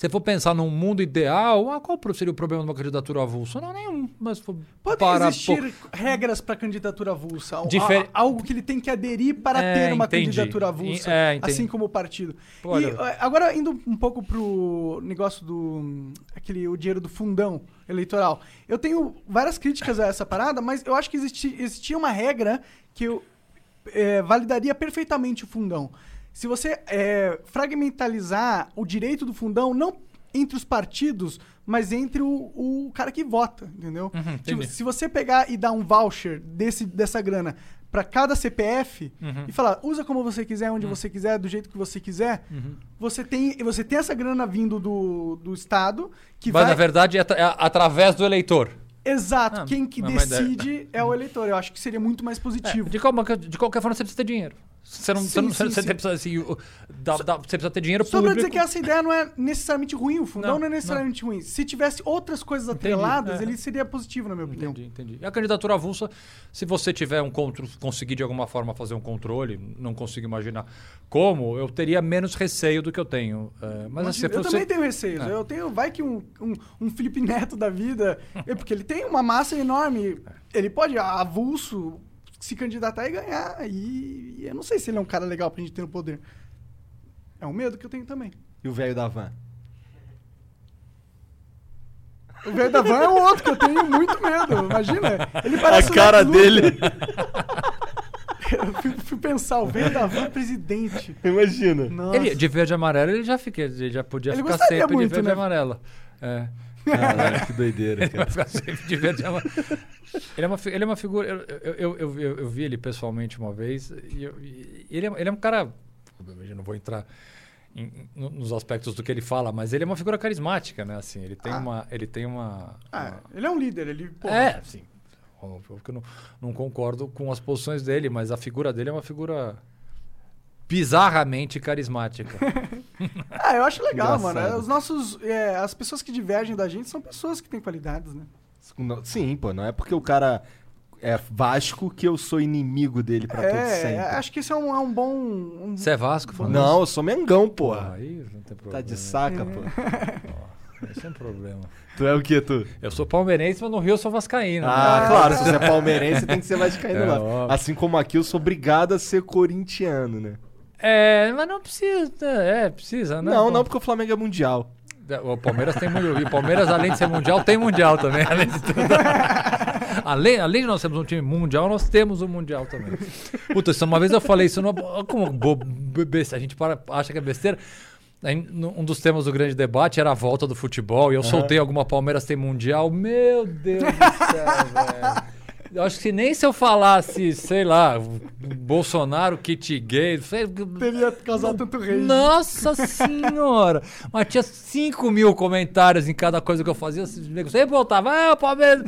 Se for pensar num mundo ideal, ah, qual seria o problema de uma candidatura avulsa? Não, nenhum. Mas se for Pode parar existir regras para candidatura avulsa. Difer- Algo que ele tem que aderir para É, ter uma entendi. candidatura avulsa. É, assim como o partido. Pô, E eh, agora, indo um pouco pro negócio do. hum, aquele, o dinheiro do fundão eleitoral. Eu tenho várias críticas a essa parada, mas eu acho que existi- existia uma regra que eu, eh, validaria perfeitamente o fundão. Se você eh, fragmentalizar o direito do fundão, não entre os partidos, mas entre o, o cara que vota, entendeu? Uhum, Tipo, se você pegar e dar um voucher desse, dessa grana para cada CPF Uhum. e falar, usa como você quiser, onde você quiser, do jeito que você quiser, Uhum. você, tem, você tem essa grana vindo do, do Estado que Mas vai... na verdade é, é através do eleitor. Exato, Ah, quem que é decide é o eleitor. Eu acho que seria muito mais É, positivo. de, qualquer, de qualquer forma, você precisa ter dinheiro. Você, não, você, Sim, não, sim, você, sim. precisa, assim, dá- dá- você precisa ter dinheiro Só pra público. dizer que essa ideia não é necessariamente ruim, o fundão Não, não, é necessariamente ruim. Se tivesse outras coisas Entendi, atreladas, é. ele seria positivo, na minha opinião. Entendi, entendi. E a candidatura avulsa, se você tiver um contro, conseguir de alguma forma fazer um controle, não consigo imaginar como, eu teria menos receio do que eu tenho. É, mas assim, eu você- também tenho receios. É. Eu tenho, vai que um, um, um Felipe Neto da vida, é porque ele tem uma massa enorme. Ele pode, avulso, se candidatar e ganhar. E, e eu não sei se ele é um cara legal pra gente ter no poder. É um medo que eu tenho também. E o velho da van? O velho da van é o outro que eu tenho muito medo. Imagina. Ele parece A cara dele. Eu fui, fui pensar, o velho da van é presidente. Imagina. Nossa. Ele, de verde e amarelo, ele já, fica, ele já podia Ele ficar gostaria sempre muito, de verde né? e amarelo. É. Caralho, que doideira, Ele vai cara. ficar sempre de verde. Ele é uma, ele é uma figura. Eu, eu, eu, eu, eu- vi ele pessoalmente uma vez. E, eu- e ele, é, ele é um cara. Eu não vou entrar em- no- nos aspectos do que ele fala, mas ele é uma figura carismática, né? Assim, ele tem Ah. uma. Ele tem uma. Ah, uma- ele é um líder, ele. porra. é, sim. Óbvio que eu não, não concordo com as posições dele, mas a figura dele é uma figura bizarramente carismática. Ah, eu acho legal, Engraçado. mano. Os nossos. é, as pessoas que divergem da gente são pessoas que têm qualidades, né? Sim, pô, não é porque o cara é Vasco que eu sou inimigo dele pra todo É, sempre. acho que esse é um, é um bom. um- Você é Vasco? Fernando? Não, eu sou Mengão, Porra, porra. aí não tem problema. Tá de saca, pô. Esse é um problema. Tu é o que, tu? Eu sou palmeirense, mas no Rio eu sou vascaíno. Ah, né? claro, se você é palmeirense, tem que ser vascaíno É, lá. óbvio. Assim como aqui, eu sou obrigado a ser corintiano, né? É, mas não precisa. É, precisa, né? Não, Bom, não, porque o Flamengo é mundial. O Palmeiras tem mundial. E o Palmeiras, além de ser mundial, tem mundial também. Além de tudo. além, além de nós termos um time mundial, nós temos um mundial também. Puta, uma vez eu falei isso. Não, como bo- a gente para, acha que é besteira. Um dos temas do grande debate era a volta do futebol. E eu soltei alguma Palmeiras tem mundial. Meu Deus do céu, velho. Eu acho que nem se eu falasse, sei lá, Bolsonaro, kit gay, sei, Teria causado tanto rei. nossa senhora! Mas tinha 5 mil comentários em cada coisa que eu fazia. Esses negros Sempre voltava, ah, o Palmeiras.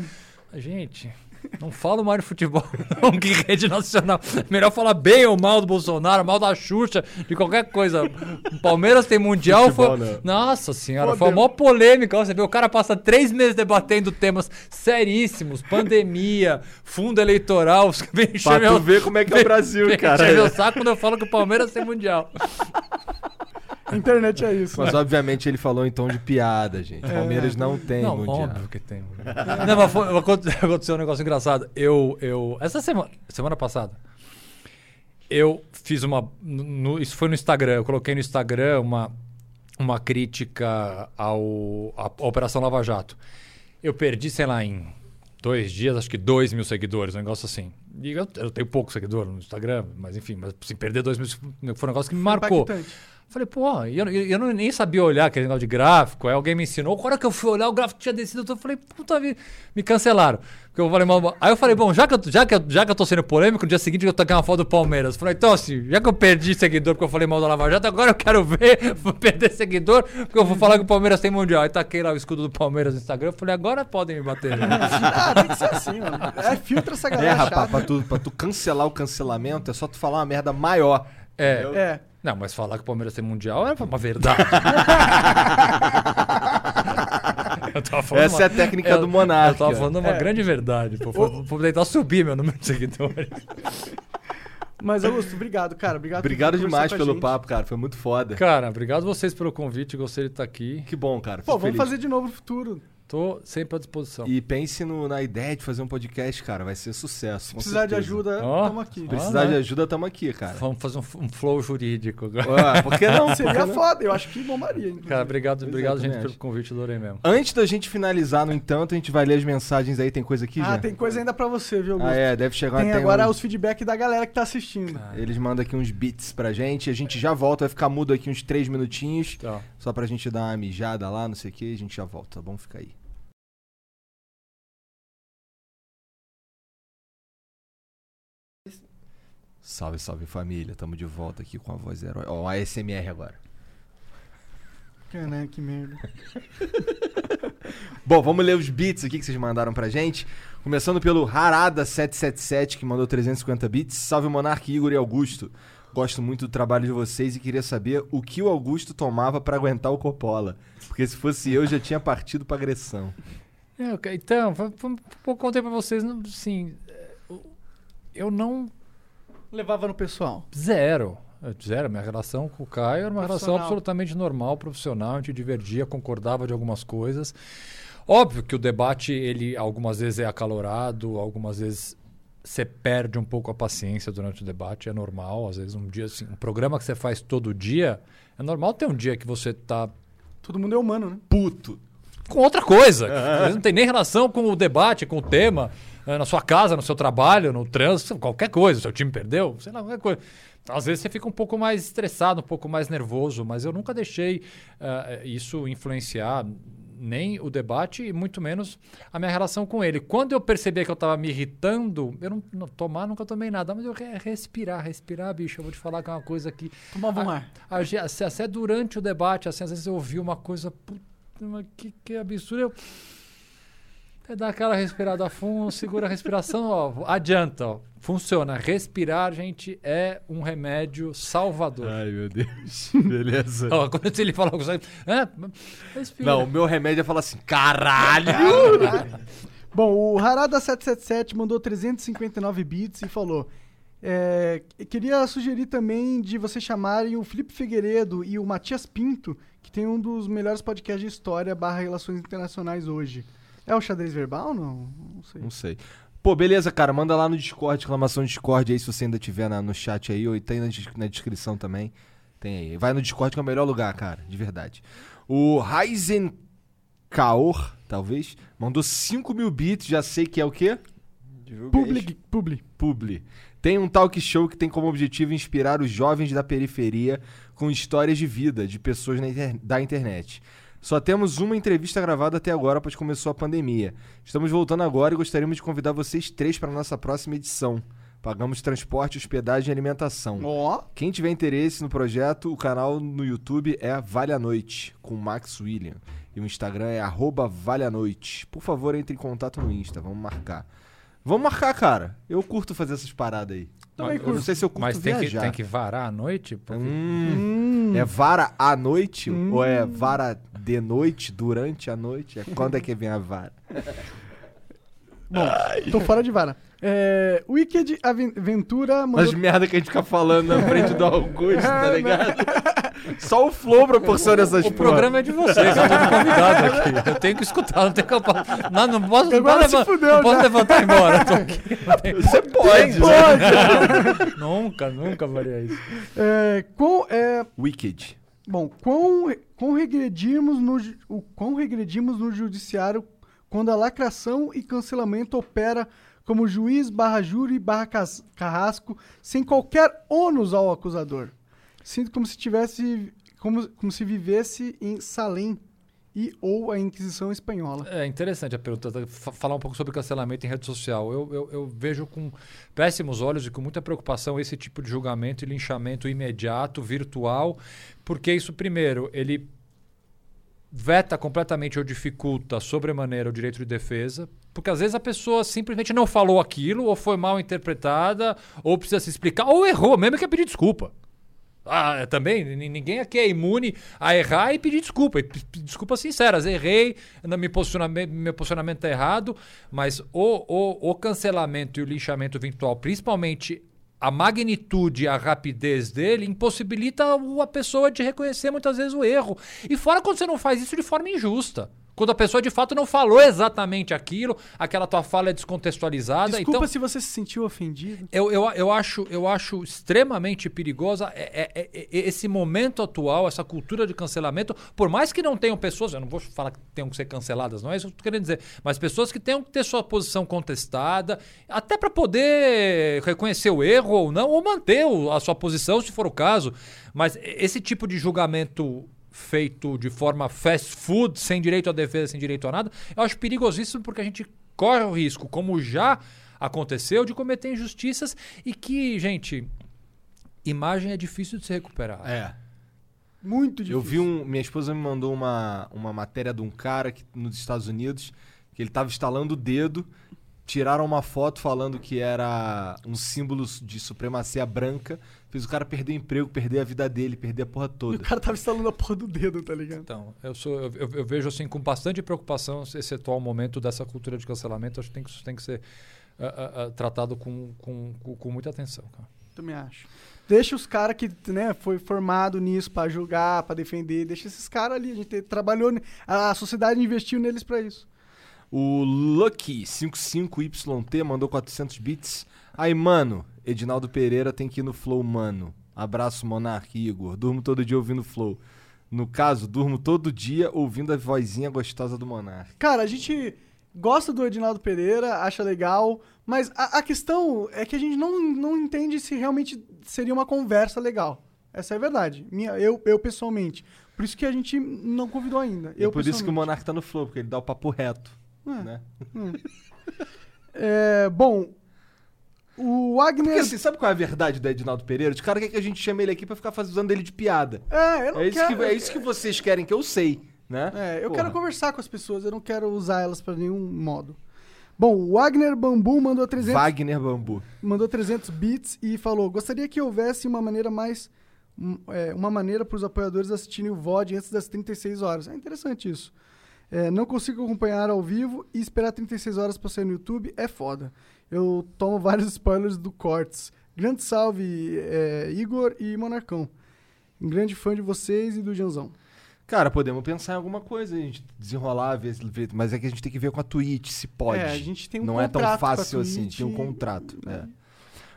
Gente, não falo mais de futebol, não, que rede nacional. Melhor falar bem ou mal do Bolsonaro, mal da Xuxa, de qualquer coisa. O Palmeiras tem mundial. Futebol, foi... não. Nossa senhora, foi a maior polêmica. Você vê, o cara passa três meses debatendo temas seríssimos: pandemia, fundo eleitoral. Os vem Pra tu meu- ver como é que é o Brasil, vem cara. encher meu saco quando eu falo que o Palmeiras tem mundial. A internet é isso. Mas obviamente ele falou em tom de piada, gente. Palmeiras não tem não, mundial. óbvio que tem. não, mas foi- aconte- aconteceu um negócio engraçado. Eu, eu, essa semana, semana passada, eu fiz uma, no- isso foi no Instagram. Eu coloquei no Instagram uma, uma crítica ao, à Operação Lava Jato. Eu perdi, sei lá, em dois dias, acho que dois mil seguidores, um negócio assim. E eu, eu tenho pouco seguidor no Instagram, mas enfim, mas assim, perder dois mil foi um negócio que me marcou. Impactante. Falei, pô, e eu, eu, eu nem sabia olhar aquele negócio de gráfico. Aí alguém me ensinou. A hora que eu fui olhar, o gráfico tinha descido. Eu falei, puta vida, me cancelaram. Porque eu falei, mal- aí eu falei, bom, já que, eu, já, que eu, já que eu tô sendo polêmico, no dia seguinte eu toquei uma foto do Palmeiras. Falei, então assim, já que eu perdi seguidor porque eu falei mal da Lava Jato, agora eu quero ver, vou perder seguidor, porque eu vou falar que o Palmeiras tem mundial. Aí taquei lá o escudo do Palmeiras no Instagram. Eu falei, agora podem me bater. né? Ah, tem que ser assim, mano. É, filtra essa É, galera rapaz, chata. pra tu, pra tu cancelar o cancelamento é só tu falar uma merda maior. É. É. Não, mas falar que o Palmeiras tem mundial é uma verdade. eu tava falando Essa é a técnica eu- do monarca. Eu tava falando uma É. grande verdade. Pô, vou, vou tentar subir meu número de seguidores. Mas, Augusto, obrigado, cara. Obrigado, Obrigado demais pelo gente. papo, cara. Foi muito foda. Cara, obrigado vocês pelo convite. Gostei de estar aqui. Que bom, cara. Pô, Fico vamos feliz. fazer de novo no futuro. Tô sempre à disposição. E pense no- na ideia de fazer um podcast, cara. Vai ser sucesso. Se precisar de certeza. ajuda, Ó. tamo aqui. Ó. Precisar de né? ajuda, tamo aqui, cara. Vamos fazer um, um flow jurídico agora. Ué, por que não? Seria não? foda, eu acho que bombaria. inclusive. Cara, obrigado, é, obrigado gente, pelo convite, adorei mesmo. Antes da gente finalizar, no entanto, a gente vai ler as mensagens aí. Tem coisa aqui ah, já? tem coisa ainda pra você, viu, Augusto? Ah, é. Deve chegar Tem tem agora uns- os feedback da galera que tá assistindo. Eles mandam aqui uns beats pra gente. A gente já volta. Vai ficar mudo aqui uns três minutinhos. Tá. Só pra gente dar uma mijada lá, não sei o que. A gente já volta, tá bom? Fica aí. Salve, salve família. Tamo de volta aqui com a voz herói. Ó, a ASMR agora. Caraca, que merda. Bom, vamos ler os beats aqui que vocês mandaram pra gente. Começando pelo Harada777, que mandou 350 bits. Salve Monark, Igor e Augusto. Gosto muito do trabalho de vocês e queria saber o que o Augusto tomava pra aguentar o Coppola. Porque se fosse eu, já tinha partido pra agressão. É, então, eu contei pra vocês, não- assim, é, eu não Levava no pessoal. Zero. É, Zero. Minha relação com o Caio era uma relação absolutamente normal, profissional. A gente divergia, concordava de algumas coisas. Óbvio que o debate, ele algumas vezes é acalorado, algumas vezes você perde um pouco a paciência durante o debate, é normal. Às vezes um dia, assim, um programa que você faz todo dia, é normal ter um dia que você tá Todo mundo é humano, né? Puto. com outra coisa. que às vezes não tem nem relação com o debate, com o tema, na sua casa, no seu trabalho, no trânsito, qualquer coisa. Seu time perdeu, sei lá, qualquer coisa. Às vezes você fica um pouco mais estressado, um pouco mais nervoso, mas eu nunca deixei eh, isso influenciar nem o debate e muito menos a minha relação com ele. Quando eu percebi que eu estava me irritando, eu não, não tomar nunca tomei nada, mas eu re- respirar, respirar, bicho, eu vou te falar que é uma coisa que Tomava um ar. Até durante o debate, assim, às vezes eu ouvi uma coisa. "Puta, que, que absurdo. Eu. Até dar aquela respirada fundo, segura a respiração, ó. Adianta, ó. Funciona. Respirar, gente, é um remédio salvador. Ai, meu Deus. Beleza. Ó, quando ele fala assim, é, respira. Não, o meu remédio é falar assim, caralho! Bom, o Harada777 mandou 359 bits e falou: é, queria sugerir também de vocês chamarem o Felipe Figueiredo e o Matias Pinto, que tem um dos melhores podcasts de história barra relações internacionais hoje. É o xadrez verbal? Não, não sei. Não sei. Pô, beleza, cara. Manda lá no Discord, exclamação Discord aí, se você ainda tiver na- no chat aí, ou tem na, na descrição também. Tem aí. Vai no Discord que é o melhor lugar, cara, de verdade. O Ryzen Kaor, talvez, mandou 5 mil bits, já sei que é o quê? Public, publi. Publi. Tem um talk show que tem como objetivo inspirar os jovens da periferia com histórias de vida de pessoas na inter- da internet. Só temos uma entrevista gravada até agora, pois começou a pandemia. Estamos voltando agora e gostaríamos de convidar vocês três para a nossa próxima edição. Pagamos transporte, hospedagem e alimentação. Ó, Quem tiver interesse no projeto, o canal no YouTube é Vale a Noite, com Max William. E o Instagram é arroba Vale a Noite. Por favor, entre em contato no Insta, vamos marcar. Vamos marcar, cara. Eu curto fazer essas paradas aí. também Eu não curto. sei se eu curto Mas tem que, viajar. tem que varar à noite? Porque- Hum, Hum, É vara à noite ou é vara de noite, durante a noite? É quando é que vem a vara? Bom, tô fora de vara. É, Wicked Aven- Ventura mandou As merda que a gente fica falando na frente do Augusto, tá ligado? Só o Flow proporciona essas O programa é de vocês, eu tô de convidado aqui. Eu tenho que escutar, não tenho que. Não, não posso, não posso, se leva- fudeu não posso já. levantar e ir embora. aqui. Não tem- Você pode. Pode! nunca, nunca faria isso. É, quão, é, Wicked. bom, quão, quão, regredimos no, o quão regredimos no judiciário quando a lacração e cancelamento opera como juiz barra júri barra carrasco sem qualquer ônus ao acusador. Sinto como se tivesse como, como se vivesse em Salem e ou a Inquisição espanhola. É interessante a pergunta, tá? Fa- falar um pouco sobre cancelamento em rede social. Eu, eu, eu vejo com péssimos olhos e com muita preocupação esse tipo de julgamento e linchamento imediato, virtual, porque isso, primeiro, ele veta completamente ou dificulta sobremaneira o direito de defesa, porque às vezes a pessoa simplesmente não falou aquilo, ou foi mal interpretada, ou precisa se explicar, ou errou, mesmo que é pedir desculpa. Ah, é, também, ni- ninguém aqui é imune a errar e pedir desculpa. E desculpas sinceras, errei, meu posicionamento, meu posicionamento está errado, mas o, o, o cancelamento e o linchamento virtual, principalmente a magnitude, a rapidez dele impossibilita a pessoa de reconhecer muitas vezes o erro. E fora quando você não faz isso de forma injusta. Quando a pessoa de fato não falou exatamente aquilo, aquela tua fala é descontextualizada. Desculpa então, se você se sentiu ofendido. eu, eu, eu, acho, eu acho extremamente perigosa é- é- é- é esse momento atual, essa cultura de cancelamento. Por mais que não tenham pessoas, eu não vou falar que tenham que ser canceladas, não é isso que eu tô querendo dizer, mas pessoas que tenham que ter sua posição contestada, até para poder reconhecer o erro ou não, ou manter a sua posição, se for o caso. Mas esse tipo de julgamento feito de forma fast food, sem direito à defesa, sem direito a nada, eu acho perigosíssimo porque a gente corre o risco, como já aconteceu, de cometer injustiças e que, gente, imagem é difícil de se recuperar. É. Muito difícil. Eu vi um. Minha esposa me mandou uma, uma matéria de um cara que, nos Estados Unidos que ele tava instalando o dedo. Tiraram uma foto falando que era um símbolo de supremacia branca. Fez o cara perder o emprego, perder a vida dele, perder a porra E o toda. cara tava instalando a porra do dedo, tá ligado? Então, eu, sou, eu, eu- eu vejo assim com bastante preocupação esse atual momento dessa cultura de cancelamento. Acho que tem que, isso tem que ser ah, ah, tratado com, com, com, com muita atenção. Cara. Também acho. Deixa os caras que, né, foi formado nisso pra julgar, pra defender, deixa esses caras ali. A gente trabalhou, a sociedade investiu neles pra isso. O Lucky55YT mandou 400 bits. Aí, mano, Edinaldo Pereira tem que ir no Flow, mano. Abraço, Monark e Igor. Durmo todo dia ouvindo Flow. No caso, durmo todo dia ouvindo a vozinha gostosa do Monark. Cara, a gente gosta do Edinaldo Pereira, acha legal, mas a, a questão é que a gente não, não entende se realmente seria uma conversa legal. Essa é a verdade. Minha, eu, eu pessoalmente. Por isso que a gente não convidou ainda. E Eu por isso que o. Monark tá no Flow, porque ele dá o papo reto. É. Né? É, bom, o Wagner. Porque assim, sabe qual é a verdade do Edinaldo Pereira? Os caras querem que a gente chame ele aqui pra ficar fazendo ele de piada. é, eu não É isso, quero. que, é isso que vocês querem que eu sei, né? É, eu Porra. quero conversar com as pessoas, eu não quero usar elas pra nenhum modo. Bom, o Wagner Bambu mandou 300, Wagner Bambu. mandou 300 bits e falou: gostaria que houvesse uma maneira mais. um, é, uma maneira para os apoiadores assistirem o VOD antes das 36 horas. É interessante isso. É, não consigo acompanhar ao vivo e esperar 36 horas para sair no YouTube é foda. Eu tomo vários spoilers do Cortes. Grande salve, é, Igor e Monarcão. Um grande fã de vocês e do Janzão. Cara, podemos pensar em alguma coisa, a gente desenrolar, ver, ver- mas é que a gente tem que ver com a Twitch se pode. É, a gente tem um Não é tão fácil assim, Twitch tem um contrato. né? é.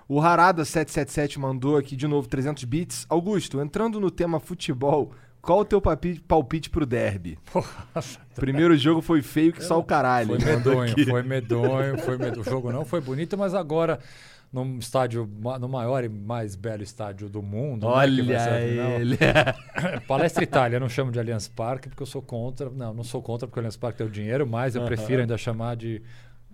O Harada777 mandou aqui de novo 300 bits. Augusto, entrando no tema futebol, qual o teu palpite, palpite pro derby? Primeiro jogo foi feio que só o caralho. Foi medonho, foi medonho, foi medonho. O jogo não foi bonito, mas agora num estádio, no maior e mais belo estádio do mundo. né, vai Olha ser final. ele. Palestra Itália, eu não chamo de Allianz Parque porque eu sou contra. Não, não sou contra porque o Allianz Parque tem o dinheiro, mas eu prefiro ainda chamar de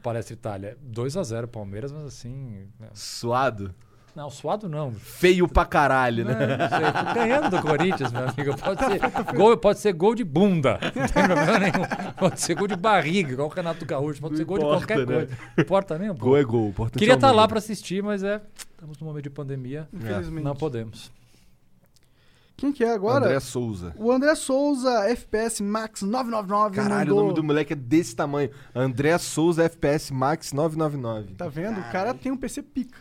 Palestra Itália. 2 a 0 Palmeiras, mas assim. né. Suado? Não, suado não. Feio pra caralho, né? Não, não sei, ganhando do Corinthians, meu amigo. Pode ser, gol, pode ser gol de bunda. Não tem problema nenhum. Pode ser gol de barriga, igual o Renato Gaúcho. Pode Não ser gol de importa, qualquer né? coisa. Não importa nem um pouco. Gol é gol. Queria é o estar lá para assistir, mas é. Estamos num momento de pandemia. Infelizmente. Não podemos. Quem que é agora? André Souza. O André Souza, FPS Max 999. Caralho, mandou... o nome do moleque é desse tamanho. André Souza FPS Max 999. Tá vendo? O cara tem um PC pica.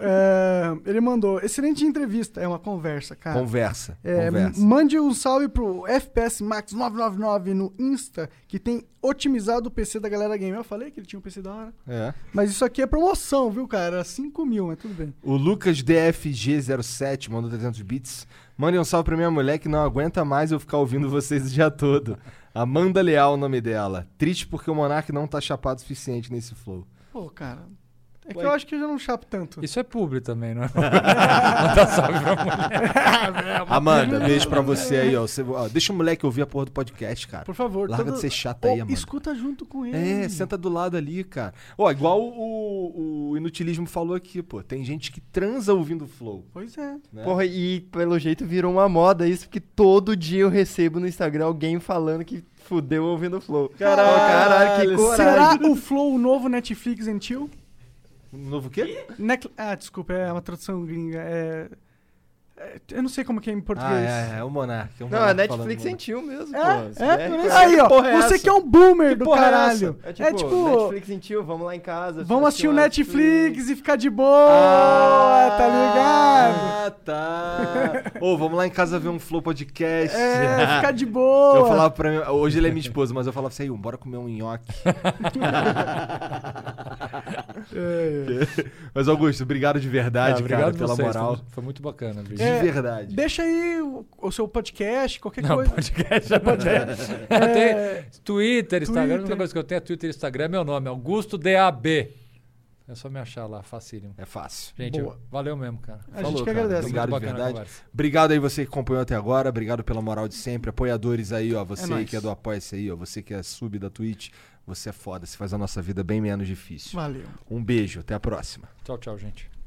É, ele mandou, excelente entrevista. É uma conversa, cara. Conversa. É, conversa. mande um salve pro FPS Max 999 no Insta, que tem otimizado o PC da galera game. Eu falei que ele tinha um PC da hora. É. Mas isso aqui é promoção, viu, cara? Era 5 mil, mas tudo bem. O Lucas DFG07 mandou 300 bits. Mande um salve pra minha mulher que não aguenta mais eu ficar ouvindo vocês o dia todo. Amanda Leal, o nome dela. Triste porque o Monark não tá chapado o suficiente nesse flow. Pô, cara. É que eu acho que eu já não chapo tanto. Isso é publi também, não é? Manda salve pra mulher. Amanda, beijo pra você aí, ó. Você- ó, Deixa o moleque ouvir a porra do podcast, cara. Por favor. Larga todo- de ser chata aí, Ô, Amanda. Escuta junto com ele. É, senta do lado ali, cara. Ó, igual o, o Inutilismo falou aqui, pô. Tem gente que transa ouvindo flow. Pois é. né? Porra, e pelo jeito virou uma moda isso, porque todo dia eu recebo no Instagram alguém falando que fudeu ouvindo Flow. Caralho, caralho, que coragem. Será o Flow o novo Netflix and Chill? Novo o quê? Ah, desculpa, é uma tradução gringa. É... É, Eu não sei como que é em Ah, português. é, é o Monark. é o Não, a Netflix sentiu mesmo, É, pô. É, isso. aí, ó. é Você essa? que é um boomer do é caralho. É tipo, É tipo, Netflix sentiu, vamos lá em casa. vamos assistir o um Netflix e ficar de boa, tá ligado? Ah, tá. Ô, vamos lá em casa ver um Flow Podcast. É, ficar de boa. Eu falava pra mim, hoje ele é minha esposa, mas eu falava assim, aí, bora comer um nhoque. mas Augusto, obrigado de verdade, Ah, obrigado cara, pela vocês, moral. Foi, foi muito bacana, bicho. De É, verdade. Deixa aí o, o seu podcast, qualquer Não, coisa. podcast já não tem. É. Tem Twitter, Instagram. A Twitter. única coisa que eu tenho é Twitter e Instagram é meu nome, Augusto DAB. É só me achar lá, facílimo. É fácil. Gente, Boa. valeu mesmo, cara. A gente Falou, que cara. agradece. Obrigado de verdade. Obrigado aí você que acompanhou até agora. Obrigado pela moral de sempre. Apoiadores aí, ó. Você É aí que é do Apoia-se aí, ó. Você que é sub da Twitch. Você é foda. Você faz a nossa vida bem menos difícil. Valeu. Um beijo. Até a próxima. Tchau, tchau, gente.